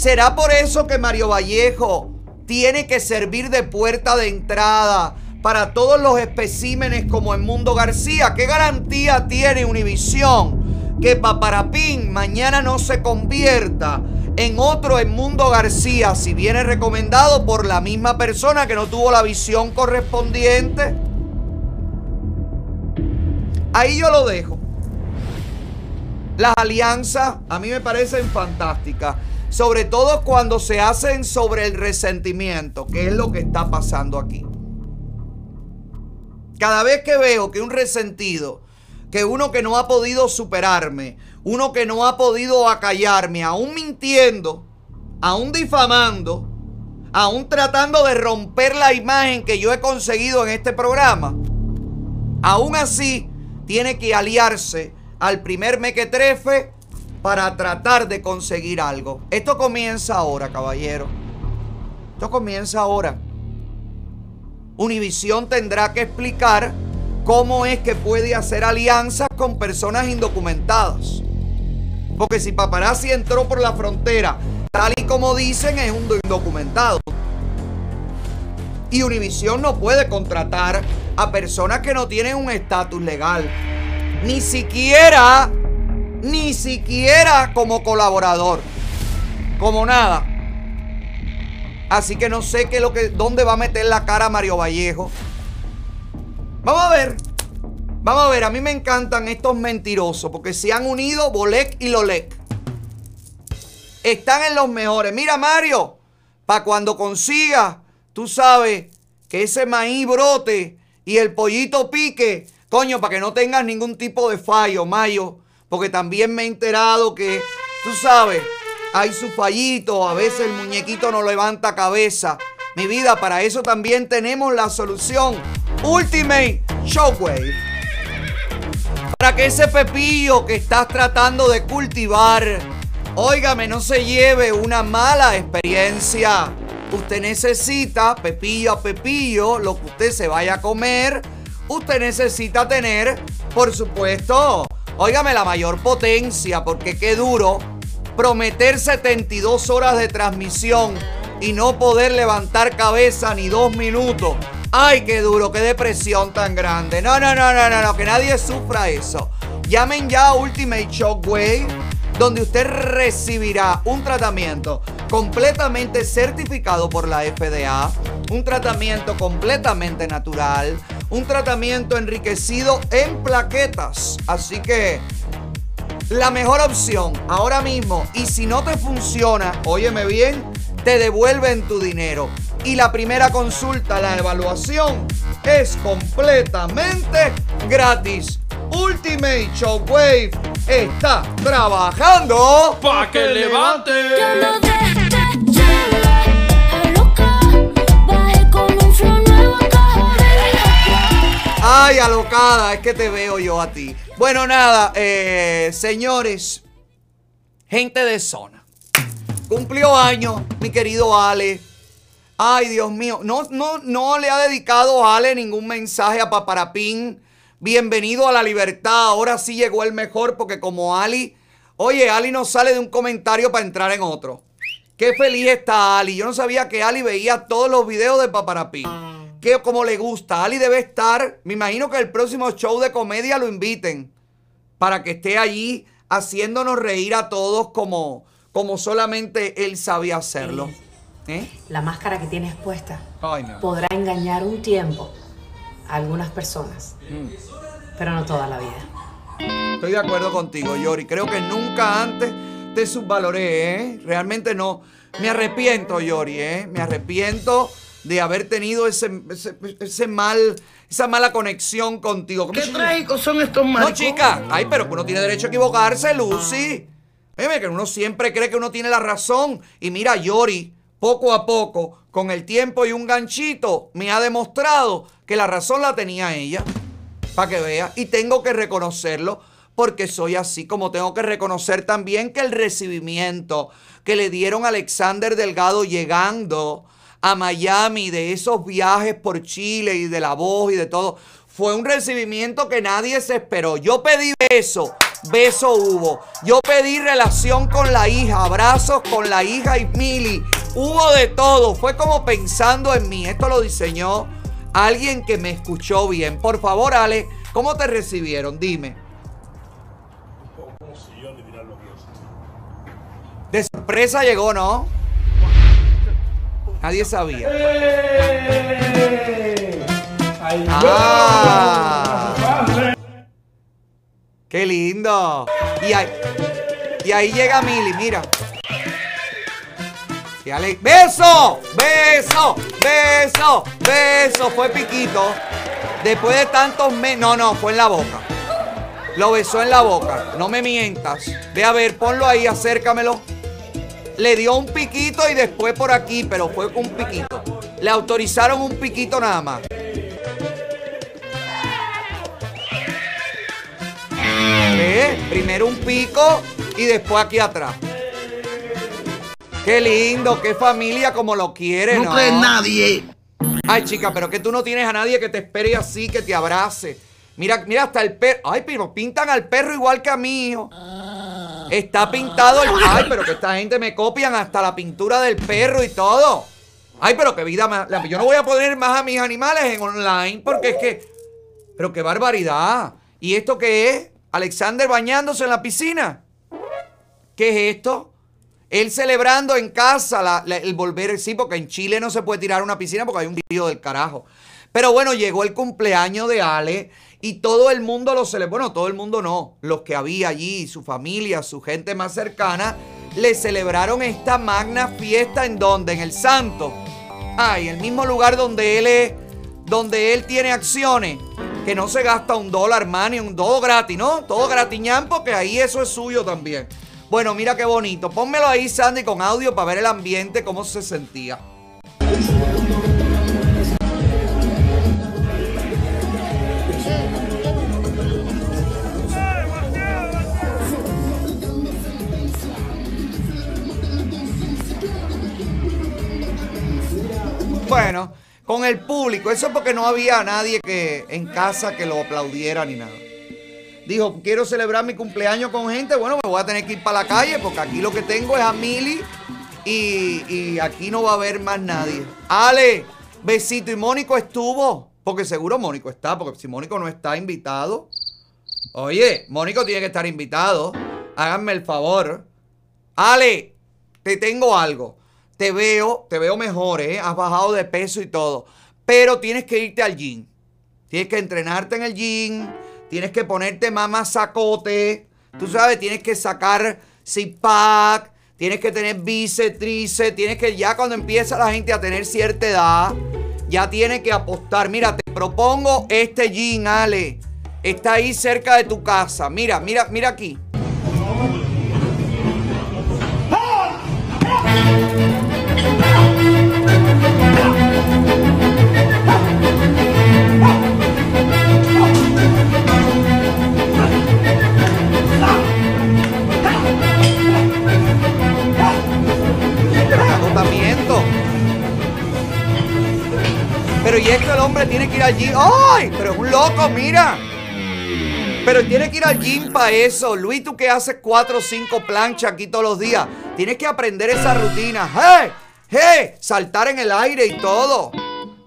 ¿Será por eso que Mario Vallejo tiene que servir de puerta de entrada para todos los especímenes como en Mundo García? ¿Qué garantía tiene Univisión que Paparapín mañana no se convierta en otro en Mundo García si viene recomendado por la misma persona que no tuvo la visión correspondiente? Ahí yo lo dejo. Las alianzas a mí me parecen fantásticas. Sobre todo cuando se hacen sobre el resentimiento, que es lo que está pasando aquí. Cada vez que veo que un resentido, que uno que no ha podido superarme, uno que no ha podido acallarme, aún mintiendo, aún difamando, aún tratando de romper la imagen que yo he conseguido en este programa, aún así tiene que aliarse al primer mequetrefe para tratar de conseguir algo. Esto comienza ahora, caballero. Esto comienza ahora. Univisión tendrá que explicar cómo es que puede hacer alianzas con personas indocumentadas. Porque si Paparazzi entró por la frontera, tal y como dicen, es un indocumentado. Y Univisión no puede contratar a personas que no tienen un estatus legal. Ni siquiera ni siquiera como colaborador, como nada. Así que no sé qué lo que, dónde va a meter la cara Mario Vallejo. Vamos a ver. Vamos a ver, a mí me encantan estos mentirosos porque se han unido Bolek y Lolek. Están en los mejores. Mira, Mario, para cuando consiga, tú sabes que ese maíz brote y el pollito pique, coño, para que no tengas ningún tipo de fallo, Mayo. Porque también me he enterado que, tú sabes, hay su fallito, a veces el muñequito no levanta cabeza. Mi vida, para eso también tenemos la solución. Ultimate Shockwave. Para que ese pepillo que estás tratando de cultivar, óigame, no se lleve una mala experiencia. Usted necesita, pepillo a pepillo, lo que usted se vaya a comer, usted necesita tener, por supuesto, Óigame la mayor potencia, porque qué duro prometer 72 horas de transmisión y no poder levantar cabeza ni dos minutos. Ay, qué duro, qué depresión tan grande. No, no, no, no, no, no, que nadie sufra eso. Llamen ya a Ultimate Shockwave, donde usted recibirá un tratamiento completamente certificado por la FDA, un tratamiento completamente natural, un tratamiento enriquecido en plaquetas. Así que la mejor opción ahora mismo, y si no te funciona, óyeme bien, te devuelven tu dinero. Y la primera consulta, la evaluación, es completamente gratis. Ultimate Shockwave está trabajando Pa' que levante. Ay, alocada, es que te veo yo a ti. Bueno, nada, eh, señores, gente de zona. Cumplió años, mi querido Ale. Ay, Dios mío, no, no, no le ha dedicado Ale ningún mensaje a Paparapín. Bienvenido a la libertad. Ahora sí llegó el mejor porque como Ali, oye, Ali no sale de un comentario para entrar en otro. Qué feliz está Ali. Yo no sabía que Ali veía todos los videos de Paparapín. Que como le gusta. Ali debe estar. Me imagino que el próximo show de comedia lo inviten. Para que esté allí haciéndonos reír a todos como, como solamente él sabía hacerlo. ¿Eh? La máscara que tienes puesta Ay, no. podrá engañar un tiempo a algunas personas, Mm. pero no toda la vida. Estoy de acuerdo contigo, Yori. Creo que nunca antes te subvaloré, ¿eh? Realmente no. Me arrepiento, Yori, ¿eh? Me arrepiento de haber tenido ese, ese, ese mal, esa mala conexión contigo. Qué trágicos son estos No, maricos. chica. Ay, pero que uno tiene derecho a equivocarse, Lucy. Oye, que uno siempre cree que uno tiene la razón. Y mira, Yori, poco a poco, con el tiempo y un ganchito, me ha demostrado que la razón la tenía ella. Para que vea. Y tengo que reconocerlo porque soy así, como tengo que reconocer también que el recibimiento que le dieron a Alexander Delgado llegando a Miami de esos viajes por Chile y de la voz y de todo, fue un recibimiento que nadie se esperó. Yo pedí beso, beso hubo. Yo pedí relación con la hija, abrazos con la hija y Mili. Hubo de todo, fue como pensando en mí. Esto lo diseñó alguien que me escuchó bien. Por favor, Ale, ¿cómo te recibieron? Dime. De sorpresa llegó, ¿no? Nadie sabía. Ah. Qué lindo. Y ahí, y ahí llega Mili, mira. Y ¡Beso! ¡Beso! ¡Beso! ¡Beso! Fue piquito. Después de tantos meses. No, no, fue en la boca. Lo besó en la boca. No me mientas. Ve a ver, ponlo ahí, acércamelo. Le dio un piquito y después por aquí, pero fue con un piquito. Le autorizaron un piquito nada más. ¿Ve? Primero un pico y después aquí atrás. Qué lindo, qué familia como lo quiere, ¿no? No crees nadie. Ay, chica, pero que tú no tienes a nadie que te espere así, que te abrace. Mira, mira hasta el perro. Ay, pero pintan al perro igual que a mí, hijo. Está pintado el. Ay, pero que esta gente me copian hasta la pintura del perro y todo. Ay, pero qué vida más. Yo no voy a poner más a mis animales en online porque es que. Pero qué barbaridad. ¿Y esto qué es? ¿Alexander bañándose en la piscina? ¿Qué es esto? Él celebrando en casa la- el volver, sí, porque en Chile no se puede tirar una piscina porque hay un lío del carajo. Pero bueno, llegó el cumpleaños de Ale y todo el mundo lo celebró. Bueno, todo el mundo no. Los que había allí, su familia, su gente más cercana, le celebraron esta magna fiesta en donde, en el Santo. Ay, el mismo lugar donde él es, donde él tiene acciones. Que no se gasta un dólar más ni un todo gratis, ¿no? Todo gratiñán porque ahí eso es suyo también. Bueno, mira qué bonito. Pónmelo ahí, Sandy, con audio para ver el ambiente, cómo se sentía. Bueno, con el público. Eso es porque no había nadie que en casa que lo aplaudiera ni nada. Dijo, quiero celebrar mi cumpleaños con gente. Bueno, me voy a tener que ir para la calle porque aquí lo que tengo es a Mili y, y aquí no va a haber más nadie. Ale, besito. ¿Y Mónico estuvo? Porque seguro Mónico está, porque si Mónico no está invitado. Oye, Mónico tiene que estar invitado. Háganme el favor. Ale, te tengo algo. Te veo, te veo mejor, ¿eh? Has bajado de peso y todo. Pero tienes que irte al gym. Tienes que entrenarte en el gym. Tienes que ponerte más masacote. Tú sabes, tienes que sacar six pack. Tienes que tener bíceps. Tienes que ya cuando empieza la gente a tener cierta edad, ya tiene que apostar. Mira, te propongo este gym, Ale. Está ahí cerca de tu casa. Mira, mira, mira aquí. Al. ¡Ay! Pero es un loco, mira. Pero tiene que ir al gym para eso. Luis, tú que haces cuatro o cinco planchas aquí todos los días. Tienes que aprender esa rutina. ¡Hey! ¡Hey! Saltar en el aire y todo.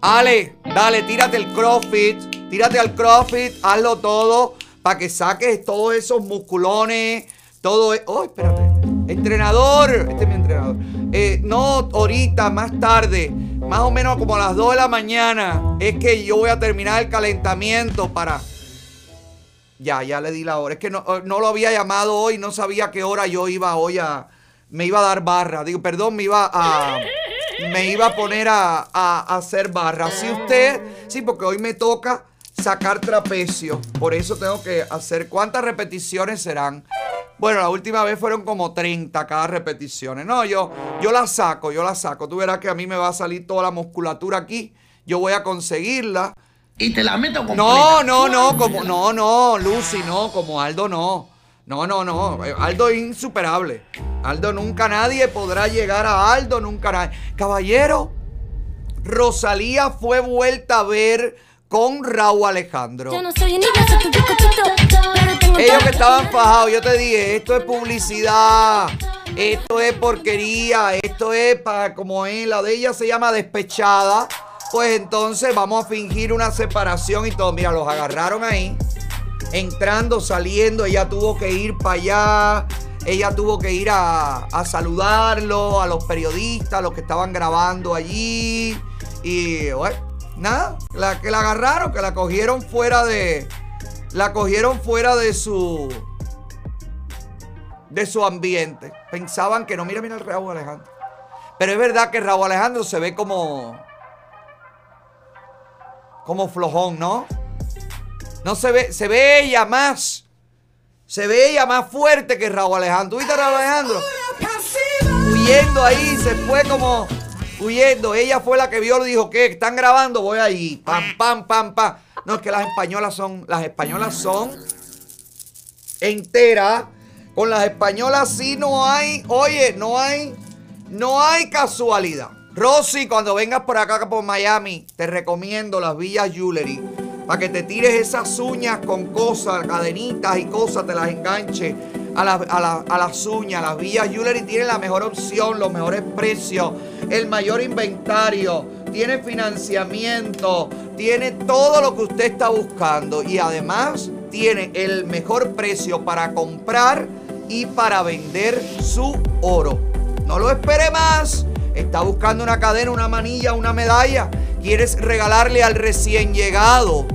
Ale, dale, tírate el crossfit. Tírate al crossfit. Hazlo todo para que saques todos esos musculones. Todo. ¡Oh, espérate! Entrenador. Este es mi entrenador. Eh, no, ahorita, más tarde. Más o menos como a las 2 de la mañana. Es que yo voy a terminar el calentamiento para. Ya, ya le di la hora. Es que no, eh, no lo había llamado hoy, no sabía qué hora yo iba hoy a. Me iba a dar barra. Digo, perdón, me iba a. Me iba a poner a, a- a hacer barra. Si usted. Sí, porque hoy me toca sacar trapecio. Por eso tengo que hacer. ¿Cuántas repeticiones serán? Bueno, la última vez fueron como 30 cada repetición. No, yo, yo la saco, yo la saco. Tú verás que a mí me va a salir toda la musculatura aquí. Yo voy a conseguirla. Y te la meto completa. No, no, no, como, no, no, Lucy, no, como Aldo no. No, no, no. Aldo es insuperable. Aldo nunca nadie podrá llegar a Aldo, nunca nadie. Caballero, Rosalía fue vuelta a ver con Raúl Alejandro. Yo no soy niña, soy tu bizcochito, pero tengo Ellos que estaban fajados, yo te dije, esto es publicidad, esto es porquería, esto es para, como es, la de ella se llama despechada, pues entonces vamos a fingir una separación y todo. Mira, los agarraron ahí, entrando, saliendo, ella tuvo que ir para allá, ella tuvo que ir a, a saludarlo, a los periodistas, a los que estaban grabando allí, y bueno, nada, la que la agarraron, que la cogieron fuera de la cogieron fuera de su de su ambiente. Pensaban que no, mira, mira el Raúl Alejandro. Pero es verdad que Raúl Alejandro se ve como como flojón, ¿no? No se ve, se ve ella más. Se ve ella más fuerte que Raúl Alejandro. ¿Viste Raúl Alejandro? Huyendo ahí, se fue como Ella fue la que vio, le dijo, ¿qué? ¿Están grabando? Voy allí. Pam, pam, pam, pam. No, es que las españolas son, las españolas son enteras. Con las españolas sí no hay, oye, no hay, no hay casualidad. Rosy, cuando vengas por acá por Miami, te recomiendo las Villas Jewelry. Para que te tires esas uñas con cosas, cadenitas y cosas, te las enganches a, las- a la- a las uñas. Las Villas Jewelry tienen la mejor opción, los mejores precios, el mayor inventario, tiene financiamiento, tiene todo lo que usted está buscando y además tiene el mejor precio para comprar y para vender su oro. No lo espere más. Está buscando una cadena, una manilla, una medalla. ¿Quieres regalarle al recién llegado,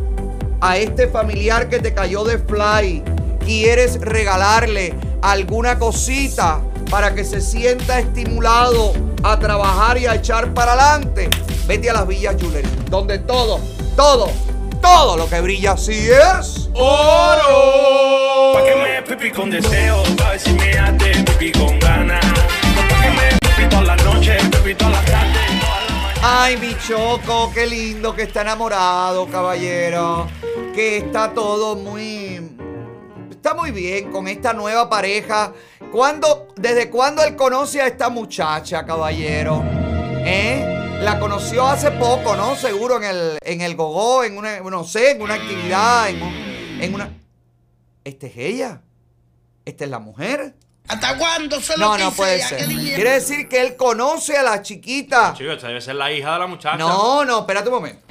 a este familiar que te cayó de fly? ¿Quieres regalarle alguna cosita para que se sienta estimulado a trabajar y a echar para adelante? Vete a las Villas Jewelry, donde todo, todo, todo lo que brilla así es oro. Pa' que me pipi con deseo, pa' ver si me hace pipi con ganas. Pa' que me pipi toda la noche, pipi toda la tarde. Ay, mi choco, qué lindo que está enamorado, caballero. Que está todo muy. Está muy bien con esta nueva pareja. ¿Cuándo, ¿Desde cuándo él conoce a esta muchacha, caballero? ¿Eh? La conoció hace poco, ¿no? Seguro en el, en el gogó, en una, no sé, en una actividad, en, un- en una. ¿Esta es ella? ¿Esta es la mujer? ¿Hasta cuándo se lo No, no puede ya? ser. Quiere decir que él conoce a la chiquita. Chico, esta debe ser la hija de la muchacha. No, no, espérate un momento.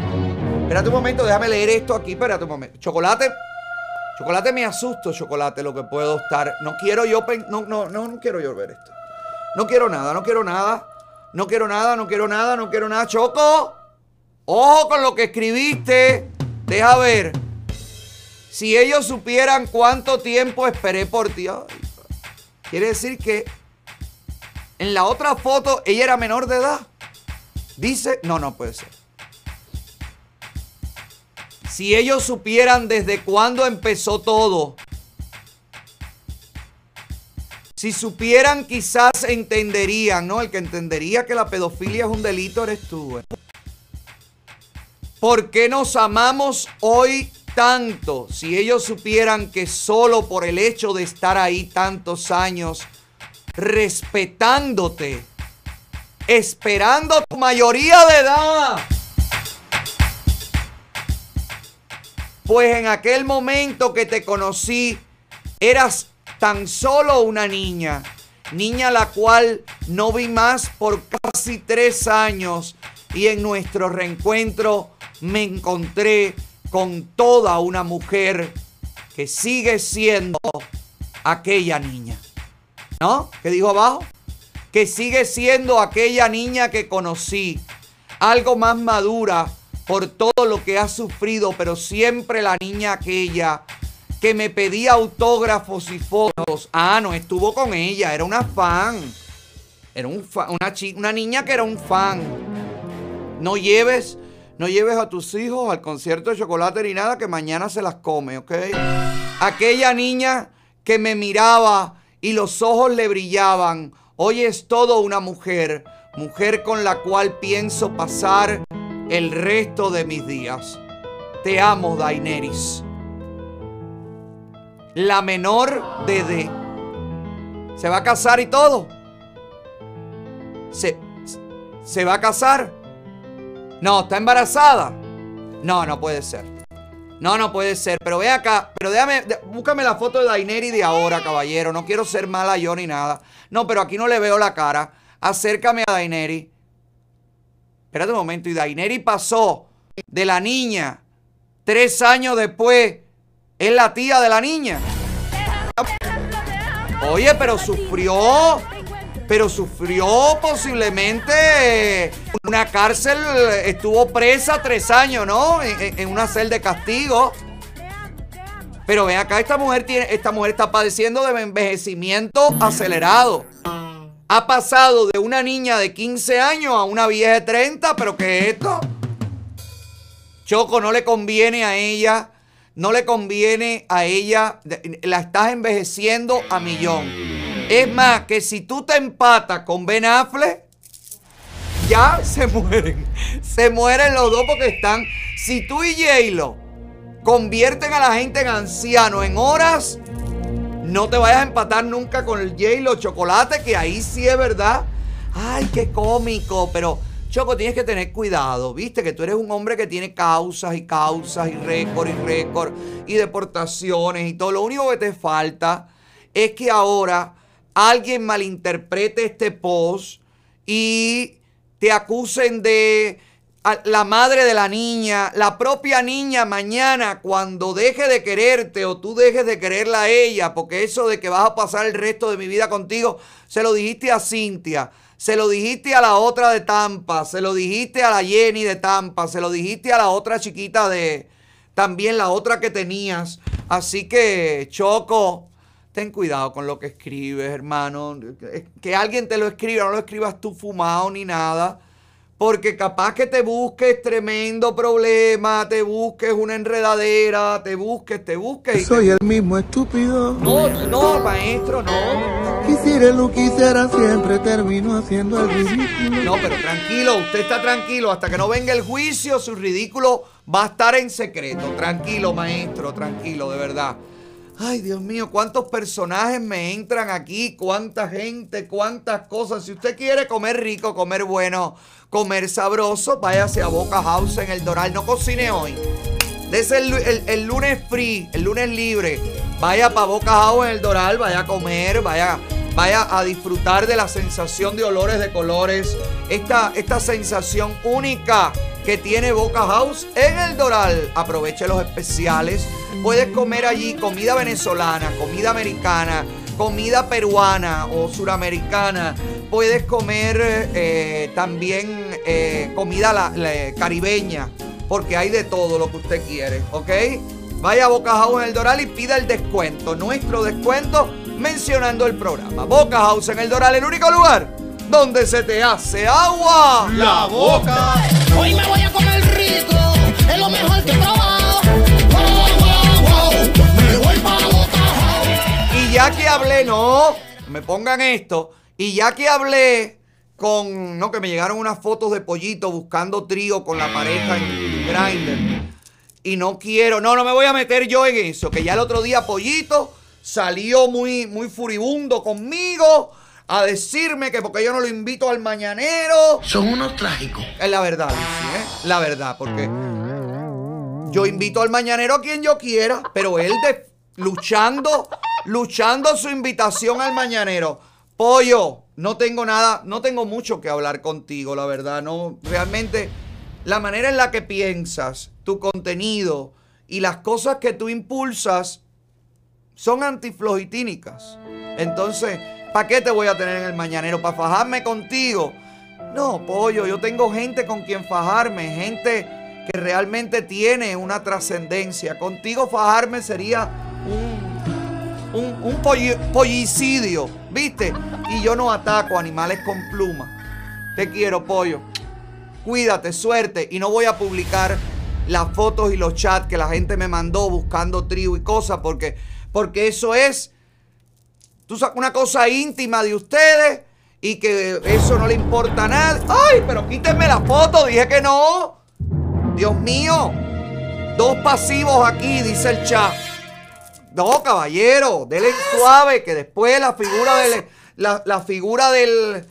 Espérate un momento, déjame leer esto aquí, espérate un momento. Chocolate. Chocolate me asusto, chocolate, lo que puedo estar. No quiero yo, no, no, no, no quiero yo ver esto. No quiero nada, no quiero nada. No quiero nada, no quiero nada, no quiero nada. Choco, ojo con lo que escribiste. Deja ver. Si ellos supieran cuánto tiempo esperé por ti. Quiere decir que en la otra foto ella era menor de edad. Dice, no, no puede ser. Si ellos supieran desde cuándo empezó todo, si supieran quizás entenderían, ¿no? El que entendería que la pedofilia es un delito eres tú. ¿eh? ¿Por qué nos amamos hoy tanto? Si ellos supieran que solo por el hecho de estar ahí tantos años, respetándote, esperando tu mayoría de edad, Pues en aquel momento que te conocí, eras tan solo una niña. Niña la cual no vi más por casi tres años. Y en nuestro reencuentro me encontré con toda una mujer que sigue siendo aquella niña. ¿No? ¿Qué dijo abajo? Que sigue siendo aquella niña que conocí. Algo más madura por todo lo que ha sufrido, pero siempre la niña aquella que me pedía autógrafos y fotos. Ah, no estuvo con ella, era una fan. Era un fa- una, una niña que era un fan. No lleves, no lleves a tus hijos al concierto de chocolate ni nada, que mañana se las come, ¿ok? Aquella niña que me miraba y los ojos le brillaban. Hoy es todo una mujer, mujer con la cual pienso pasar el resto de mis días. Te amo, Daenerys. La menor de D. ¿Se va a casar y todo? ¿Se, se va a casar? No, ¿está embarazada? No, no puede ser. No, no puede ser. Pero ve acá, pero déjame, búscame la foto de Daenerys de ahora, caballero. No quiero ser mala yo ni nada. No, pero aquí no le veo la cara. Acércame a Daenerys. Espérate un momento. Y Daenerys pasó de la niña tres años después. Es la tía de la niña. Oye, pero sufrió. Pero sufrió posiblemente una cárcel. Estuvo presa tres años, ¿no? En una celda de castigo. Pero ven acá, esta mujer tiene, esta mujer está padeciendo de envejecimiento acelerado. Ha pasado de una niña de 15 años a una vieja de 30, pero ¿qué es esto? Choco, no le conviene a ella, no le conviene a ella, la estás envejeciendo a millón. Es más, que si tú te empatas con Ben Affleck, ya se mueren. Se mueren los dos porque están. Si tú y J-Lo convierten a la gente en anciano en horas, no te vayas a empatar nunca con el J-Lo chocolate, que ahí sí es verdad. Ay, qué cómico, pero Choco, tienes que tener cuidado, viste que tú eres un hombre que tiene causas y causas y récord y récord y deportaciones y todo. Lo único que te falta es que ahora alguien malinterprete este post y te acusen de la madre de la niña, la propia niña mañana cuando deje de quererte o tú dejes de quererla a ella, porque eso de que vas a pasar el resto de mi vida contigo, se lo dijiste a Cintia, se lo dijiste a la otra de Tampa, se lo dijiste a la Jenny de Tampa, se lo dijiste a la otra chiquita de, también la otra que tenías. Así que, Choco, ten cuidado con lo que escribes, hermano. Que alguien te lo escriba, no lo escribas tú fumado ni nada. Porque capaz que te busques tremendo problema, te busques una enredadera, te busques, te busques. y te- Soy el mismo estúpido. No, no, maestro, no. Quisiera lo quisiera siempre termino haciendo el ridículo. No, pero tranquilo, usted está tranquilo. Hasta que no venga el juicio, su ridículo va a estar en secreto. Tranquilo, maestro, tranquilo, de verdad. Ay, Dios mío, cuántos personajes me entran aquí, cuánta gente, cuántas cosas. Si usted quiere comer rico, comer bueno, comer sabroso, váyase a Boca House en el Doral. No cocine hoy. Dese el, el- el lunes free, el lunes libre. Vaya para Boca House en el Doral, vaya a comer, vaya, vaya a disfrutar de la sensación de olores, de colores. Esta, esta sensación única que tiene Boca House en el Doral. Aproveche los especiales. Puedes comer allí comida venezolana, comida americana, comida peruana o suramericana. Puedes comer eh, también eh, comida la- caribeña, porque hay de todo lo que usted quiere, ¿ok? Vaya a Boca House en el Doral y pida el descuento, nuestro descuento, mencionando el programa. Boca House en el Doral, el único lugar donde se te hace agua La boca. Hoy me voy a comer rico, es lo mejor que he probado. Wow, wow, wow, me voy pa' boca. Y ya que hablé, no, me pongan esto. Y ya que hablé con, no, que me llegaron unas fotos de pollito buscando trío con la pareja en Grindr. Y no quiero, no, no me voy a meter yo en eso. Que ya el otro día pollito salió muy, muy furibundo conmigo a decirme que porque yo no lo invito al mañanero. Son unos trágicos. Es la verdad, Lizzy, ¿eh? La verdad, porque yo invito al mañanero a quien yo quiera, pero él de- luchando, luchando su invitación al mañanero. Pollo, no tengo nada, no tengo mucho que hablar contigo, la verdad. No, realmente, la manera en la que piensas, tu contenido y las cosas que tú impulsas son antiflogitínicas. Entonces, ¿para qué te voy a tener en el mañanero? ¿Para fajarme contigo? No, pollo, yo tengo gente con quien fajarme, gente que realmente tiene una trascendencia. Contigo fajarme sería un, un, un polli- pollicidio, ¿viste? Y yo no ataco animales con pluma. Te quiero, pollo. Cuídate, suerte. Y no voy a publicar las fotos y los chats que la gente me mandó buscando tribu y cosas porque, porque eso es una cosa íntima de ustedes y que eso no le importa a nadie. ¡Ay, pero quítenme la foto! Dije que no. Dios mío. Dos pasivos aquí, dice el chat. No, caballero, dele suave, que después la figura del, la, la figura del,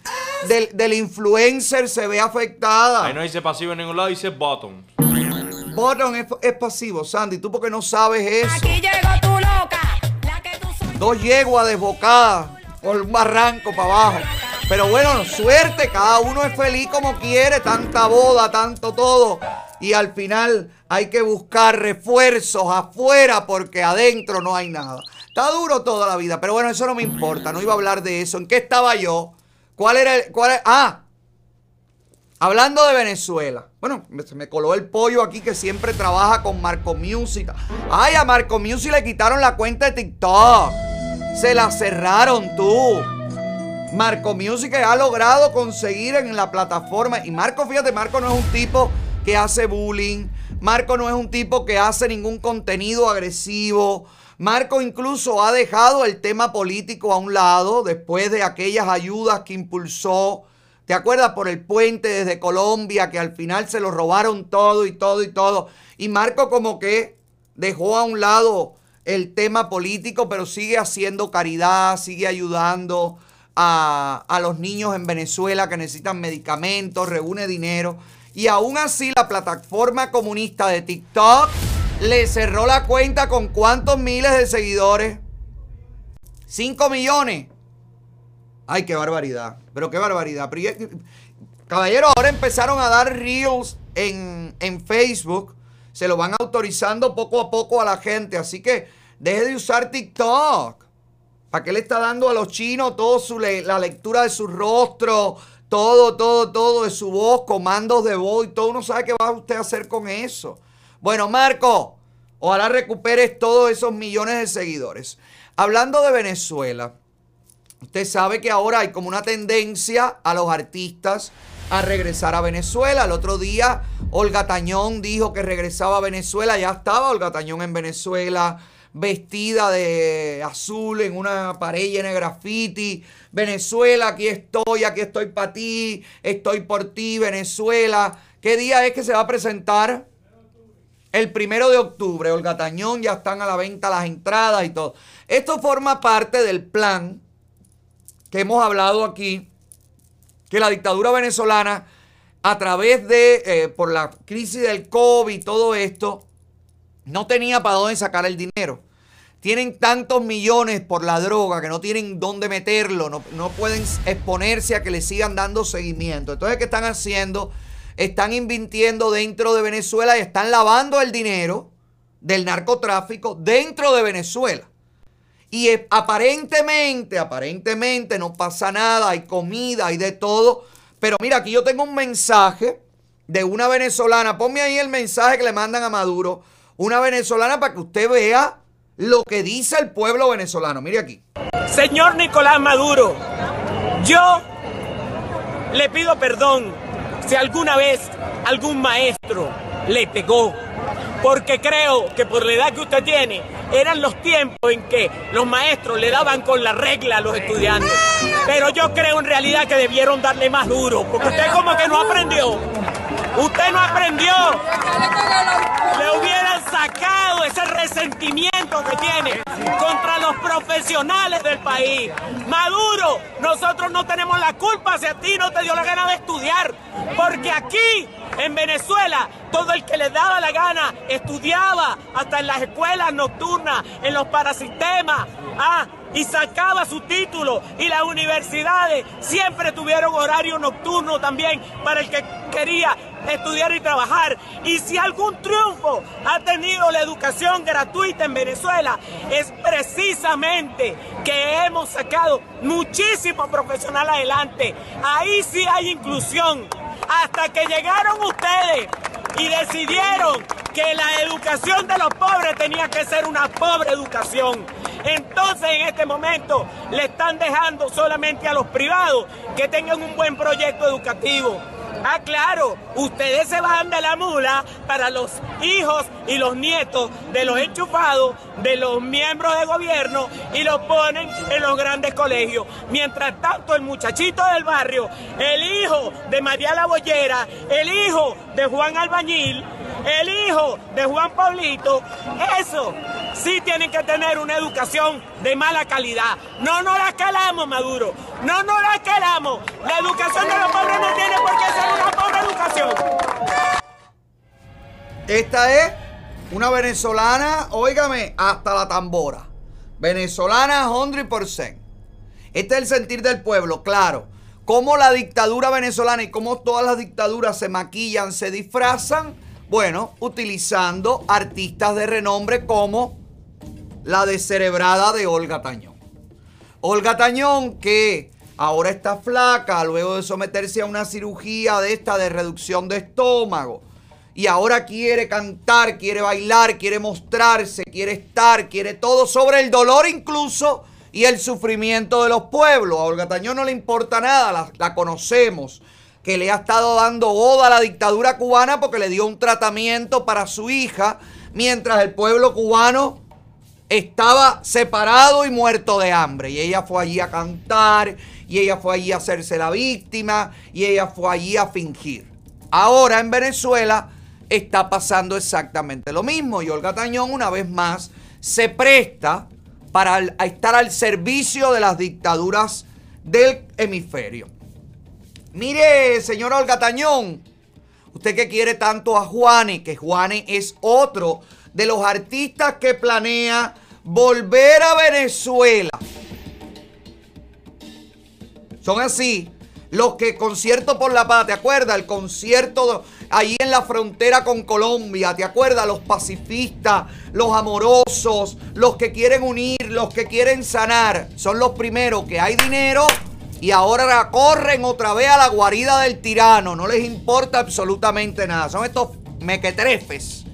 del, del influencer se ve afectada. Ahí no dice pasivo en ningún lado, dice bottom. Bottom es, es pasivo, Sandy. Tú porque no sabes eso. Aquí llegó tu loca. Dos yeguas desbocadas por un barranco para abajo. Pero bueno, suerte, cada uno es feliz como quiere, tanta boda, tanto todo. Y al final hay que buscar refuerzos afuera porque adentro no hay nada. Está duro toda la vida, pero bueno, eso no me importa, no iba a hablar de eso. ¿En qué estaba yo? ¿Cuál era el...? Cuál ah, Hablando de Venezuela. Bueno, se me coló el pollo aquí que siempre trabaja con Marco Music. Ay, a Marco Music le quitaron la cuenta de TikTok. Se la cerraron tú. Marco Music ha logrado conseguir en la plataforma. Y Marco, fíjate, Marco no es un tipo que hace bullying. Marco no es un tipo que hace ningún contenido agresivo. Marco incluso ha dejado el tema político a un lado después de aquellas ayudas que impulsó. ¿Te acuerdas por el puente desde Colombia que al final se lo robaron todo y todo y todo? Y Marco como que dejó a un lado el tema político, pero sigue haciendo caridad, sigue ayudando a, a los niños en Venezuela que necesitan medicamentos, reúne dinero. Y aún así la plataforma comunista de TikTok le cerró la cuenta con cuántos miles de seguidores. 5 millones. Ay, qué barbaridad. Pero qué barbaridad. Caballero, ahora empezaron a dar reels en, en Facebook. Se lo van autorizando poco a poco a la gente. Así que deje de usar TikTok. ¿Para qué le está dando a los chinos todo su la lectura de su rostro? Todo, todo, todo de su voz, comandos de voz y todo. Uno sabe qué va usted a hacer con eso. Bueno, Marco, ojalá recuperes todos esos millones de seguidores. Hablando de Venezuela, usted sabe que ahora hay como una tendencia a los artistas a regresar a Venezuela. El otro día Olga Tañón dijo que regresaba a Venezuela. Ya estaba Olga Tañón en Venezuela vestida de azul en una pared llena de graffiti. Venezuela, aquí estoy, aquí estoy para ti, estoy por ti, Venezuela. ¿Qué día es que se va a presentar? El primero de octubre, Olga Tañón, ya están a la venta las entradas y todo. Esto forma parte del plan que hemos hablado aquí, que la dictadura venezolana, a través de, eh, por la crisis del COVID y todo esto, no tenía para dónde sacar el dinero. Tienen tantos millones por la droga que no tienen dónde meterlo, no, no pueden exponerse a que le sigan dando seguimiento. Entonces, ¿qué están haciendo? Están invirtiendo dentro de Venezuela y están lavando el dinero del narcotráfico dentro de Venezuela. Y aparentemente, aparentemente no pasa nada, hay comida, hay de todo. Pero mira, aquí yo tengo un mensaje de una venezolana. Ponme ahí el mensaje que le mandan a Maduro. Una venezolana para que usted vea lo que dice el pueblo venezolano. Mire aquí. Señor Nicolás Maduro, yo le pido perdón si alguna vez algún maestro le pegó, porque creo que por la edad que usted tiene, eran los tiempos en que los maestros le daban con la regla a los estudiantes. Pero yo creo en realidad que debieron darle más duro, porque usted como que no aprendió. Usted no aprendió. Le hubieran sacado ese resentimiento que tiene contra los profesionales del país. Maduro, nosotros no tenemos la culpa si a ti no te dio la gana de estudiar. Porque aquí, en Venezuela, todo el que le daba la gana estudiaba hasta en las escuelas nocturnas, en los parasistemas. Ah, y sacaba su título y las universidades siempre tuvieron horario nocturno también para el que quería estudiar y trabajar. Y si algún triunfo ha tenido la educación gratuita en Venezuela, es precisamente que hemos sacado muchísimos profesionales adelante. Ahí sí hay inclusión. Hasta que llegaron ustedes y decidieron que la educación de los pobres tenía que ser una pobre educación. Entonces en este momento le están dejando solamente a los privados que tengan un buen proyecto educativo. Ah, claro, ustedes se bajan de la mula para los hijos y los nietos de los enchufados, de los miembros de gobierno y los ponen en los grandes colegios. Mientras tanto, el muchachito del barrio, el hijo de María la Bollera, el hijo de Juan Albañil, el hijo de Juan Pablito, eso sí tienen que tener una educación de mala calidad. No nos la calamos, Maduro. No nos la calamos. La educación de los pobres no tiene por qué ser una pobre educación. Esta es una venezolana, óigame, hasta la tambora. Venezolana 100%. Este es el sentir del pueblo, claro. Cómo la dictadura venezolana y cómo todas las dictaduras se maquillan, se disfrazan. Bueno, utilizando artistas de renombre como la descerebrada de Olga Tañón. Olga Tañón que ahora está flaca luego de someterse a una cirugía de esta de reducción de estómago. Y ahora quiere cantar, quiere bailar, quiere mostrarse, quiere estar, quiere todo sobre el dolor incluso y el sufrimiento de los pueblos. A Olga Tañón no le importa nada, la, conocemos, que le ha estado dando boda a la dictadura cubana porque le dio un tratamiento para su hija, mientras el pueblo cubano estaba separado y muerto de hambre. Y ella fue allí a cantar, y ella fue allí a hacerse la víctima, y ella fue allí a fingir. Ahora en Venezuela está pasando exactamente lo mismo. Y Olga Tañón una vez más se presta para estar al servicio de las dictaduras del hemisferio. Mire, señor Olga Tañón, usted que quiere tanto a Juane, que Juane es otro de los artistas que planea volver a Venezuela. Son así. Los que concierto por la paz, ¿te acuerdas? El concierto ahí en la frontera con Colombia, ¿te acuerdas? Los pacifistas, los amorosos, los que quieren unir, los que quieren sanar. Son los primeros que hay dinero y ahora corren otra vez a la guarida del tirano. No les importa absolutamente nada. Son estos mequetrefes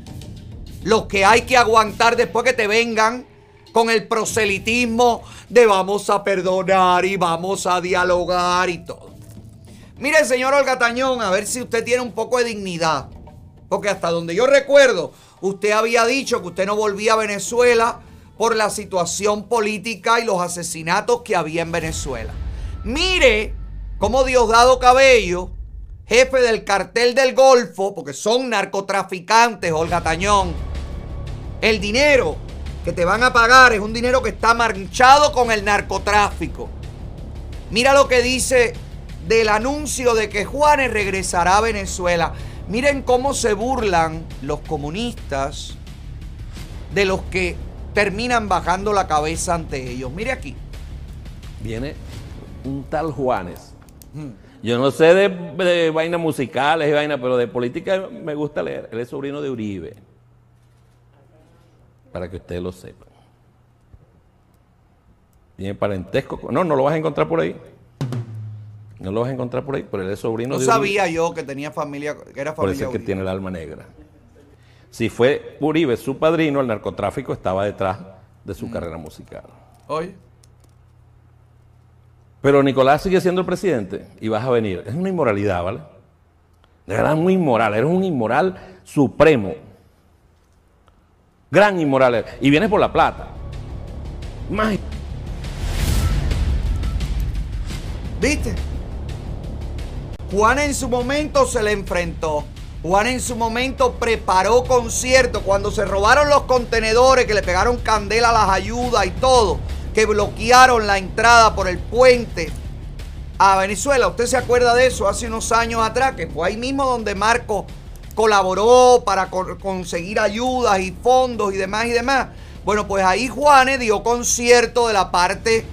los que hay que aguantar después que te vengan con el proselitismo de vamos a perdonar y vamos a dialogar y todo. Mire, señor Olga Tañón, a ver si usted tiene un poco de dignidad. Porque hasta donde yo recuerdo, usted había dicho que usted no volvía a Venezuela por la situación política y los asesinatos que había en Venezuela. Mire cómo Diosdado Cabello, jefe del cartel del Golfo, porque son narcotraficantes, Olga Tañón, el dinero que te van a pagar es un dinero que está manchado con el narcotráfico. Mira lo que dice del anuncio de que Juanes regresará a Venezuela. Miren cómo se burlan los comunistas de los que terminan bajando la cabeza ante ellos. Mire aquí. Viene un tal Juanes. Yo no sé de, de vainas musicales y vainas, pero de política me gusta leer. Él es sobrino de Uribe. Para que ustedes lo sepan. Tiene parentesco. No, no lo vas a encontrar por ahí. No lo vas a encontrar por ahí, pero él es sobrino No de sabía yo que tenía familia, que era Por eso familia es que Uribe. tiene el alma negra. Si fue Uribe su padrino, el narcotráfico estaba detrás de Mm. su carrera musical. Oye. Pero Nicolás sigue siendo el presidente y vas a venir. Es una inmoralidad, ¿vale? De verdad, muy inmoral. Eres un inmoral supremo. Gran inmoral. Y vienes por la plata. Más. ¿Viste? Juan en su momento se le enfrentó. Juan en su momento preparó conciertos cuando se robaron los contenedores que le pegaron candela a las ayudas y todo, que bloquearon la entrada por el puente a Venezuela. ¿Usted se acuerda de eso hace unos años atrás? Que fue ahí mismo donde Marco colaboró para co- conseguir ayudas y fondos y demás y demás. Bueno, pues ahí Juanes dio concierto de la parte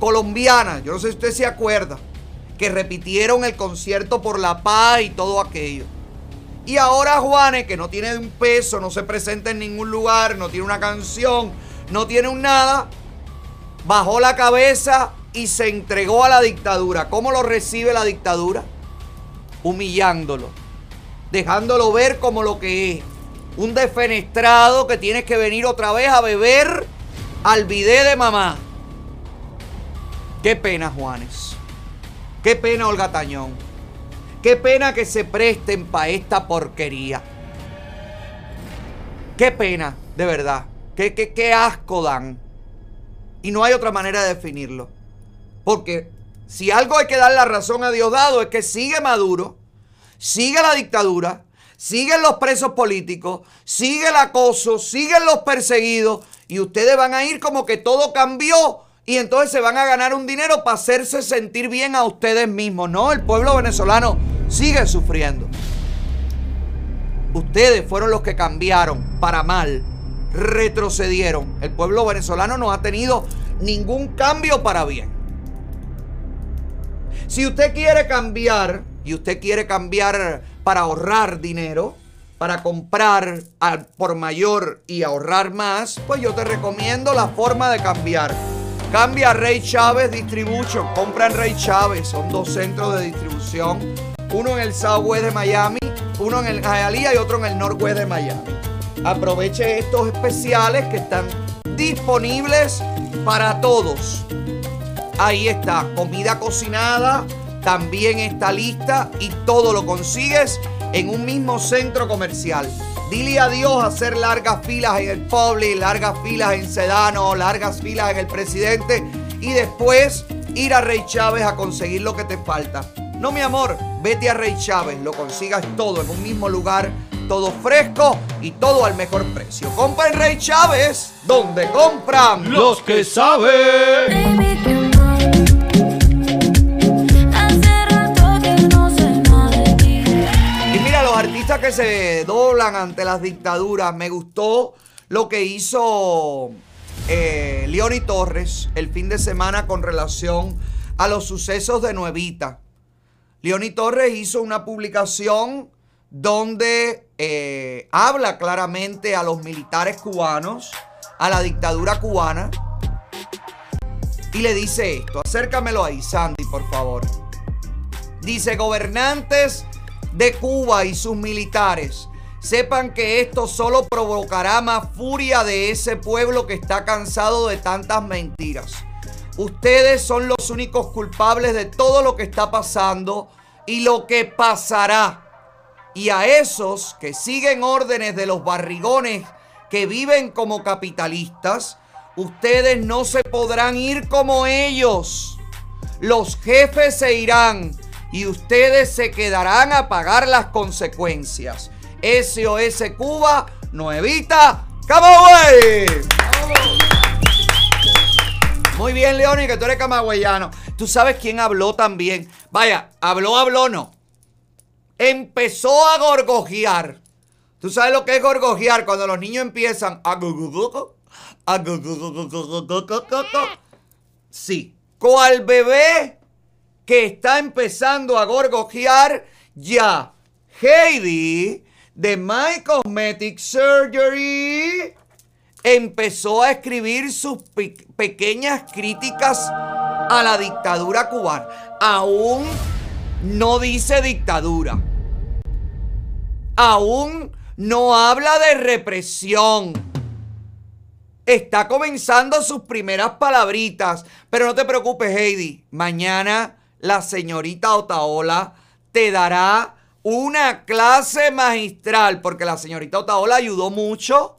colombiana. Yo no sé si usted se acuerda. Que repitieron el concierto por la paz y todo aquello. Y ahora Juanes, que no tiene un peso, no se presenta en ningún lugar, no tiene una canción, no tiene un nada, bajó la cabeza y se entregó a la dictadura. ¿Cómo lo recibe la dictadura? Humillándolo, dejándolo ver como lo que es. Un defenestrado que tiene que venir otra vez a beber al bidé de mamá. Qué pena, Juanes. Qué pena, Olga Tañón. Qué pena que se presten para esta porquería. Qué pena, de verdad. Qué, qué, qué asco dan. Y no hay otra manera de definirlo. Porque si algo hay que dar la razón a Diosdado es que sigue Maduro, sigue la dictadura, siguen los presos políticos, sigue el acoso, siguen los perseguidos y ustedes van a ir como que todo cambió y entonces se van a ganar un dinero para hacerse sentir bien a ustedes mismos. No, el pueblo venezolano sigue sufriendo. Ustedes fueron los que cambiaron para mal, retrocedieron. El pueblo venezolano no ha tenido ningún cambio para bien. Si usted quiere cambiar y usted quiere cambiar para ahorrar dinero, para comprar al por mayor y ahorrar más, pues yo te recomiendo la forma de cambiar. Cambia Rey Chávez Distribution. Compra en Rey Chávez. Son dos centros de distribución. Uno en el Southwest de Miami, uno en el Hialeah y otro en el Northwest de Miami. Aproveche estos especiales que están disponibles para todos. Ahí está, comida cocinada, también está lista y todo lo consigues en un mismo centro comercial. Dile adiós a hacer largas filas en el Publix, largas filas en Sedano, largas filas en el Presidente y después ir a Rey Chávez a conseguir lo que te falta. No, mi amor, vete a Rey Chávez, lo consigas todo en un mismo lugar, todo fresco y todo al mejor precio. Compra en Rey Chávez, donde compran Los que saben. Que se doblan ante las dictaduras, me gustó lo que hizo eh, Torres el fin de semana con relación a los sucesos de Nuevita. Leoni Torres hizo una publicación donde eh, habla claramente a los militares cubanos, a la dictadura cubana, y le dice esto. Acércamelo ahí, Sandy, por favor. Dice, gobernantes de Cuba y sus militares, sepan que esto solo provocará más furia de ese pueblo que está cansado de tantas mentiras. Ustedes son los únicos culpables de todo lo que está pasando y lo que pasará. Y a esos que siguen órdenes de los barrigones que viven como capitalistas, ustedes no se podrán ir como ellos. Los jefes se irán y ustedes se quedarán a pagar las consecuencias. SOS Cuba, Nuevita, Camagüey. Muy bien, Leoni, que tú eres camagüeyano. Tú sabes quién habló también. Vaya, habló, habló, no. Empezó a gorgojear. Tú sabes lo que es gorgojear cuando los niños empiezan a Sí, cual bebé que está empezando a gorgojear ya? Heidi de My Cosmetic Surgery empezó a escribir sus pe- pequeñas críticas a la dictadura cubana. Aún no dice dictadura. Aún no habla de represión. Está comenzando sus primeras palabritas. Pero no te preocupes, Heidi. Mañana la señorita Otaola te dará una clase magistral. Porque la señorita Otaola ayudó mucho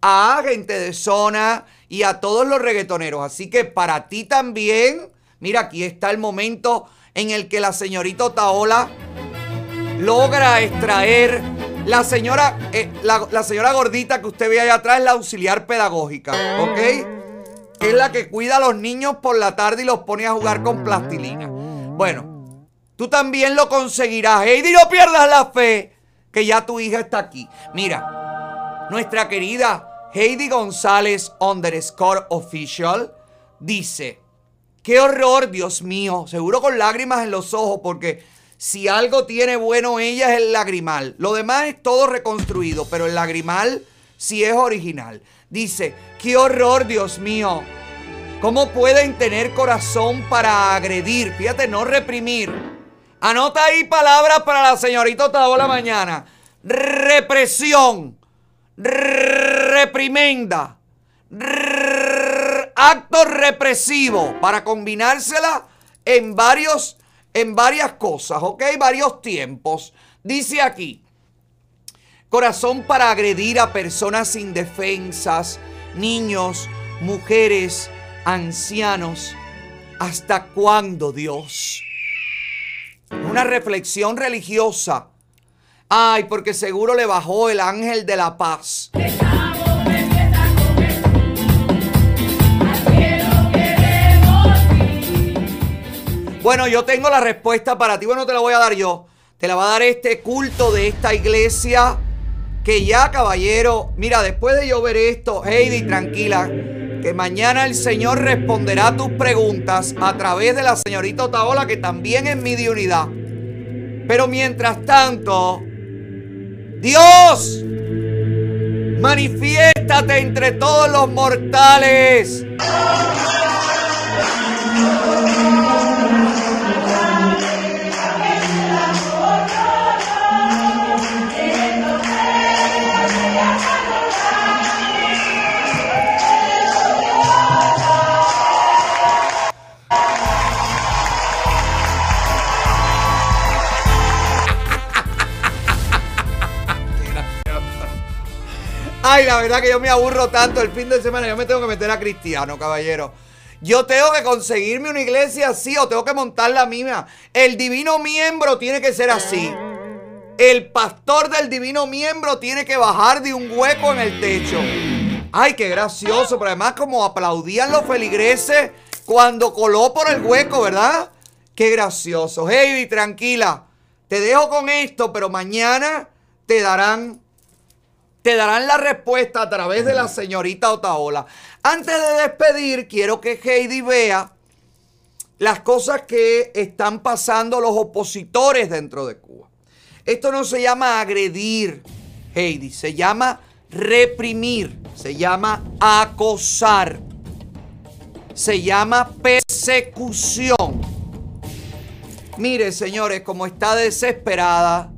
a gente de zona y a todos los reggaetoneros. Así que para ti también, mira, aquí está el momento en el que la señorita Otaola logra extraer la señora, eh, la, señora gordita que usted ve allá atrás es la auxiliar pedagógica, ¿ok? Es la que cuida a los niños por la tarde y los pone a jugar con plastilina. Bueno, tú también lo conseguirás. Heidi, no pierdas la fe que ya tu hija está aquí. Mira, nuestra querida Heidi González underscore official dice, qué horror, Dios mío, seguro con lágrimas en los ojos porque si algo tiene bueno ella es el lagrimal. Lo demás es todo reconstruido, pero el lagrimal sí es original. Dice, qué horror, Dios mío. ¿Cómo pueden tener corazón para agredir? Fíjate, no reprimir. Anota ahí palabras para la señorita Otaola mañana. Represión. Reprimenda. Acto represivo. Para combinársela en varios, en varias cosas, ¿ok? Varios tiempos. Dice aquí. Corazón para agredir a personas indefensas, niños, mujeres, ancianos. ¿Hasta cuándo, Dios? Una reflexión religiosa. Ay, porque seguro le bajó el ángel de la paz. Bueno, yo tengo la respuesta para ti. Bueno, te la voy a dar yo. Te la va a dar este culto de esta iglesia. Que ya, caballero, mira, después de yo ver esto, Heidi, tranquila, que mañana el Señor responderá tus preguntas a través de la señorita Otaola, que también es mi de unidad. Pero mientras tanto, Dios, manifiéstate entre todos los mortales. Ay, la verdad que yo me aburro tanto el fin de semana. Yo me tengo que meter a cristiano, caballero. Yo tengo que conseguirme una iglesia así o tengo que montar la mía. El divino miembro tiene que ser así. El pastor del divino miembro tiene que bajar de un hueco en el techo. Ay, qué gracioso. Pero además como aplaudían los feligreses cuando coló por el hueco, ¿verdad? Qué gracioso. Heidi, tranquila. Te dejo con esto, pero mañana te darán te darán la respuesta a través de la señorita Otaola. Antes de despedir, quiero que Heidi vea las cosas que están pasando los opositores dentro de Cuba. Esto no se llama agredir, Heidi, se llama reprimir, se llama acosar, se llama persecución. Mire, señores, como está desesperada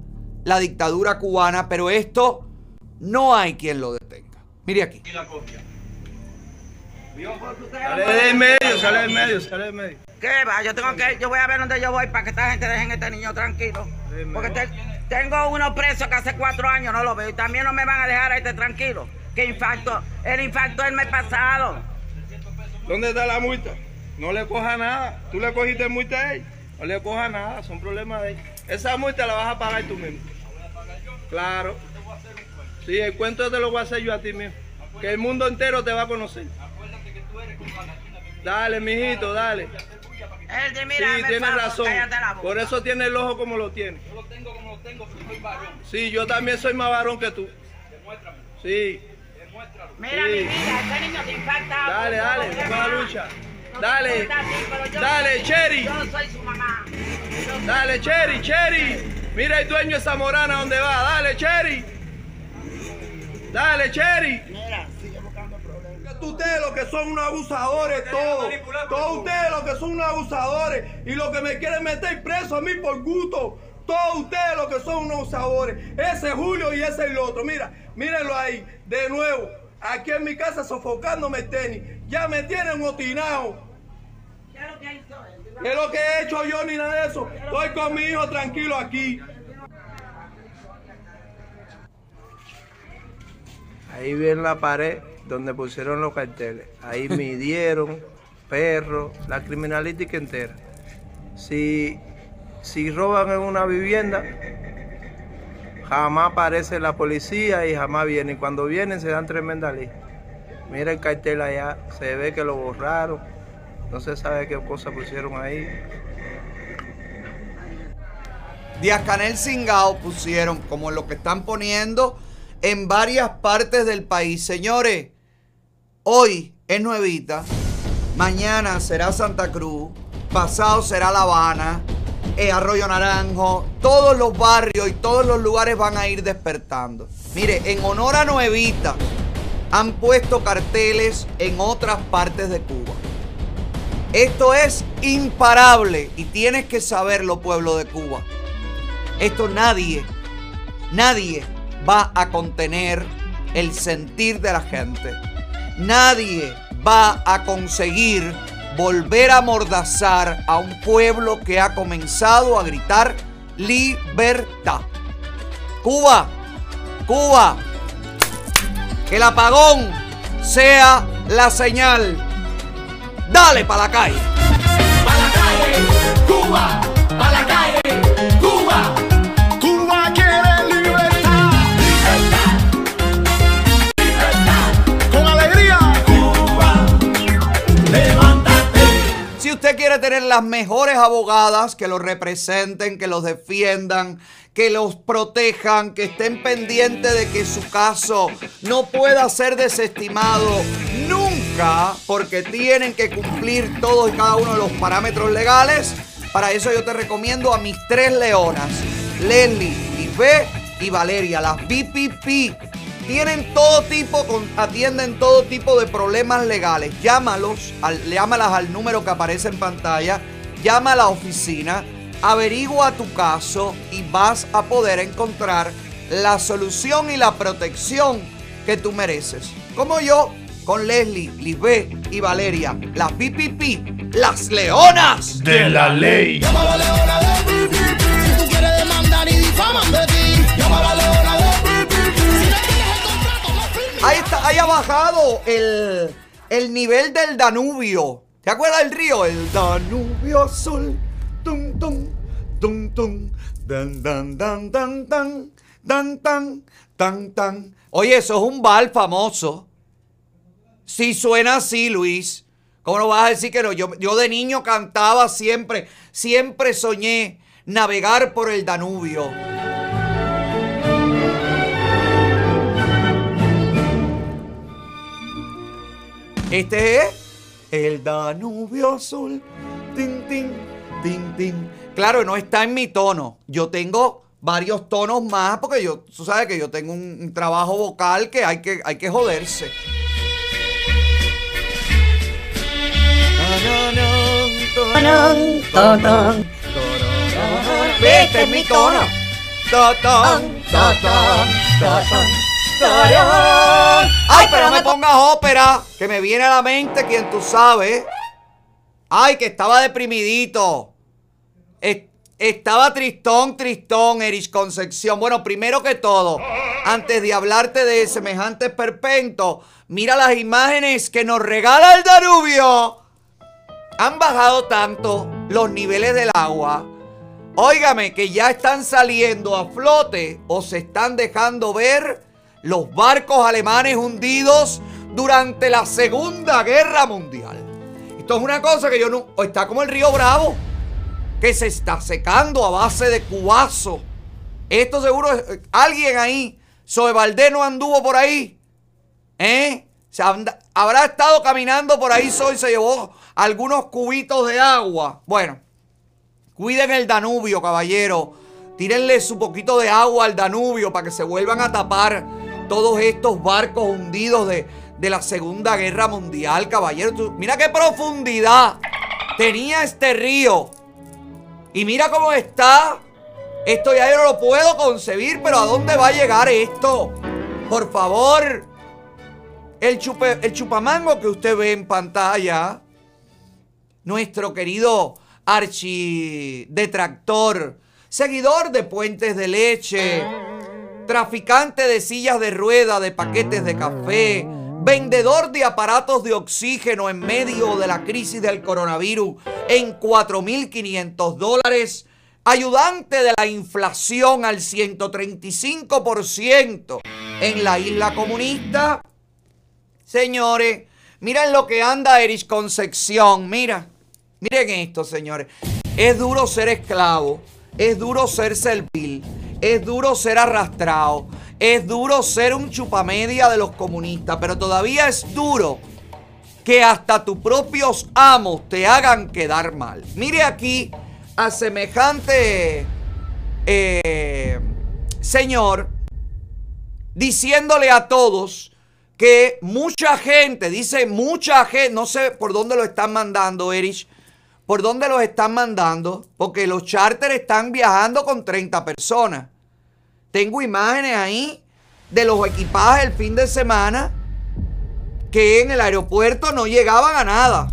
la dictadura cubana, pero esto no hay quien lo detenga. Mire aquí. Sale del medio, sale del medio, sale del medio. ¿Qué va? Yo tengo que, yo voy a ver dónde yo voy para que esta gente dejen a este niño tranquilo. Porque te- tengo uno preso que hace cuatro años no lo veo y también no me van a dejar a este tranquilo. ¿Qué infarto? El infarto el mes pasado. ¿Dónde está la multa? No le coja nada. Tú le cogiste multa a él. No le coja nada, son problemas de él. Esa multa la vas a pagar tú mismo. Claro. Sí, el cuento te lo voy a hacer yo a ti mismo. Que el mundo entero te va a conocer. Dale, mijito, dale. Él de mira, Sí, favor, razón. la. Por eso tiene el ojo como lo tiene. Sí, yo también soy más varón que tú. Sí. Mira, Sí. mi vida, este niño te infarta. Dale, dale, Yo vamos a la lucha. No Dale. pero yo- Dale, Cherry. Yo soy su mamá. Dale, Cherry, Cherry. Mira el dueño de Zamorana dónde va. Dale, Cherry. Dale, Cherry. Mira, sigue buscando son unos abusadores, todos. Todos ustedes los que son unos abusadores y los que me quieren meter preso a mí por gusto. Todos ustedes los que son unos abusadores. Ese es Julio y ese es el otro. Mira, mírenlo ahí, de nuevo. Aquí en mi casa sofocándome el tenis. Ya me tienen motinado. ¿Qué es lo que he hecho yo ni nada de eso? Estoy con mi hijo tranquilo aquí. Ahí viene la pared donde pusieron los carteles. Ahí midieron perros, la criminalística entera. Si, si roban en una vivienda, jamás aparece la policía y jamás vienen. Cuando vienen se dan tremenda lista. Mira el cartel allá, se ve que lo borraron. No se sabe qué cosa pusieron ahí. Díaz Canel Singao pusieron como lo que están poniendo en varias partes del país. Señores, hoy es Nuevita, mañana será Santa Cruz, pasado será La Habana, eh, Arroyo Naranjo, todos los barrios y todos los lugares van a ir despertando. Mire, en honor a Nuevita han puesto carteles en otras partes de Cuba. Esto es imparable y tienes que saberlo, pueblo de Cuba. Esto nadie, nadie va a contener el sentir de la gente. Nadie va a conseguir volver a amordazar a un pueblo que ha comenzado a gritar libertad. Cuba, Cuba, que el apagón sea la señal. Dale para la calle. Cuba, pa' la calle, tener las mejores abogadas que los representen, que los defiendan, que los protejan, que estén pendientes de que su caso no pueda ser desestimado nunca, porque tienen que cumplir todos y cada uno de los parámetros legales, para eso yo te recomiendo a mis tres leonas, Leslie, Lisbeth y Valeria, las BPP. Tienen todo tipo, atienden todo tipo de problemas legales. Llámalos, al- llámalas al número que aparece en pantalla. Llama a la oficina, averigua tu caso y vas a poder encontrar la solución y la protección que tú mereces. Como yo, con Leslie, Lisbeth y Valeria, las BPP, las leonas De la ley. Llama a la leona de PPP. Si tú quieres demandar y difaman de ti. Llama a la leona de Ahí está, haya bajado el, el nivel del Danubio. ¿Te acuerdas del río? El Danubio azul. Tum, tum. Dan, dan, dan, dan, dan. Dan, tan, tan. Oye, eso es un bar famoso. Si suena así, Luis. ¿Cómo no vas a decir que no? Yo, yo de niño cantaba siempre, siempre soñé navegar por el Danubio. Este es el Danubio azul. Tin, tin, tin, tin. Claro, no está en mi tono. Yo tengo varios tonos más porque yo, tú sabes que yo tengo un, un trabajo vocal que hay que, hay que joderse. Este es mi tono. Ay, pero no me pongas ópera, que me viene a la mente quien tú sabes. Ay, que estaba deprimidito. Es- Estaba tristón, tristón, Erich Concepción. Bueno, primero que todo, antes de hablarte de semejante perpento, mira las imágenes que nos regala el Danubio. Han bajado tanto los niveles del agua. Óigame, que ya están saliendo a flote o se están dejando ver los barcos alemanes hundidos durante la Segunda Guerra Mundial. Esto es una cosa que yo no... o Está como el río Bravo, que se está secando a base de cubazo. Esto seguro, es- alguien ahí, Valdés no anduvo por ahí. ¿Eh? Se habrá estado caminando por ahí, Zoe se llevó algunos cubitos de agua. Bueno, Cuiden el Danubio, caballero. Tírenle su poquito de agua al Danubio para que se vuelvan a tapar todos estos barcos hundidos de, de la Segunda Guerra Mundial, caballero. Mira qué profundidad tenía este río. Y mira cómo está. Esto ya yo no lo puedo concebir, pero ¿a dónde va a llegar esto? Por favor. El, chupe- el chupamango que usted ve en pantalla, nuestro querido archidetractor, seguidor de puentes de leche, traficante de sillas de rueda, de paquetes de café, vendedor de aparatos de oxígeno en medio de la crisis del coronavirus en 4.500 dólares, ayudante de la inflación al 135% en la isla comunista. Señores, miren lo que anda Erich Concepción, mira, miren esto, señores. Es duro ser esclavo, es duro ser servil, es duro ser arrastrado, es duro ser un chupamedia de los comunistas, pero todavía es duro que hasta tus propios amos te hagan quedar mal. Mire aquí a semejante eh, señor diciéndole a todos que mucha gente, dice mucha gente, no sé por dónde lo están mandando, Erich, por dónde los están mandando, porque los charters están viajando con 30 personas. Tengo imágenes ahí de los equipajes el fin de semana que en el aeropuerto no llegaban a nada.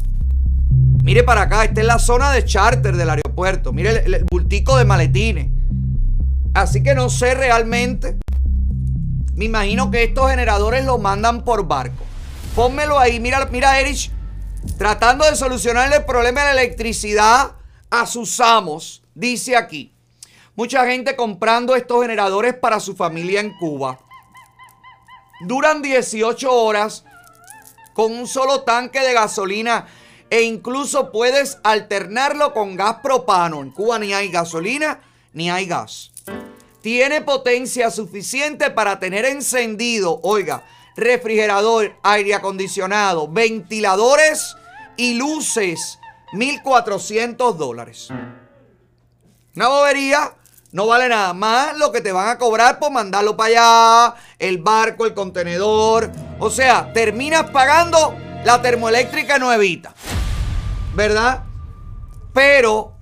Mire para acá, esta es la zona de charter del aeropuerto. Mire el, bultico de maletines. Así que no sé realmente. Me imagino que estos generadores los mandan por barco. Pónmelo ahí. Mira, mira, Erich, tratando de solucionar el problema de la electricidad a sus amos. Dice aquí. Mucha gente comprando estos generadores para su familia en Cuba. Duran 18 horas con un solo tanque de gasolina e incluso puedes alternarlo con gas propano. En Cuba ni hay gasolina ni hay gas. Tiene potencia suficiente para tener encendido, oiga, refrigerador, aire acondicionado, ventiladores y luces. 1.400 dólares. Una bobería no vale nada más lo que te van a cobrar por mandarlo para allá, el barco, el contenedor. O sea, terminas pagando la termoeléctrica nuevita. ¿Verdad? Pero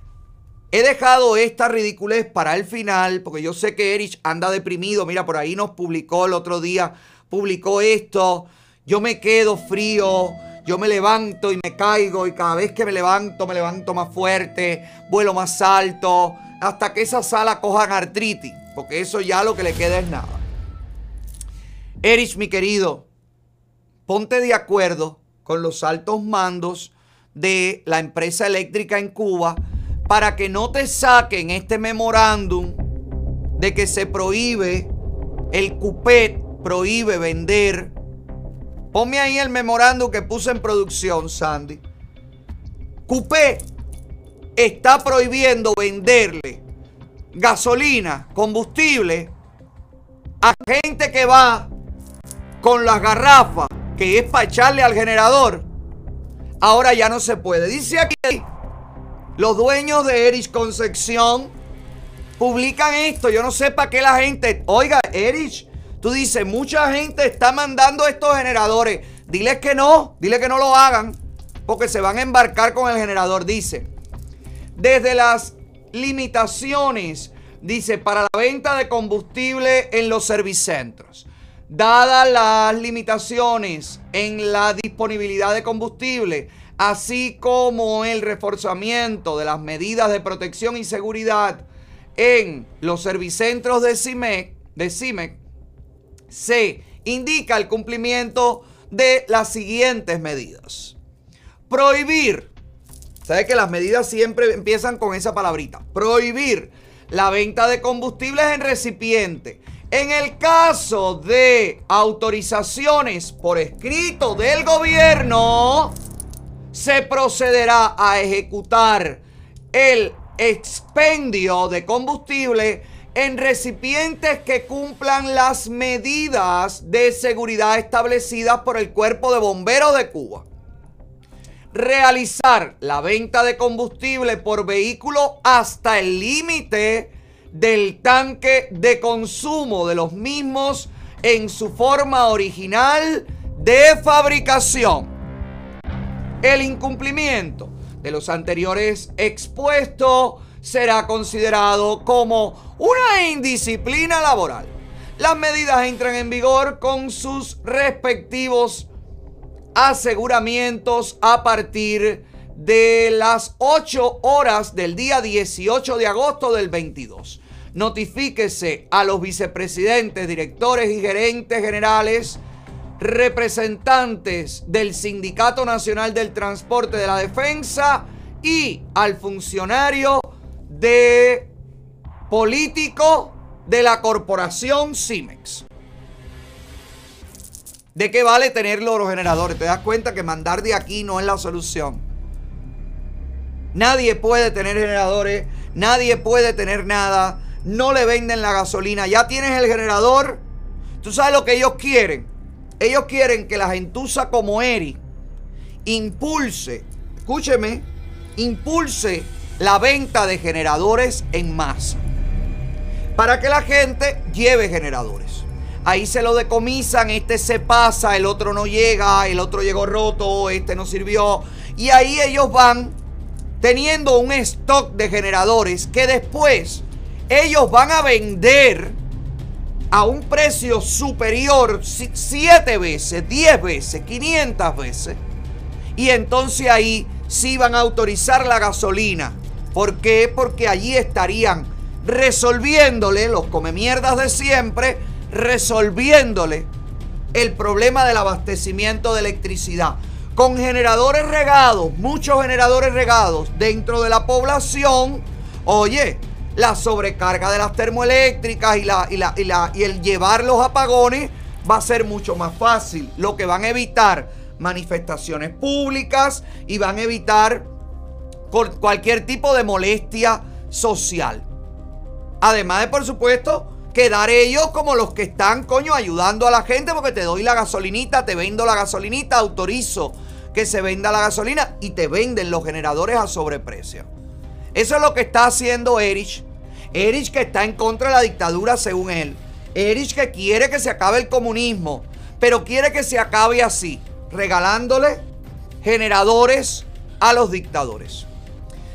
he dejado esta ridiculez para el final, porque yo sé que Erich anda deprimido. Mira, por ahí nos publicó el otro día, publicó esto. Yo me quedo frío. Yo me levanto y me caigo y cada vez que me levanto me levanto más fuerte, vuelo más alto, hasta que esa sala cojan artritis, porque eso ya lo que le queda es nada. Erich, mi querido, ponte de acuerdo con los altos mandos de la empresa eléctrica en Cuba para que no te saquen este memorándum de que se prohíbe, el CUPET prohíbe vender. Ponme ahí el memorándum que puse en producción, Sandy. CUPET está prohibiendo venderle gasolina, combustible a gente que va con las garrafas, que es para echarle al generador. Ahora ya no se puede. Dice aquí, los dueños de Erich Concepción publican esto. Yo no sé para qué la gente... Oiga, Erich, tú dices, mucha gente está mandando estos generadores. Diles que no, dile que no lo hagan, porque se van a embarcar con el generador. Dice, desde las limitaciones, dice, para la venta de combustible en los servicentros. Dadas las limitaciones en la disponibilidad de combustible, así como el reforzamiento de las medidas de protección y seguridad en los servicentros de CIMEC, de se indica el cumplimiento de las siguientes medidas. Prohibir, ¿sabe que las medidas siempre empiezan con esa palabrita? Prohibir la venta de combustibles en recipiente. En el caso de autorizaciones por escrito del gobierno, se procederá a ejecutar el expendio de combustible en recipientes que cumplan las medidas de seguridad establecidas por el Cuerpo de Bomberos de Cuba. Realizar la venta de combustible por vehículo hasta el límite del tanque de consumo de los mismos en su forma original de fabricación. El incumplimiento de los anteriores expuestos será considerado como una indisciplina laboral. Las medidas entran en vigor con sus respectivos aseguramientos a partir de las 8 horas del día 18 de agosto del 22. Notifíquese a los vicepresidentes, directores y gerentes generales, representantes del Sindicato Nacional del Transporte de la Defensa y al funcionario de político de la corporación CIMEX. ¿De qué vale tener los generadores? Te das cuenta que mandar de aquí no es la solución. Nadie puede tener generadores, nadie puede tener nada, no le venden la gasolina, ya tienes el generador. Tú sabes lo que ellos quieren. Ellos quieren que la gentuza como Eri impulse, escúcheme, impulse la venta de generadores en masa. Para que la gente lleve generadores. Ahí se lo decomisan, este se pasa, el otro no llega, el otro llegó roto, este no sirvió. Y ahí ellos van teniendo un stock de generadores que después ellos van a vender a un precio superior 7 veces, 10 veces, 500 veces. Y entonces ahí sí van a autorizar la gasolina. ¿Por qué? Porque allí estarían resolviéndole los come mierdas de siempre, resolviéndole el problema del abastecimiento de electricidad. Con generadores regados, muchos generadores regados dentro de la población, oye, la sobrecarga de las termoeléctricas y, la, y, la, y, la, y el llevar los apagones va a ser mucho más fácil. Lo que van a evitar manifestaciones públicas y van a evitar cualquier tipo de molestia social. Además de, por supuesto, quedar ellos como los que están, coño, ayudando a la gente porque te doy la gasolinita, te vendo la gasolinita, autorizo que se venda la gasolina y te venden los generadores a sobreprecio. Eso es lo que está haciendo Erich. Erich que está en contra de la dictadura según él. Erich que quiere que se acabe el comunismo, pero quiere que se acabe así, regalándole generadores a los dictadores.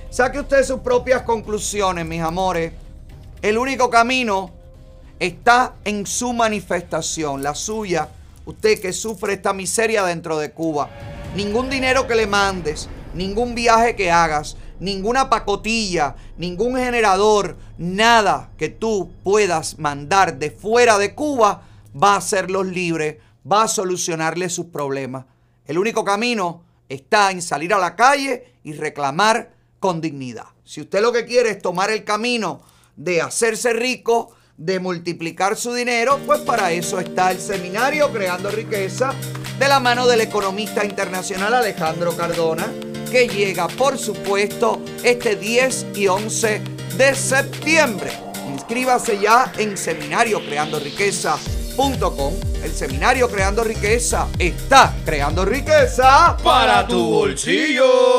Saque usted sus propias conclusiones, mis amores. El único camino está en su manifestación, la suya. Usted que sufre esta miseria dentro de Cuba. Ningún dinero que le mandes, ningún viaje que hagas, ninguna pacotilla, ningún generador, nada que tú puedas mandar de fuera de Cuba va a hacerlos libres, va a solucionarles sus problemas. El único camino está en salir a la calle y reclamar con dignidad. Si usted lo que quiere es tomar el camino de hacerse rico, de multiplicar su dinero, pues para eso está el seminario Creando Riqueza de la mano del economista internacional Alejandro Cardona, que llega, por supuesto, este 10 y 11 de septiembre. Inscríbase ya en seminariocreandoriqueza.com. El seminario Creando Riqueza está creando riqueza Para tu bolsillo.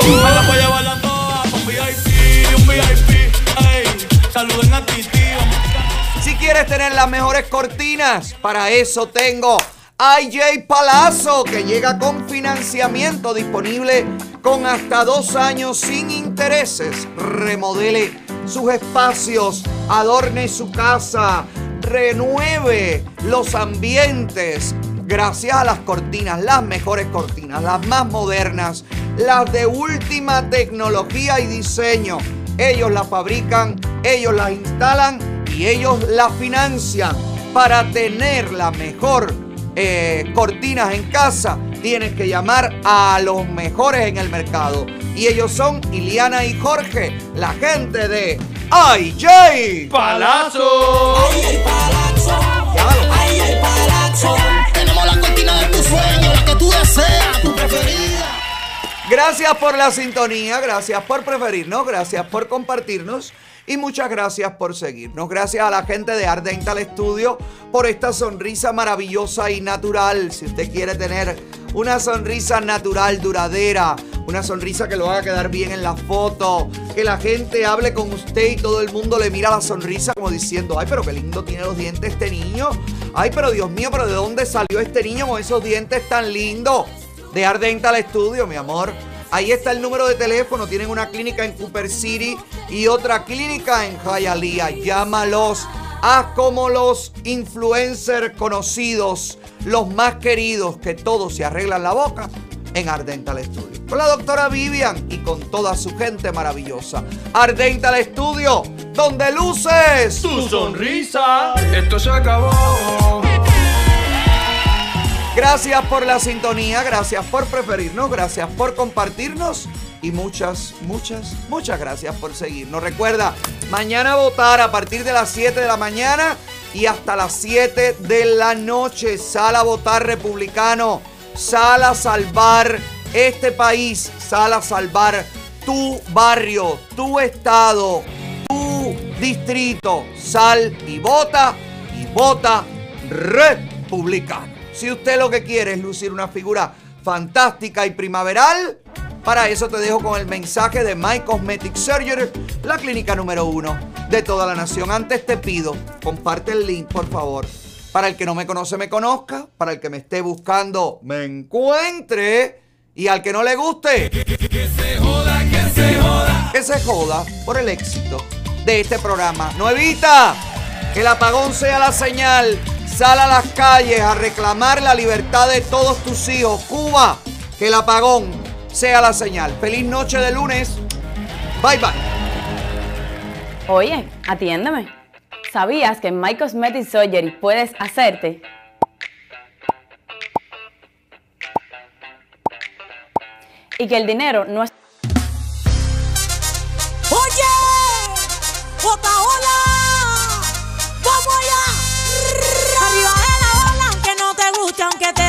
Saluden a ti, tío. Si quieres tener las mejores cortinas, para eso tengo IJ Palazzo, que llega con financiamiento disponible con hasta dos años sin intereses. Remodele sus espacios, adorne su casa, renueve los ambientes. Gracias a las cortinas, las mejores cortinas, las más modernas, las de última tecnología y diseño. Ellos las fabrican, ellos las instalan y ellos las financian. Para tener la mejor eh, cortinas en casa, tienes que llamar a los mejores en el mercado. Y ellos son Iliana y Jorge, la gente de IJ Palazzo. Ay, el palazzo. Tenemos la cortina de tu sueño, la que tú deseas, tu preferida. Gracias por la sintonía, gracias por preferirnos, gracias por compartirnos y muchas gracias por seguirnos. Gracias a la gente de Art Dental Studio por esta sonrisa maravillosa y natural. Si usted quiere tener una sonrisa natural, duradera, una sonrisa que lo haga quedar bien en la foto, que la gente hable con usted y todo el mundo le mira la sonrisa como diciendo, ay, pero qué lindo tiene los dientes este niño. Ay, pero Dios mío, pero ¿de dónde salió este niño con esos dientes tan lindos? De Ardental Studio, mi amor. Ahí está el número de teléfono. Tienen una clínica en Cooper City y otra clínica en Hialeah. Llámalos. Haz como los influencers conocidos, los más queridos, que todos se arreglan la boca en Ardental Studio. Con la doctora Vivian y con toda su gente maravillosa. Ardental Studio, donde luces Tu sonrisa. Esto se acabó. Gracias por la sintonía, gracias por preferirnos, gracias por compartirnos y muchas, muchas, muchas gracias por seguirnos. Recuerda, mañana votar a partir de las 7 de la mañana y hasta las 7 de la noche. Sal a votar republicano, sal a salvar este país, sal a salvar tu barrio, tu estado, tu distrito. Sal y vota y vota republicano. Si usted lo que quiere es lucir una figura fantástica y primaveral, para eso te dejo con el mensaje de My Cosmetic Surgery, la clínica número uno de toda la nación. Antes te pido, comparte el link, por favor. Para el que no me conoce, me conozca. Para el que me esté buscando, me encuentre. Y al que no le guste, que se joda, que se joda. Que se joda por el éxito de este programa. No evita que el apagón sea la señal. Sal a las calles a reclamar la libertad de todos tus hijos. Cuba, que el apagón sea la señal. Feliz noche de lunes. Bye bye. Oye, atiéndeme. ¿Sabías que en My Cosmetic Surgery puedes hacerte y que el dinero no es. ¡Oye! ¡Bota, aunque te